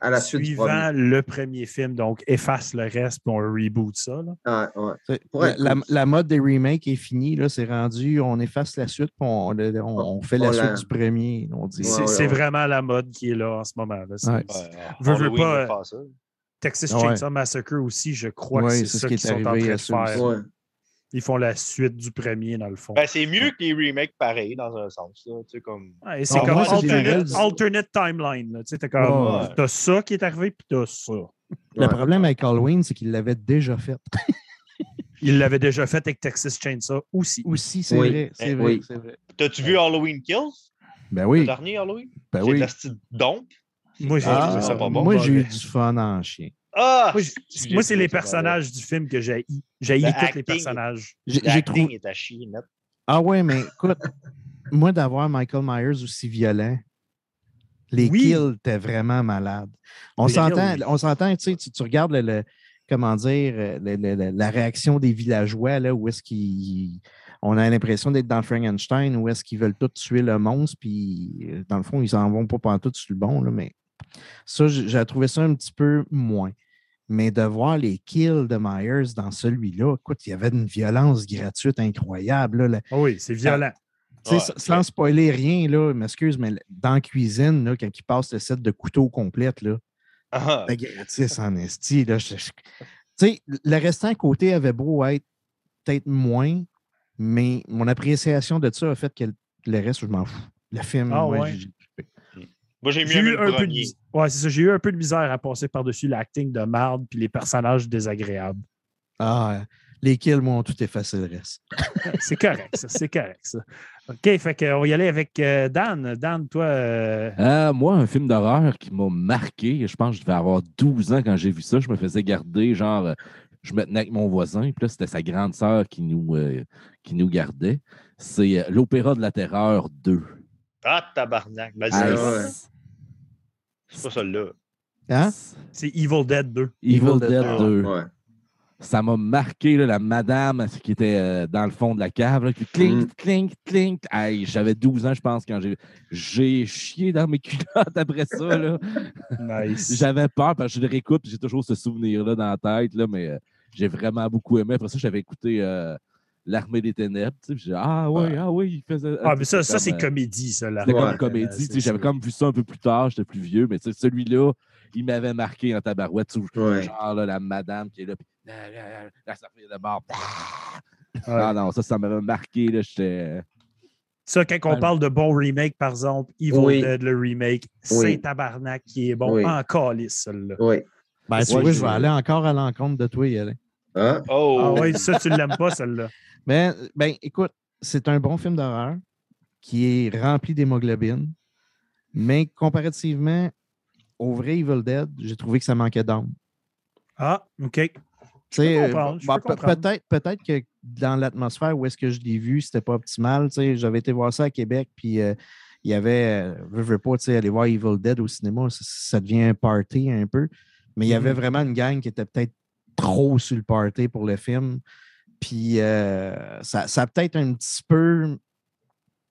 à la suite du suivant premier. le premier film. Donc, efface le reste, puis on reboot ça. là. Ouais. Pour La, être la- cool. la mode des remakes est finie, là, c'est rendu, on efface la suite, puis on, on- on fait la On suite la- du premier. On dit. Ouais, C'est ouais, c'est ouais. vraiment la mode qui est là en ce moment. là. C'est- Ouais. Ouais, Veux, pas, ça. Texas Ouais. Chainsaw Massacre aussi, je crois Ouais, que c'est c'est ce ça qui qu'ils est sont en train de faire. Ils font la suite du premier, dans le fond. Ben, c'est mieux que les remakes pareils, dans un sens. Là, tu sais, comme... Ouais, c'est Non, comme c'est des alternate, timeline. là. Tu sais, t'as comme, Ouais. t'as ça qui est arrivé, puis t'as ça. Le Ouais. problème avec Halloween, c'est qu'il l'avait déjà fait. [LAUGHS] Il l'avait déjà fait avec Texas Chainsaw aussi. Aussi, c'est Oui. vrai. C'est Eh, vrai, oui. c'est vrai. T'as-tu vu Halloween Kills? Ben Le oui. dernier Halloween? Ben c'est oui. la style dompe. Moi, j'ai Ah, trouvé ça c'est pas pas bon. moi, j'ai eu du fun en chien. Ah! Moi, c'est les personnages du film que j'ai J'ai Le tous les personnages. J'ai trouvé. est à chier, net. Ah ouais, mais écoute, moi, d'avoir Michael Myers aussi violent, les Oui. kills étaient vraiment malades. On s'entend, oui. on s'entend, tu sais, tu, tu regardes le, le- comment dire, le- le- le- la réaction des villageois, là, où est-ce qu'ils. On a l'impression d'être dans Frankenstein, où est-ce qu'ils veulent tous tuer le monstre, puis euh, dans le fond, ils s'en vont pas pantoute sur le bon, là, mais ça, j'ai trouvé ça un petit peu moins. Mais de voir les kills de Myers dans celui-là, écoute, il y avait une violence gratuite incroyable. là. Ah oui, c'est violent. tu sais, Ouais, sans- spoiler rien, là, m'excuse, mais dans la cuisine, là, quand il passe le set de couteau complète, là, Ah, gratis en esti, là, je- je- le restant à côté avait beau être peut-être moins, mais mon appréciation de ça a fait que le- le reste, je m'en fous. Le film, Ah ouais, ouais. J'ai- Moi, eu un peu de ouais, c'est ça. J'ai eu un peu de misère à passer par-dessus l'acting de marde puis les personnages désagréables. Ah, les kills m'ont tout effacé le reste. [LAUGHS] C'est correct, ça. C'est correct, ça. OK, fait qu'on va y aller avec euh, Dan. Dan, toi, euh, Euh, moi, un film d'horreur qui m'a marqué, je pense que je devais avoir 12 ans quand j'ai vu ça. Je me faisais garder, genre, je me tenais avec mon voisin, puis là, c'était sa grande sœur qui nous, euh, qui nous gardait. C'est euh, l'Opéra de la Terreur 2. Ah, tabarnak. Ben, Ah, c'est ouais. pas- c'est pas celle-là. Hein? c'est Evil Dead 2. Evil, Evil Dead, Dead 2. Ouais. Ça m'a marqué, là, la madame qui était euh, dans le fond de la cave, là, qui clink, Mm. clink, clink. Hey, J'avais 12 ans, je pense, quand j'ai j'ai chié dans mes [LAUGHS] culottes après ça. là. Nice. J'avais peur parce que je le réécoute, j'ai toujours ce souvenir-là dans la tête, là, mais euh, j'ai vraiment beaucoup aimé. Après ça, j'avais écouté euh, L'Armée des Ténèbres. tu sais, ah oui, Ouais. ah oui, il faisait. Ah, mais ça, ça c'est euh, comédie, ça. la- C'était Ouais. comme comédie. Tu sais, J'avais comme vu ça un peu plus tard, j'étais plus vieux, mais tu sais, celui-là, il m'avait marqué en tabarouette. tu sais, Ouais. Genre là, la madame qui est là, puis la, la, la sortie de. Ouais. Ah non, ça, ça m'avait marqué. Là, j'étais. Ça, quand on Ouais. parle de bon remake, par exemple, Evil Oui. Dead, le remake, Oui. c'est tabarnak qui est bon Oui. en calice, celle-là. Oui. Ben, tu Ouais, vois, je- vais aller encore à l'encontre de toi, Yalin. Hein? Oh! Ah oui, ça, tu l'aimes pas, celle-là. Ben, ben, écoute, c'est un bon film d'horreur qui est rempli d'hémoglobine, mais comparativement au vrai Evil Dead, j'ai trouvé que ça manquait d'âme. Ah, OK. Euh, comprendre. peut-être, peut-être que dans l'atmosphère où est-ce que je l'ai vu, c'était pas optimal. J'avais été voir ça à Québec, puis euh, il y avait, euh, veux, pas, aller voir Evil Dead au cinéma, ça, ça devient un party un peu. Mais il y avait Mhm. vraiment une gang qui était peut-être trop sur le party pour le film. Puis euh, ça, ça a peut-être un petit peu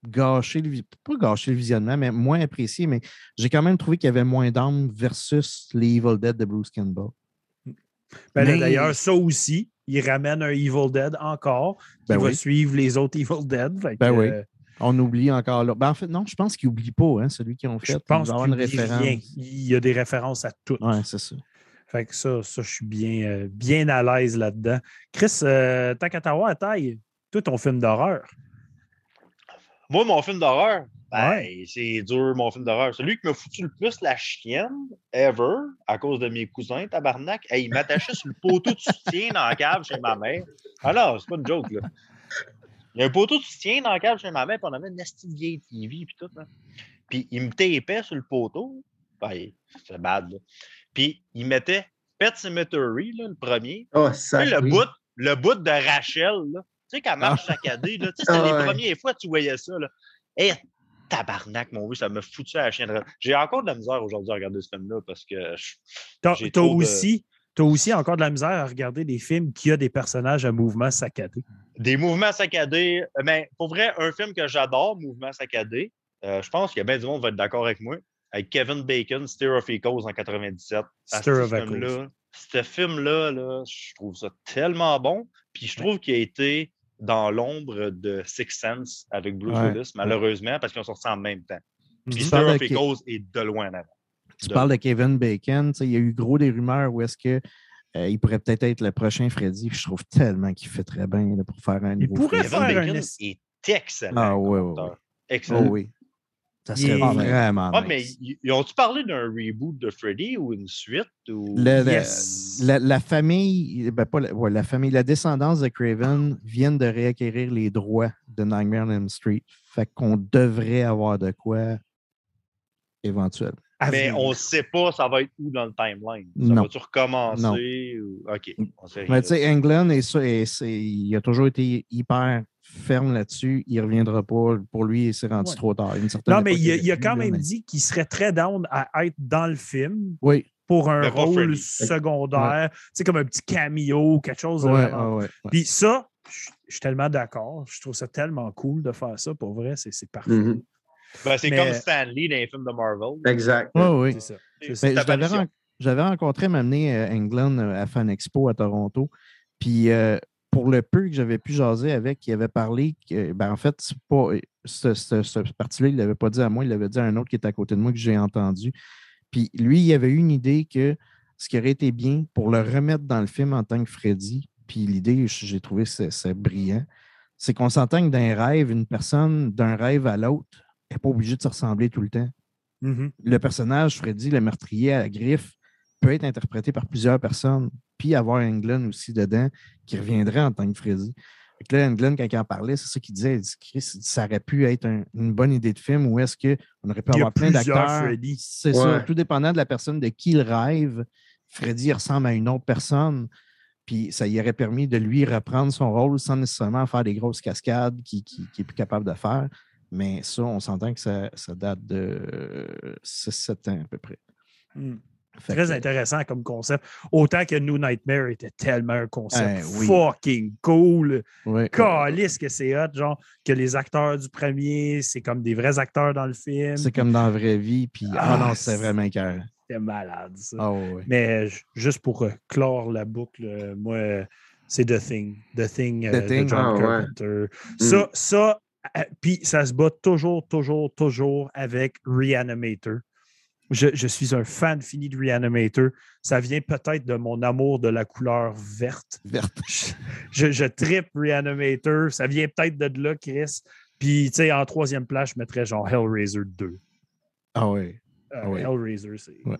gâché le, pas gâché le visionnement, mais moins apprécié. Mais j'ai quand même trouvé qu'il y avait moins d'âme versus les Evil Dead de Bruce Campbell. Ben Mais- D'ailleurs, ça aussi, il ramène un Evil Dead encore qui Ben va oui. suivre les autres Evil Dead. Que, Ben oui. euh, On oublie encore là. Ben, en fait, non, je pense qu'ils n'oublient pas, hein, celui qu'ils ont fait. je Il pense qu'il avoir une oublie référence. rien. Il y a des références à tout. Ouais, c'est ça. Fait que ça, ça, je suis bien, euh, bien à l'aise là-dedans. Chris, euh, à taille, toi, ton film d'horreur? Moi, mon film d'horreur, ben, Ouais. c'est dur, mon film d'horreur. Celui qui m'a foutu le plus la chienne, ever, à cause de mes cousins, tabarnak, il m'attachait sur le poteau de soutien dans la cave chez ma mère. Ah non, c'est pas une joke, là. Il y a un poteau de soutien dans la cave chez ma mère, puis on avait une vieille TV, puis tout. Là. Puis il me tapait sur le poteau. Ben, c'est bad, là. Puis il mettait Pet Cemetery, là, le premier. Oh, ça. le, oui. bout, le bout de Rachel, là. Tu sais, qu'elle marche saccadée, là. Tu sais, [LAUGHS] c'était Ah les ouais. premières fois que tu voyais ça, là. Et tabarnak, mon vieux, ça me foutu à la chienne. J'ai encore de la misère aujourd'hui à regarder ce film-là parce que je- T'as trop de- aussi, t'as aussi encore de la misère à regarder des films qui ont des personnages à mouvement saccadés. des mouvements saccadés. euh, Mais pour vrai, un film que j'adore, Mouvement saccadé, euh, je pense qu'il y a bien du monde qui va être d'accord avec moi. Avec Kevin Bacon, Stir of Echoes en 97. Ah, Stir of film-là, Ce film-là, là, je trouve ça tellement bon. Puis je trouve qu'il a été dans l'ombre de Six Sense avec Bruce Ouais. Willis, malheureusement, parce qu'ils ont sorti en même temps. Puis. Stir of Echoes est de loin en avant. Tu De- parles de Kevin Bacon. tu sais, Il y a eu gros des rumeurs où est-ce que euh, il pourrait peut-être être le prochain Freddy. puis Je trouve tellement qu'il fait très bien là, pour faire un Il nouveau pourrait Freddy. Kevin faire Bacon es- est excellent. Ah, ouais. Excellent. Oh oui. Ça serait est- vraiment. Ah, nice. mais y ont-tu parlé d'un reboot de Freddy ou une suite? Ou... Le- Yes. la, la famille, ben pas la, ouais, la famille, la descendance de Craven viennent de réacquérir les droits de Nightmare on Elm Street. Fait qu'on devrait avoir de quoi éventuellement. Mais venir. on ne sait pas ça va être où dans le timeline. Ça Non. va-tu recommencer? Ou... OK. on sait rien Mais tu sais, England, et ça, et c'est- il a toujours été hyper ferme là-dessus. Il ne reviendra pas. Pour lui, c'est rendu Ouais. trop tard. Une certaine Non, mais il a, il quand même mais- dit qu'il serait très down à être dans le film Oui, pour un rôle secondaire, c'est comme un petit cameo, quelque chose de Ouais, vraiment ouais, ouais, ouais. Puis ça, je suis tellement d'accord. Je trouve ça tellement cool de faire ça. Pour vrai, c'est c'est parfait. Mhm. Ben, c'est Mais- comme Stanley dans les films de Marvel. Exact. Ouais, oui. C'est ça. Ren- J'avais rencontré m'amener euh, England euh, à Fan Expo à Toronto. Puis euh, pour le peu que j'avais pu jaser avec, il avait parlé que, ben, en fait, pas, ce, ce, ce parti-là, il ne l'avait pas dit à moi, il l'avait dit à un autre qui était à côté de moi que j'ai entendu. Puis lui, il avait eu une idée que ce qui aurait été bien pour le remettre dans le film en tant que Freddy, puis l'idée, j'ai trouvé c'est brillant, c'est qu'on s'entend que d'un rêve, une personne d'un rêve à l'autre n'est pas obligée de se ressembler tout le temps Mhm. le personnage Freddy, le meurtrier à la griffe, peut être interprété par plusieurs personnes, puis avoir Englund aussi dedans, qui reviendrait en tant que Freddy. Fait que là, Englund, quand il en parlait, c'est ça qu'il disait. Il dit, Chris, ça aurait pu être un- une bonne idée de film ou est-ce qu'on aurait pu Il y a avoir plein d'acteurs. C'est ça, Ouais. tout dépendant de la personne de qui il rêve. Freddy ressemble à une autre personne. Puis ça y aurait permis de lui reprendre son rôle sans nécessairement faire des grosses cascades qu'il qui, qui est plus capable de faire. Mais ça, on s'entend que ça, ça date de 6-7 ans à peu près. Mm. Fait Très que- intéressant comme concept. Autant que New Nightmare était tellement un concept oui. fucking cool. Ouais, Calisse que c'est hot, genre que les acteurs du premier, c'est comme des vrais acteurs dans le film. C'est comme dans la vraie vie. Puis, ah, Ah, non, c'est vraiment cœur. C'était malade, ça. Ah. Mais juste pour euh, clore la boucle, euh, moi, euh, c'est The Thing. The Thing, euh, The de Thing, John ah ouais. Carpenter. Ça, ça euh, puis ça se bat toujours, toujours, toujours avec Reanimator. Je, je suis un fan fini de Reanimator. Ça vient peut-être de mon amour de la couleur verte. Verte. [LAUGHS] Je, je trippe Reanimator. Ça vient peut-être de là, Chris. Puis, tu sais, en troisième place, je mettrais genre Hellraiser 2. Ah ouais. Euh, Ah. Hellraiser, c'est. Ouais.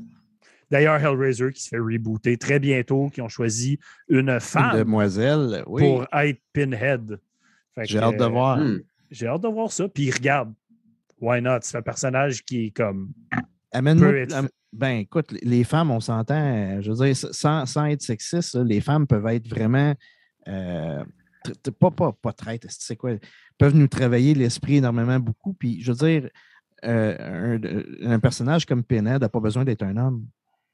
D'ailleurs, Hellraiser qui se fait rebooter très bientôt, qui ont choisi une Une femme demoiselle, oui. pour être Pinhead. J'ai hâte de euh, voir. Hmm. J'ai hâte de voir ça. Puis regarde, why not? C'est un personnage qui est comme. Amène-moi. peut être- am- Ben, écoute, les- femmes, on s'entend, euh, je veux dire, sans, sans être sexiste, là, les femmes peuvent être vraiment. euh, pas, pas, pas traîtres, c'est quoi? Peuvent nous travailler l'esprit énormément beaucoup. Puis, je veux dire, euh, un, un personnage comme Pinhead n'a pas besoin d'être un homme.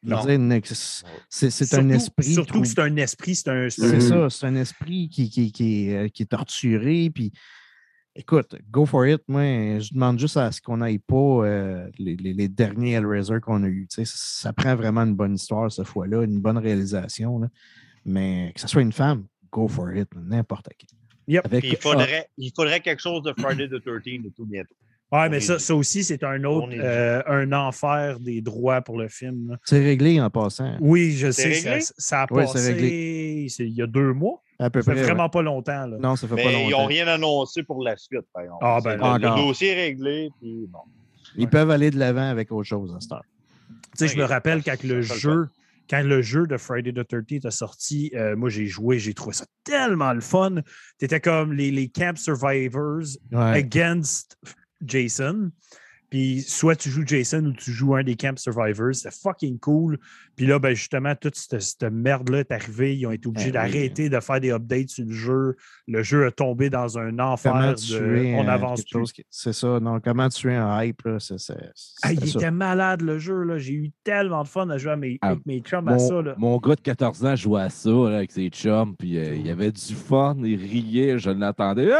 Je veux Non. dire, ne- c'est c'est un esprit. Surtout que c'est un esprit, c'est un. C'est ça, c'est un esprit qui, qui, qui est, euh, qui est torturé. Puis, écoute, go for it. Moi, je demande juste à ce qu'on n'aille pas euh, les, les- les derniers Hellraiser qu'on a eus. Tu sais, Ça, ça prend vraiment une bonne histoire cette fois-là, une bonne réalisation. là. Mais que ce soit une femme, go for it, n'importe qui. Yep. Avec, Puis il faudrait, il faudrait quelque chose de Friday the 13 de tout bientôt. Ouais, mais ça, ça aussi, c'est un autre, euh, un enfer des droits pour le film. c'est réglé en passant. Oui, je sais, ça, réglé? ça a Oui, c'est passé il y a deux mois. À peu Ça fait près. vraiment ouais. pas longtemps. Là. Non, ça fait pas Mais ils longtemps. n'ont rien annoncé pour la suite, par exemple. Ah, ben, le, dossier est réglé, puis bon. Ils peuvent aller de l'avant avec autre chose à cette heure. Tu sais, je me rappelle quand le jeu, quand le jeu de Friday the 13th est sorti, euh, moi j'ai joué, j'ai trouvé ça tellement le fun. T'étais comme les, les Camp Survivors Ouais. against Jason. Puis soit tu joues Jason ou tu joues un des Camp Survivors. C'était fucking cool. Puis là, ben justement, toute cette, cette merde-là est arrivée. Ils ont été obligés Ben oui. d'arrêter de faire des updates sur le jeu. Le jeu a tombé dans un enfer. De- on avance plus. qui- C'est ça, non. Comment tuer un hype, là, c'est c'est- Ah, il ça. était malade le jeu. là. J'ai eu tellement de fun à jouer à mes- Ah, avec mes chums à ça. Mon, Là. mon gars de 14 ans jouait à ça là, avec ses chums, puis euh, il y avait du fun, il riait, je l'entendais.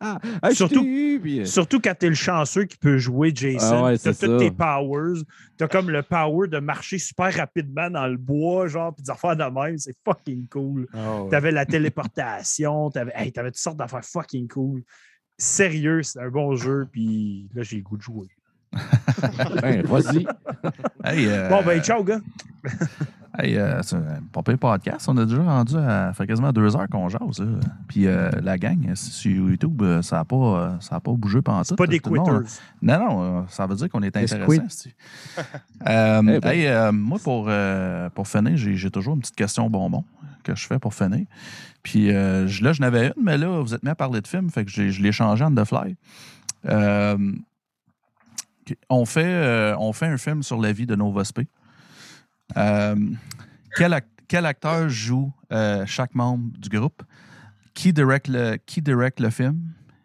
Ah, [LAUGHS] je Surtout- puis, euh, Surtout quand t'es le chanceux qui peut jouer Jason. Ah ouais, t'as ça. tes powers. T'as comme le power de marcher super rapidement dans le bois, genre, puis d'en faire de même. C'est fucking cool. Ah, ouais. T'avais la téléportation. T'avais hey, t'avais toutes sortes d'affaires fucking cool. Sérieux, c'est un bon jeu, puis là, j'ai le goût de jouer. [LAUGHS] ben, vas-y. Hey, euh, Bon, ben, ciao, gars. Hey, euh, c'est un pas pire podcast. On a déjà rendu à. Ça fait quasiment deux heures qu'on jase. Là. Puis euh, la gang, euh, sur YouTube, ça n'a pas, ça a pas bougé pendant tout. C'est pas des quitters. Non, non, ça veut dire qu'on est intéressant. [LAUGHS] Euh, Eh ben. hey, euh, moi, pour, euh, pour finir, j'ai toujours une petite question bonbon que je fais pour finir. Puis euh, là, je n'avais une, mais là, vous êtes mis à parler de film, fait que je l'ai changé en the fly. Euh, on, fait, euh, on fait un film sur la vie de Nova Sp. Euh, quel, quel acteur joue euh, chaque membre du groupe? Qui direct le, qui direct le film?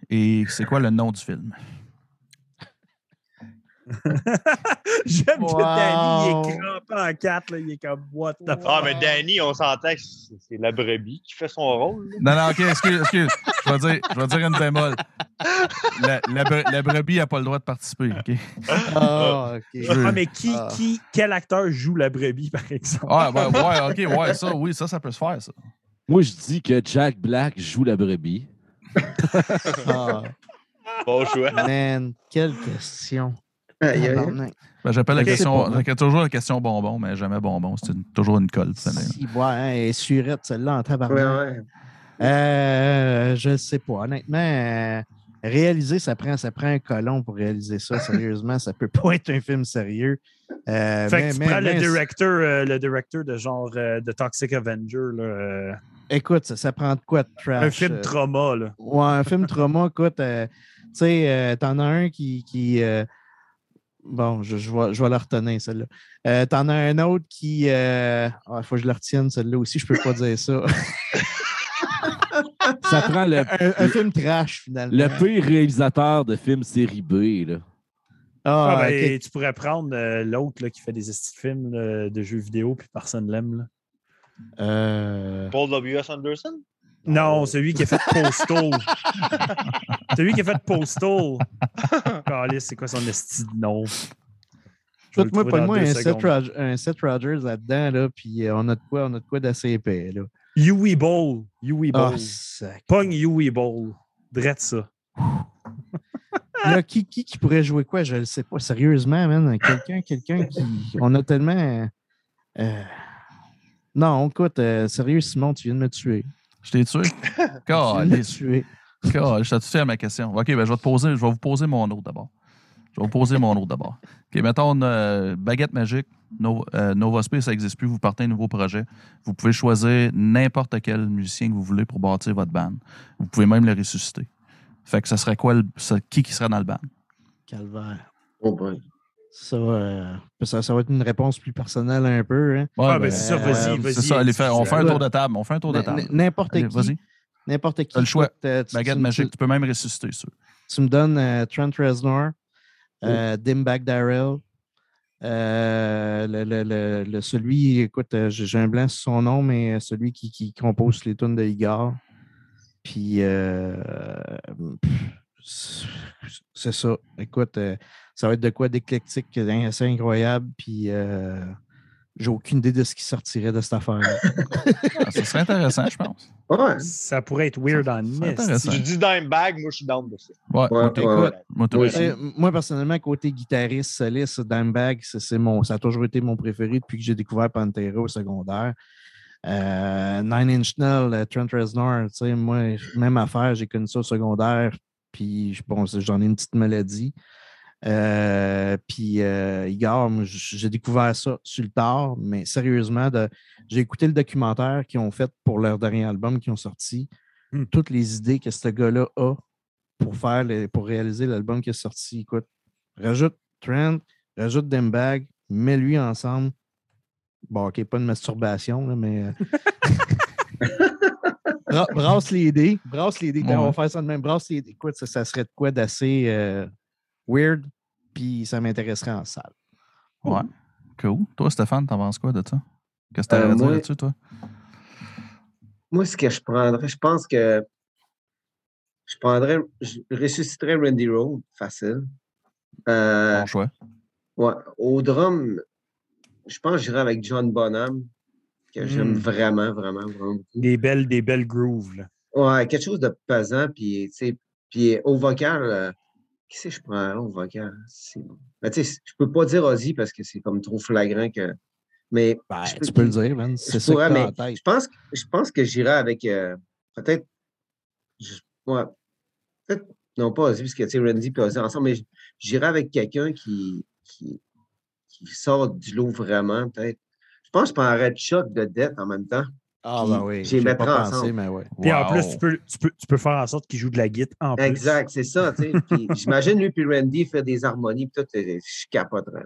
Et c'est quoi le nom du film? [LAUGHS] J'aime Wow. que Danny, il est crampé en quatre. Là, il est comme, what the fuck? Ah, mais Danny, on s'entend que c'est la brebis qui fait son rôle. là. Non, non, OK, excuse, excuse. Je vais dire, je vais dire une bémol. La, la, la brebis n'a pas le droit de participer, OK? Ah. Je veux- Ah, mais qui, Ah. qui, quel acteur joue la brebis, par exemple? Ah, ouais, ouais, OK, ouais, ça, oui, ça, ça peut se faire, ça. Moi, je dis que Jack Black joue la brebis. [LAUGHS] Ah, Bon choix. man, quelle question. Aïe, aïe. Tabarnak. Ben, J'appelle la question, hein. toujours la question bonbon, mais jamais bonbon. C'est une- toujours une colle. Si, ouais, hein, elle est surette, celle-là, en tabarnak. ouais. Euh, je ne sais pas. Honnêtement, euh, réaliser, ça prend, ça prend un colon pour réaliser ça. [LAUGHS] Sérieusement, ça peut pas être un film sérieux. Euh, Fait mais- que tu mais- prends le directeur, euh, le directeur de genre euh, de Toxic Avenger, là, euh, Écoute, ça, ça prend de quoi de trash? un film trauma. Là. Ouais, un film trauma, écoute, euh, tu sais, euh, t'en as un qui. qui euh, bon, je, je, vais, je vais la retenir, celle-là. Euh, t'en as un autre qui. Il faut que je la retienne, celle-là aussi, je peux pas dire ça. [LAUGHS] Ça prend le, un, un film trash, finalement. le pire réalisateur de films série B. Là. Ah, Ah, ben. Tu pourrais prendre euh, l'autre là, qui fait des films là, de jeux vidéo, puis personne l'aime. là. Euh, Paul W.S. Anderson? Non, celui qui a fait Postal. [LAUGHS] celui qui a fait Postal. [LAUGHS] Calisse, c'est quoi son esti de nom? Je vais le Écoute, moi, trouver pas moi, un Seth, un Seth Rogers là-dedans, là, puis euh, on a de quoi, on a de quoi d'assez épais, là. Yui Bowl. Yui Ah, Bowl. sac. Pogne Yui Bowl. Drette ça. [LAUGHS] Là, qui, qui, qui pourrait jouer quoi? Je ne sais pas. Sérieusement, man. Quelqu'un, quelqu'un qui. [LAUGHS] On a tellement. euh, Non, écoute, euh, sérieux, Simon, tu viens de me tuer. Je t'ai tué. [LAUGHS] Tu viens de me Calisse. tuer. Calisse, Je t'ai fait à ma question? OK, ben, je vais te poser, je vais vous poser mon autre d'abord. Je vais vous poser mon autre d'abord. OK, mettons euh, baguette magique, Nova, euh, Nova Space, ça n'existe plus. Vous partez un nouveau projet. Vous pouvez choisir n'importe quel musicien que vous voulez pour bâtir votre band. Vous pouvez même le ressusciter. Fait que ça serait quoi, le- ça- qui qui serait dans le band? Calvaire. Oh boy. Ça, euh, ça, ça va être une réponse plus personnelle un peu. Hein. Ouais, Ah, ben, c'est ça, vas-y, vas-y. C'est ça, allez faire, on fait un tour de table. On fait un tour de table. N'importe qui. Vas-y, N'importe qui. T'as le choix. Tu- baguette tu- magique, tu- tu peux même ressusciter ça. Tu me donnes euh, Trent Reznor, euh, Dimebag Darrell, euh, le, le- le- celui, écoute, euh, j'ai un blanc sur son nom, mais celui qui, qui compose les tunes de Igor. Puis, euh, c'est ça. Écoute, ça va être de quoi d'éclectique, assez incroyable. Puis, euh, j'ai aucune idée de ce qui sortirait de cette affaire-là. Ah, ça serait intéressant, je pense. Ouais. Ça pourrait être weird en. Si tu dis Dimebag, moi, je suis down de ça. Ouais, moi, Ouais, t'es- ouais, ouais. moi, t'es- Oui. Euh, moi, personnellement, côté guitariste soliste, Dimebag, c'est mon, ça a toujours été mon préféré depuis que j'ai découvert Pantera au secondaire. Euh, Nine Inch Nails, euh, Trent Reznor, tu sais, moi, même affaire, j'ai connu ça au secondaire, puis je- bon, j'en ai une petite maladie. Euh, puis euh, Igor, j'ai découvert ça sur le tard, mais sérieusement, j'ai écouté le documentaire qu'ils ont fait pour leur dernier album qu'ils ont sorti. Hmm. Toutes les idées que ce gars-là a pour faire les- pour réaliser l'album qui est sorti. Écoute, rajoute Trent, rajoute Dembag, mets-lui ensemble. Bon, ok, pas de masturbation, là, mais. euh, [LAUGHS] Bra- brasse les dés. Brasse les dés. Quand Ouais. on va faire ça de même, brasse les dés. Écoute, ça, ça serait de quoi d'assez euh, weird, puis ça m'intéresserait en salle. Ouais. Cool. Toi, Stéphane, t'en penses quoi de ça? Qu'est-ce que t'as Euh, à dire là-dessus, toi? Moi, ce que je prendrais, je pense que je prendrais, je ressusciterais Randy Road, facile. Euh, Bon choix. ouais, au drum, je pense que j'irais avec John Bonham, que j'aime Mm. vraiment, vraiment, vraiment beaucoup. Des belles, des belles grooves. là. Ouais, quelque chose de pesant, puis, tu sais, puis au vocal, euh, qui c'est que je prends au vocal? C'est bon. Mais tu sais, je peux pas dire Ozzy parce que c'est comme trop flagrant que. Mais Ben, je peux- tu peux le dire, man. C'est je ça que pourrais, t'as mais en tête. je pense, je pense que j'irai avec euh, peut-être. Ouais, peut-être. Non, pas Ozzy, parce que tu sais, Randy et Ozzy ensemble, mais j'irai avec quelqu'un qui, qui, qui sort du lot vraiment, peut-être. Je pense que je prendrais Chuck de dette en même temps. Ah, ben oui. j'y J'ai pas pensé, ensemble. mais ouais. Puis en plus, tu peux, tu, peux, tu peux faire en sorte qu'il joue de la guitare en plus. Exact, c'est ça, tu sais. Puis J'imagine lui puis Randy faire des harmonies, puis tout, je capoterais.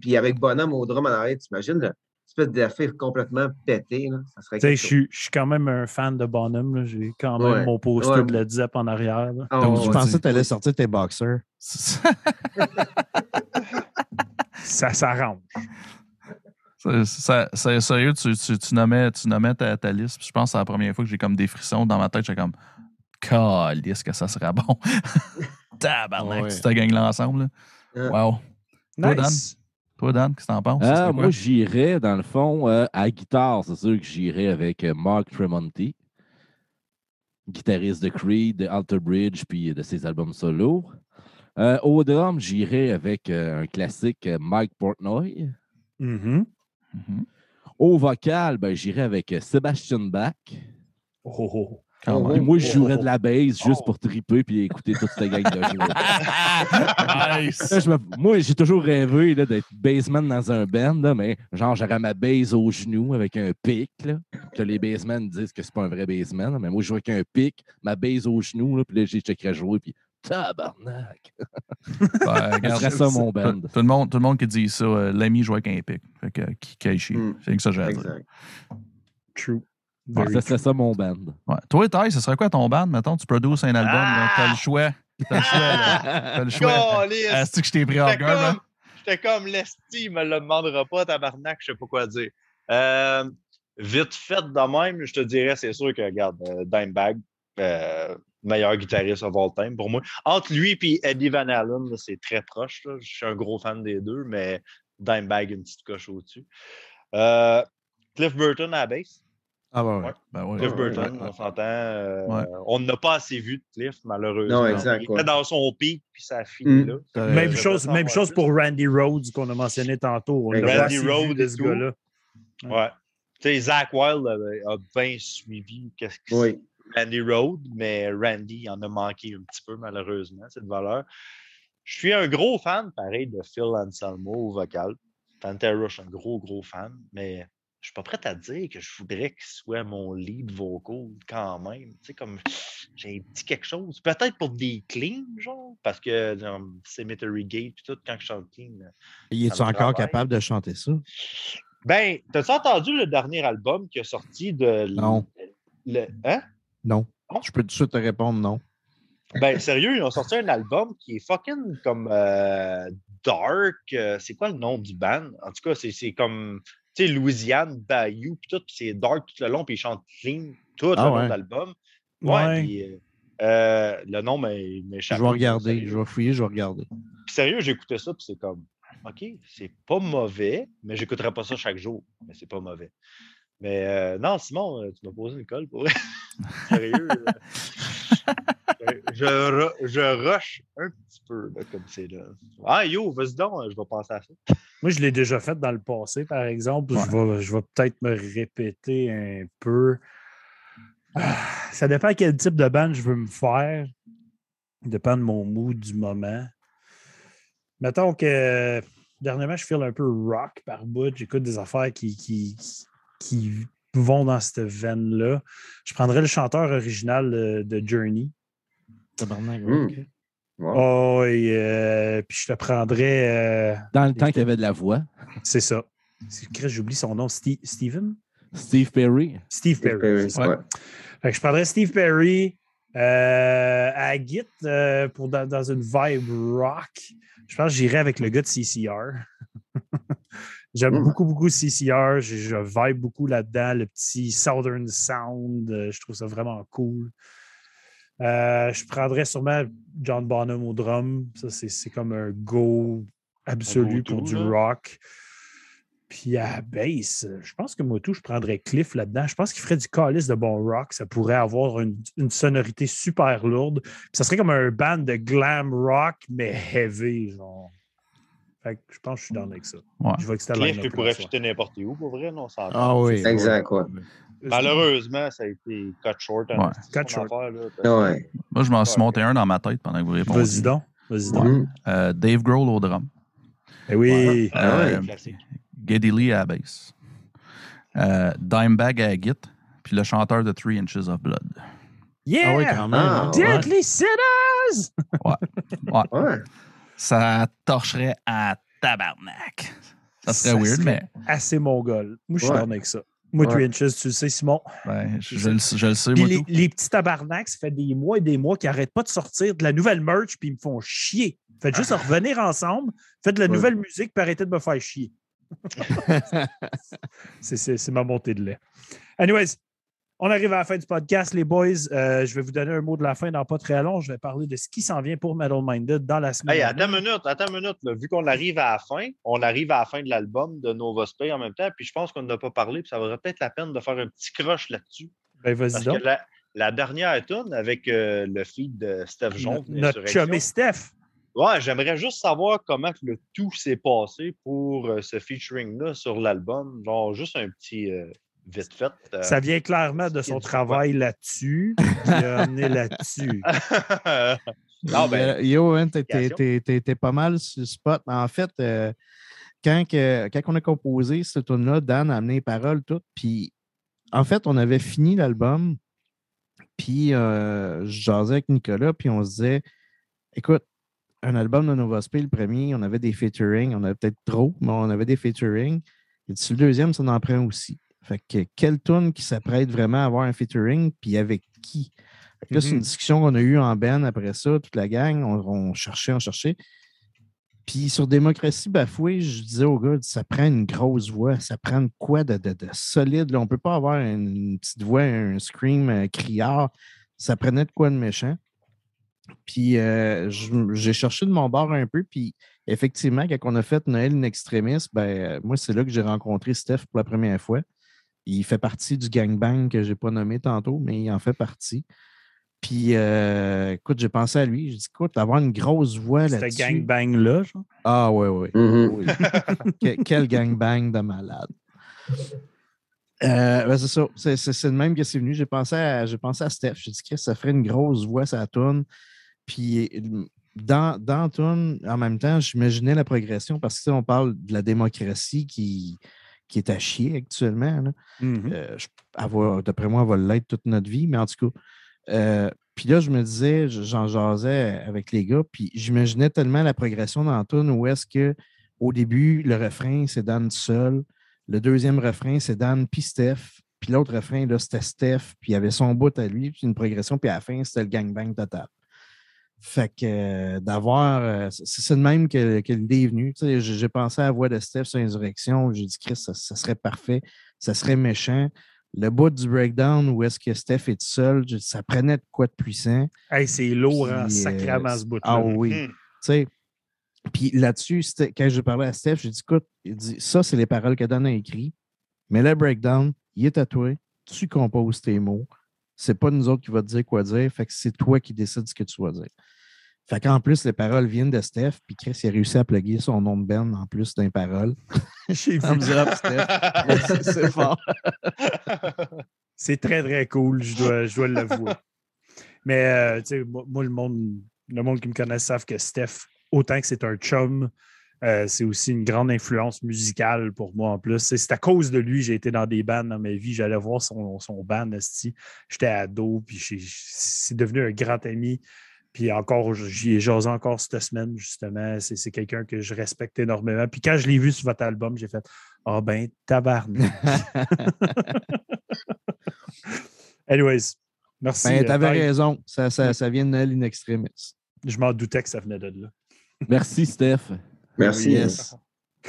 Puis avec Bonhomme au drum en arrière, t'imagines, là, espèce d'affaire complètement pété, là, ça serait Tu sais, quelque je suis- je suis quand même un fan de Bonhomme. là. J'ai quand même Ouais. mon poster Ouais. de Led Zepp en arrière. ouais, Je pensais que tu allais sortir tes boxers? [LAUGHS] Ça s'arrange. Ça- ça- sérieux, tu, tu, tu nommais, tu nommais ta, ta liste. Je pense que c'est la première fois que j'ai comme des frissons dans ma tête. J'ai comme, calisse que ça serait bon. [LAUGHS] Tabarnak, Ouais. tu te gagnes l'ensemble. là. Ah. Wow. Toi, Dan? Toi, Dan, qu'est-ce que t'en penses? Quoi? moi, j'irais, dans le fond, euh, à guitare, c'est sûr que j'irais avec euh, Mark Tremonti, guitariste de Creed, de Alter Bridge, puis de ses albums solo. Euh, au drum, j'irais avec euh, un classique, euh, Mike Portnoy. Mhm. Au vocal, ben, j'irais avec euh, Sebastian Bach. Oh, oh, oh. Quand Oh, Puis même. moi, je jouerais de la bass juste Oh. pour triper puis écouter toute cette gang de joueurs. [LAUGHS] nice. Là, je me- Moi, j'ai toujours rêvé là, d'être bassman dans un band, là, mais genre, j'aurais ma base au genou avec un pic. Là. Puis là, les bassmen disent que c'est pas un vrai bassman, là, mais moi, je joue avec un pic, ma base au genou, là, puis là, j'ai checkerais jouer, puis tabarnak! [LAUGHS] Ouais, [LAUGHS] Ça regarde, serait ça, mon tout, band. tout le monde, tout le monde qui dit ça, euh, l'ami joue avec un pic. Fait que, qui qui. Mm. C'est que ça, j'ai à dire. True. Ouais, Very ça serait ça, mon band. Ouais. Toi, Ty, ce serait quoi ton band? Mettons, tu produces un album, t'as le choix. T'as le choix, là. [LAUGHS] T'as le choix. Est-ce que je t'ai pris en J'étais garde, comme, man? j'étais comme l'esti, il me le demandera pas, tabarnak, je sais pas quoi dire. Euh, vite fait de même, je te dirais, c'est sûr que, regarde, euh, Dimebag, euh, meilleur guitariste of all time pour moi. Entre lui et Eddie Van Halen, c'est très proche. là. Je suis un gros fan des deux, mais Dimebag, une petite coche au-dessus. Euh, Cliff Burton à la bass. Ah, ben, ouais. Ouais. Ben ouais. Cliff ouais, Burton, ouais, on s'entend. euh, Ouais. On n'a pas assez vu de Cliff, malheureusement. Non, exact, Il était dans son pic, puis ça a fini Mm. là. Euh, Même chose, même chose pour Randy Rhodes qu'on a mentionné tantôt. On Randy Rhodes ce gars-là. Ouais. Tu sais, Zach Wild avait- a, bien suivi qu'est-ce que Oui. Randy Road, mais Randy en a manqué un petit peu, malheureusement, cette valeur. Je suis un gros fan, pareil, de Phil Anselmo au vocal. Pantera, je suis un gros, gros fan, mais je suis pas prêt à dire que je voudrais qu'il soit mon lead vocal quand même. Tu sais, comme j'ai un petit quelque chose. Peut-être pour des cleans, genre, parce que dans Cemetery Gate, puis tout, quand je chante clean, Il est-tu Ça me encore capable de chanter ça? ben, t'as-tu entendu le dernier album qui a sorti de. Non. Le, hein? Non. Non? Je peux tout de suite te répondre non. Ben, sérieux, ils ont sorti un album qui est fucking comme euh, dark. euh, c'est quoi le nom du band? En tout cas, c'est c'est comme, tu sais, Louisiane, Bayou, puis tout, puis c'est dark tout le long, puis ils chantent clean tout Ah le long ouais. de l'album. Ouais, Ouais. puis, euh, le nom m'est- Je m'échappe. vais regarder. Sérieux. Je vais fouiller, je vais regarder. Sérieux, j'ai écouté ça, puis c'est comme, OK, c'est pas mauvais, mais j'écouterai pas ça chaque jour. Mais c'est pas mauvais. Mais euh, non, Simon, euh, tu m'as posé une colle pour vrai. [LAUGHS] Sérieux. euh, je, je rush un petit peu, là, comme c'est là. Ah, yo, vas-y donc, euh, je vais penser à ça. Moi, je l'ai déjà fait dans le passé, par exemple. Je vais, je vais peut-être me répéter un peu. Ça dépend quel type de band je veux me faire. Ça dépend de mon mood du moment. Mettons que dernièrement, je file un peu rock par bout. J'écoute des affaires qui, qui, qui vont dans cette veine-là. Je prendrais le chanteur original de, de Journey. Tabarnak, Hmm. Wow. Oh, et euh, puis je te prendrais. euh, Dans le temps qu'il y avait de la voix, c'est ça. J'oublie son nom. Steve, Steven? Steve Perry. Steve Perry. Perry, c'est ça. ouais. Fait que je prendrais Steve Perry euh, à Git euh, pour dans, dans une vibe rock. Je pense que j'irais avec le gars de CCR. J'aime Mm. beaucoup, beaucoup CCR. Je, je vibe beaucoup là-dedans. Le petit Southern Sound. euh, je trouve ça vraiment cool. Euh, je prendrais sûrement John Bonham au drum. Ça, c'est c'est comme un go absolu pour du rock. Puis à bass, je pense que moi tout, je prendrais Cliff là-dedans. Je pense qu'il ferait du calice de bon rock. Ça pourrait avoir une, une sonorité super lourde. Puis ça serait comme un band de glam rock, mais heavy, genre. Fait que je pense que je suis dans avec ça. Ouais. Je vois que c'était Cliff, pourrait ça. fitter n'importe où, pour vrai, non? on s'entend. Ah oui. Exact, ouais. Malheureusement, ça a été cut short. hein, Ouais. Cut short. affaire, là, Ouais. Moi, je m'en suis Ouais. monté un dans ma tête pendant que vous répondiez. Vas-y donc. Vas-y donc. Mhm. Euh, Dave Grohl au drum. Eh oui. Ah ouais. Euh. Geddy Lee à la bass. Euh, Dimebag à la git. Puis le chanteur de Three Inches of Blood. Yeah! Ah oui, quand même. Ah, hein. ouais. Deadly Sinners! Ouais. Ça torcherait à tabarnak. Ça serait Ça weird, serait mais Assez mongol. Moi, je suis Ouais. avec ça. Moi, Ouais. Inches, tu le sais, Simon? ben, je, je le, je le sais, moi, les, tout. les petits tabarnaks, ça fait des mois et des mois qu'ils n'arrêtent pas de sortir de la nouvelle merch puis ils me font chier. Faites juste revenir ensemble, faites de la Ouais. nouvelle musique, puis arrêtez de me faire chier. [LAUGHS] C'est ma montée de lait. Anyways, on arrive à la fin du podcast, les boys. Euh, je vais vous donner un mot de la fin dans pas très long. Je vais parler de ce qui s'en vient pour Metal Minded dans la semaine. Hey, attends une minute, attends une minute. là. Vu qu'on arrive à la fin, on arrive à la fin de l'album de Nova Spray en même temps, puis je pense qu'on n'a pas parlé, puis ça vaudrait peut-être la peine de faire un petit croche là-dessus. Ben, vas-y Parce donc. que la, la dernière tune avec euh, le feed de Steph Jones, No- Notre chum et Steph. Ouais, j'aimerais juste savoir comment le tout s'est passé pour euh, ce featuring-là sur l'album. Genre, juste un petit euh, vite fait. euh. Ça vient clairement de son travail là-dessus. qui a amené là-dessus. [LAUGHS] non, ben, Yo, man, t'es- t'es- explication. t'es t'es- t'es pas mal sur le spot. En fait, euh, quand, que- quand on a composé ce tune-là, Dan a amené les paroles toutes. Puis, en fait, on avait fini l'album. Puis, euh, je jasais avec Nicolas. Puis, on se disait, écoute, un album de Nova Spay, le premier, on avait des featuring. On avait peut-être trop, mais on avait des featuring. Et sur le deuxième, ça en prend aussi. Fait que quelle tune qui s'apprête vraiment à avoir un featuring, puis avec qui? Fait que là, c'est une Mhm. discussion qu'on a eue en Ben après ça, toute la gang. On, on cherchait, on cherchait. Puis sur Démocratie bafouée, je disais aux gars, ça prend une grosse voix, ça prend quoi de, de- de solide. là? On ne peut pas avoir une, petite voix, un scream euh, criard. Ça prenait de quoi de méchant? Puis euh, j'ai cherché de mon bord un peu. Puis effectivement, quand on a fait Noël in extremis, ben, moi, c'est là que j'ai rencontré Steph pour la première fois. Il fait partie du gangbang que je n'ai pas nommé tantôt, mais il en fait partie. Puis, euh, écoute, j'ai pensé à lui. J'ai dit, écoute, avoir une grosse voix là-dessus. gangbang-là, genre? Ah, ouais, ouais. Mhm. Oui. Que- quel gangbang de malade. Euh, ben, c'est ça. C'est, c'est- c'est de même que c'est venu. J'ai pensé à, j'ai pensé à Steph. J'ai dit que ça ferait une grosse voix, ça tourne. Puis dans, dans tourne, en même temps, j'imaginais la progression parce que on parle de la démocratie qui, qui est à chier actuellement. là. Mhm. Euh, D'après moi, elle va l'être toute notre vie, mais en tout cas. euh, puis là, je me disais, je- j'en jasais avec les gars, puis j'imaginais tellement la progression dans tune où est-ce que au début, le refrain, c'est Dan seul. Le deuxième refrain, c'est Dan puis Steph. Puis l'autre refrain, là, c'était Steph, puis il avait son bout à lui, puis une progression, puis à la fin, c'était le gangbang total. Fait que euh, d'avoir. euh, c'est de même que, que l'idée est venue. J'ai j'ai pensé à la voix de Steph sur Insurrection. J'ai dit, Chris, ça, ça serait parfait. Ça serait méchant. Le bout du breakdown où est-ce que Steph est seul, j'ai ça prenait de quoi de puissant. Hey, c'est lourd, hein, sacrément, euh, ce bout-là. Ah oui. Tu sais, puis là-dessus, quand je parlais à Steph, j'ai dit, écoute, il dit, ça, c'est les paroles que Dan a écrites. Mais le breakdown, il est à toi. Tu composes tes mots. C'est pas nous autres qui va te dire quoi dire. Fait que c'est toi qui décides ce que tu vas dire. Fait qu'en plus, les paroles viennent de Steph. Puis Chris, il a réussi à plugger son nom de Ben en plus d'un parole. [LAUGHS] J'ai vu. Steph. [LAUGHS] C'est- fort. [LAUGHS] C'est très, très cool, je dois, je dois l'avouer. Mais, euh, moi, moi, le monde, le monde qui me connaît savent que Steph, autant que c'est un chum, euh, c'est aussi une grande influence musicale pour moi en plus. C'est- à cause de lui, j'ai été dans des bands dans ma vie. J'allais voir son, son band. J'étais ado, puis c'est devenu un grand ami. Puis encore, j'y ai jasé encore cette semaine, justement. C'est quelqu'un que je respecte énormément. Puis quand je l'ai vu sur votre album, j'ai fait Ah ben, tabarnak. [LAUGHS] [LAUGHS] Anyways, merci. Ben, euh, t'avais Ty. raison. Ça, ça, ça vient de Noël in extremis. Je m'en doutais que ça venait de là. Merci, Steph. Merci. Yes.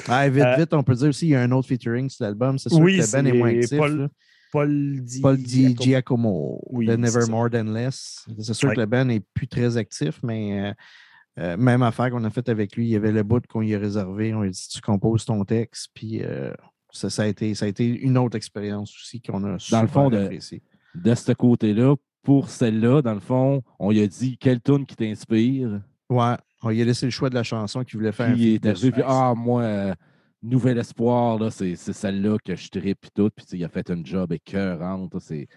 Ah, vite, Euh, vite, on peut dire aussi qu'il y a un autre featuring sur l'album. C'est sûr Oui, que Ben est moins c'est actif. Paul là. Paul Di. Paul Di Giacomo. Giacomo Oui, de Never. More Than Less. C'est sûr Ouais. que le band n'est plus très actif, mais euh, euh, même affaire qu'on a faite avec lui, il y avait le bout qu'on lui a réservé. On lui a dit tu composes ton texte, puis euh, ça, ça, a été, ça a été une autre expérience aussi qu'on a Dans le fond. De ce côté-là, pour celle-là, dans le fond, on lui a dit quelle tune qui t'inspire? Ouais, on lui a laissé le choix de la chanson qu'il voulait faire. Puis il est arrivé, puis ah, moi, euh, Nouvel Espoir, là, c'est c'est celle-là que je tripe puis tout. Puis tu sais, il a fait un job écœurante. c'est-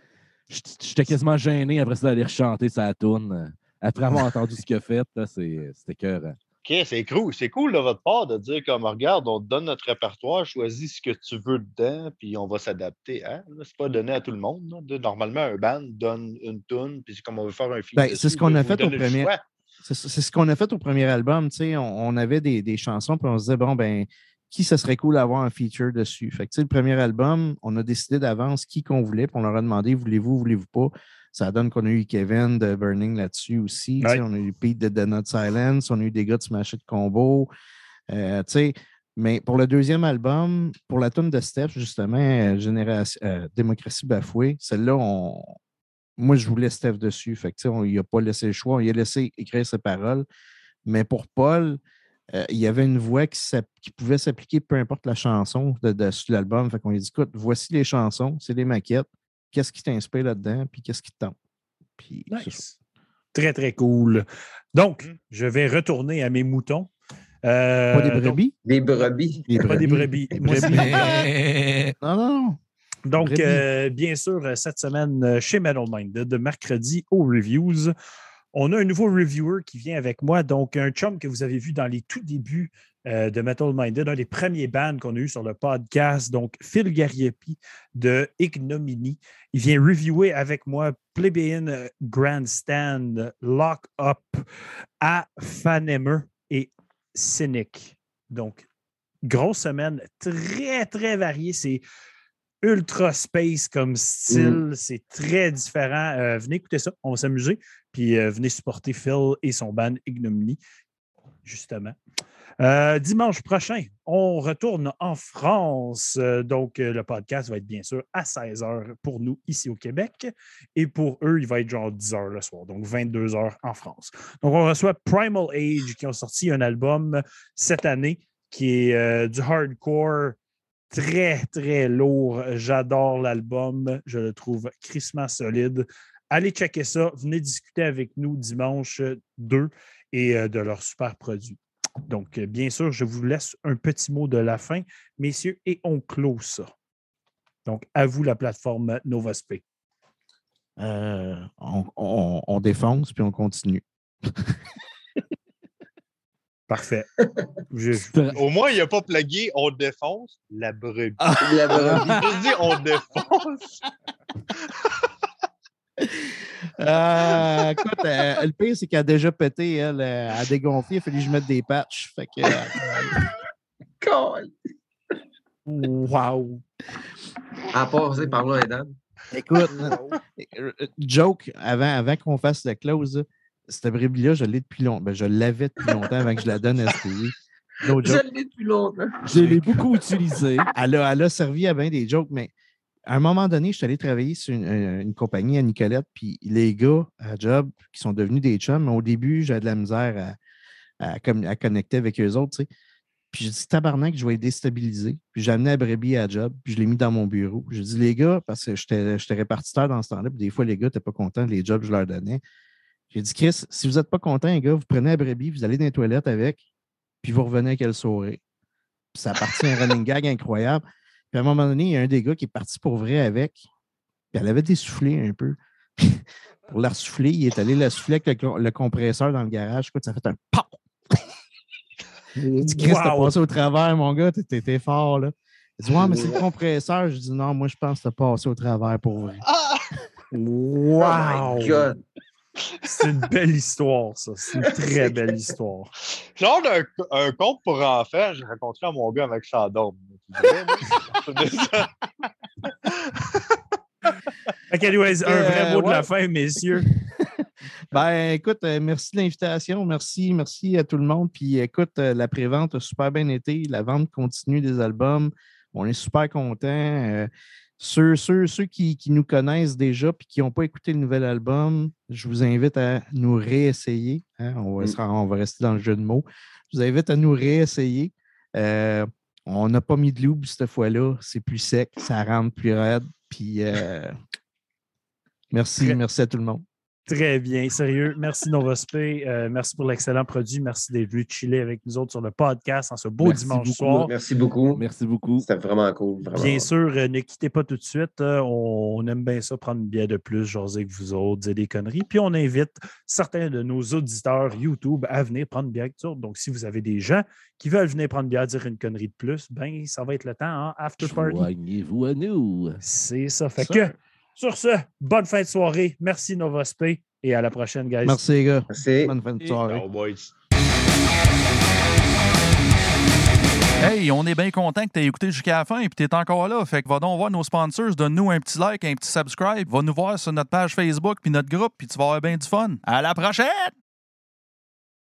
J'étais quasiment gêné après ça d'aller rechanter sa tune. euh, Après avoir [LAUGHS] entendu ce qu'il a fait, là, c'est- c'était écœurant. OK, c'est cool. C'est cool de votre part de dire comme regarde, on te donne notre répertoire, choisis ce que tu veux dedans, puis on va s'adapter. Hein? Là, C'est pas donné à tout le monde. là. Normalement, un band donne une tune, puis c'est comme on veut faire un film. Ben, c'est ce qu'on a fait au premier- C'est c'est ce qu'on a fait au premier album. tu sais, On, on avait des, des chansons, puis on se disait, bon, ben, qui ce serait cool d'avoir un feature dessus? Fait que, tu sais, le premier album, on a décidé d'avance qui qu'on voulait, puis on leur a demandé voulez-vous, voulez-vous pas? Ça donne qu'on a eu Kevin de Burning là-dessus aussi. Ouais. On a eu Pete de The Not Silence, on a eu des gars de Smash It Combo. Euh, tu sais, mais pour le deuxième album, pour la tune de Steps, justement, euh, Génération, euh, Démocratie bafouée, celle-là, on... moi, je voulais Steph dessus. Fait que, on lui a pas laissé le choix, on lui a laissé écrire ses paroles. Mais pour Paul, euh, il y avait une voix qui, pouvait s'appliquer peu importe la chanson de, de- l'album. Fait qu'on lui a dit écoute, voici les chansons, c'est les maquettes. Qu'est-ce qui t'inspire là-dedans? Puis qu'est-ce qui te tente? Puis. Nice. Très, très cool. Donc, Mm. je vais retourner à mes moutons. Euh, Pas des donc, brebis? Des brebis. Des pas des brebis. Des brebis. [LAUGHS] Non, non, non. Donc, euh, bien sûr, euh, cette semaine, euh, chez Metal Minded, mercredi aux reviews, on a un nouveau reviewer qui vient avec moi. Donc, un chum que vous avez vu dans les tout débuts euh, de Metal Minded, un des premiers bands qu'on a eu sur le podcast. Donc, Phil Gariepi de Ignominy. Il vient reviewer avec moi Plebeian Grandstand, Lock Up, à Fanemer et Cynic. Donc, grosse semaine, très, très variée. C'est ultra space comme style. C'est très différent. Euh, venez écouter ça, on va s'amuser. Puis euh, venez supporter Phil et son band Ignominy, justement. Euh, dimanche prochain, on retourne en France. Donc, le podcast va être bien sûr à 16h pour nous ici au Québec. Et pour eux, il va être genre 10h le soir, donc 22h en France. Donc, on reçoit Primal Age qui ont sorti un album cette année qui est du hardcore très, très lourd. J'adore l'album. Je le trouve crissement solide. Allez checker ça. Venez discuter avec nous dimanche 2 et euh, de leurs super produits. Donc, euh, bien sûr, je vous laisse un petit mot de la fin, messieurs, et on close ça. Donc, à vous la plateforme NovaSP. Euh, on défonce puis on continue. [LAUGHS] Parfait. [LAUGHS] Je- je- Au moins, il n'a pas plagué on défonce la brebis. [LAUGHS] La brebis. Dit on défonce. [LAUGHS] Euh, écoute, euh, le pire, c'est qu'elle a déjà pété, elle, euh, elle a dégonflé, il a fallu que je mette des patchs. Fait que, euh. Wow! À passer par là, Dan. écoute, joke, avant, avant qu'on fasse la close, cette brebis-là, je l'ai depuis longtemps. Ben, je l'avais depuis longtemps avant que je la donne à. No Je l'ai depuis longtemps. Je l'ai beaucoup utilisé. Elle a, elle a servi à bien des jokes, mais à un moment donné, je suis allé travailler sur une, euh, une compagnie à Nicolette, puis les gars à job qui sont devenus des chums, au début, j'avais de la misère à, à, connecter avec eux autres, tu sais. Puis j'ai dit, tabarnak, je vais les déstabiliser. Puis j'ai amené la brebis à job, puis je l'ai mis dans mon bureau. J'ai dit, les gars, parce que j'étais j'étais répartiteur dans ce temps-là, puis des fois, les gars n'étaient pas contents des jobs que je leur donnais. J'ai dit, Chris, si vous n'êtes pas contents, les gars, vous prenez la brebis, vous allez dans les toilettes avec, puis vous revenez avec elle sourire. Puis ça a parti un running gag incroyable. Puis à un moment donné, il y a un des gars qui est parti pour vrai avec. Puis elle avait dessoufflé un peu. Puis [LAUGHS] pour la souffler, il est allé la souffler avec le, le compresseur dans le garage. Écoute, ça fait un pop! [LAUGHS] Il dit, Chris, t'as Wow! passé au travers, mon gars, t'étais t'étais fort, là. Il dit, ouais, mais c'est le compresseur. Je dis, non, moi, je pense que t'as passé au travers pour vrai. Ah! Wow! Oh my God. C'est une belle histoire, ça. C'est une très belle histoire. Genre d'un un conte pour enfants, j'ai raconté à mon gars avec ça. [LAUGHS] Ok, anyways, un vrai Euh, mot de la fin, messieurs. [LAUGHS] Ben, écoute, euh, merci de l'invitation. Merci, merci à tout le monde. Puis, écoute, euh, la prévente a super bien été. La vente continue des albums. On est super contents. Ceux ceux, ceux qui, qui nous connaissent déjà et qui n'ont pas écouté le nouvel album, je vous invite à nous réessayer. hein. On, va, Mm. on va rester dans le jeu de mots. Je vous invite à nous réessayer. Euh, on n'a pas mis de loup cette fois-là. C'est plus sec, ça rentre plus raide. Puis, euh, merci, merci à tout le monde. Très bien, sérieux. Merci Novospé. Euh, merci pour l'excellent produit. Merci d'être venu chiller avec nous autres sur le podcast en ce beau Merci dimanche beaucoup. soir. Merci beaucoup. Merci beaucoup. C'était vraiment cool. Vraiment. Bien sûr, euh, ne quittez pas tout de suite. Euh, on, on aime bien ça, prendre une bière de plus, jaser avec vous autres, dire des conneries. Puis on invite certains de nos auditeurs YouTube à venir prendre une bière avec nous. Donc, si vous avez des gens qui veulent venir prendre une bière, dire une connerie de plus, ben ça va être le temps, hein, after party. Joignez-vous à nous. C'est ça. Fait Ça. que, sur ce, bonne fin de soirée. Merci Novospé et à la prochaine, guys. Merci, les gars. Merci. Bonne fin de soirée. Hey, Hey, on est bien content que tu aies écouté jusqu'à la fin et que tu es encore là. Fait que va donc voir nos sponsors, donne-nous un petit like, un petit subscribe. Va nous voir sur notre page Facebook puis notre groupe, puis tu vas avoir bien du fun. À la prochaine!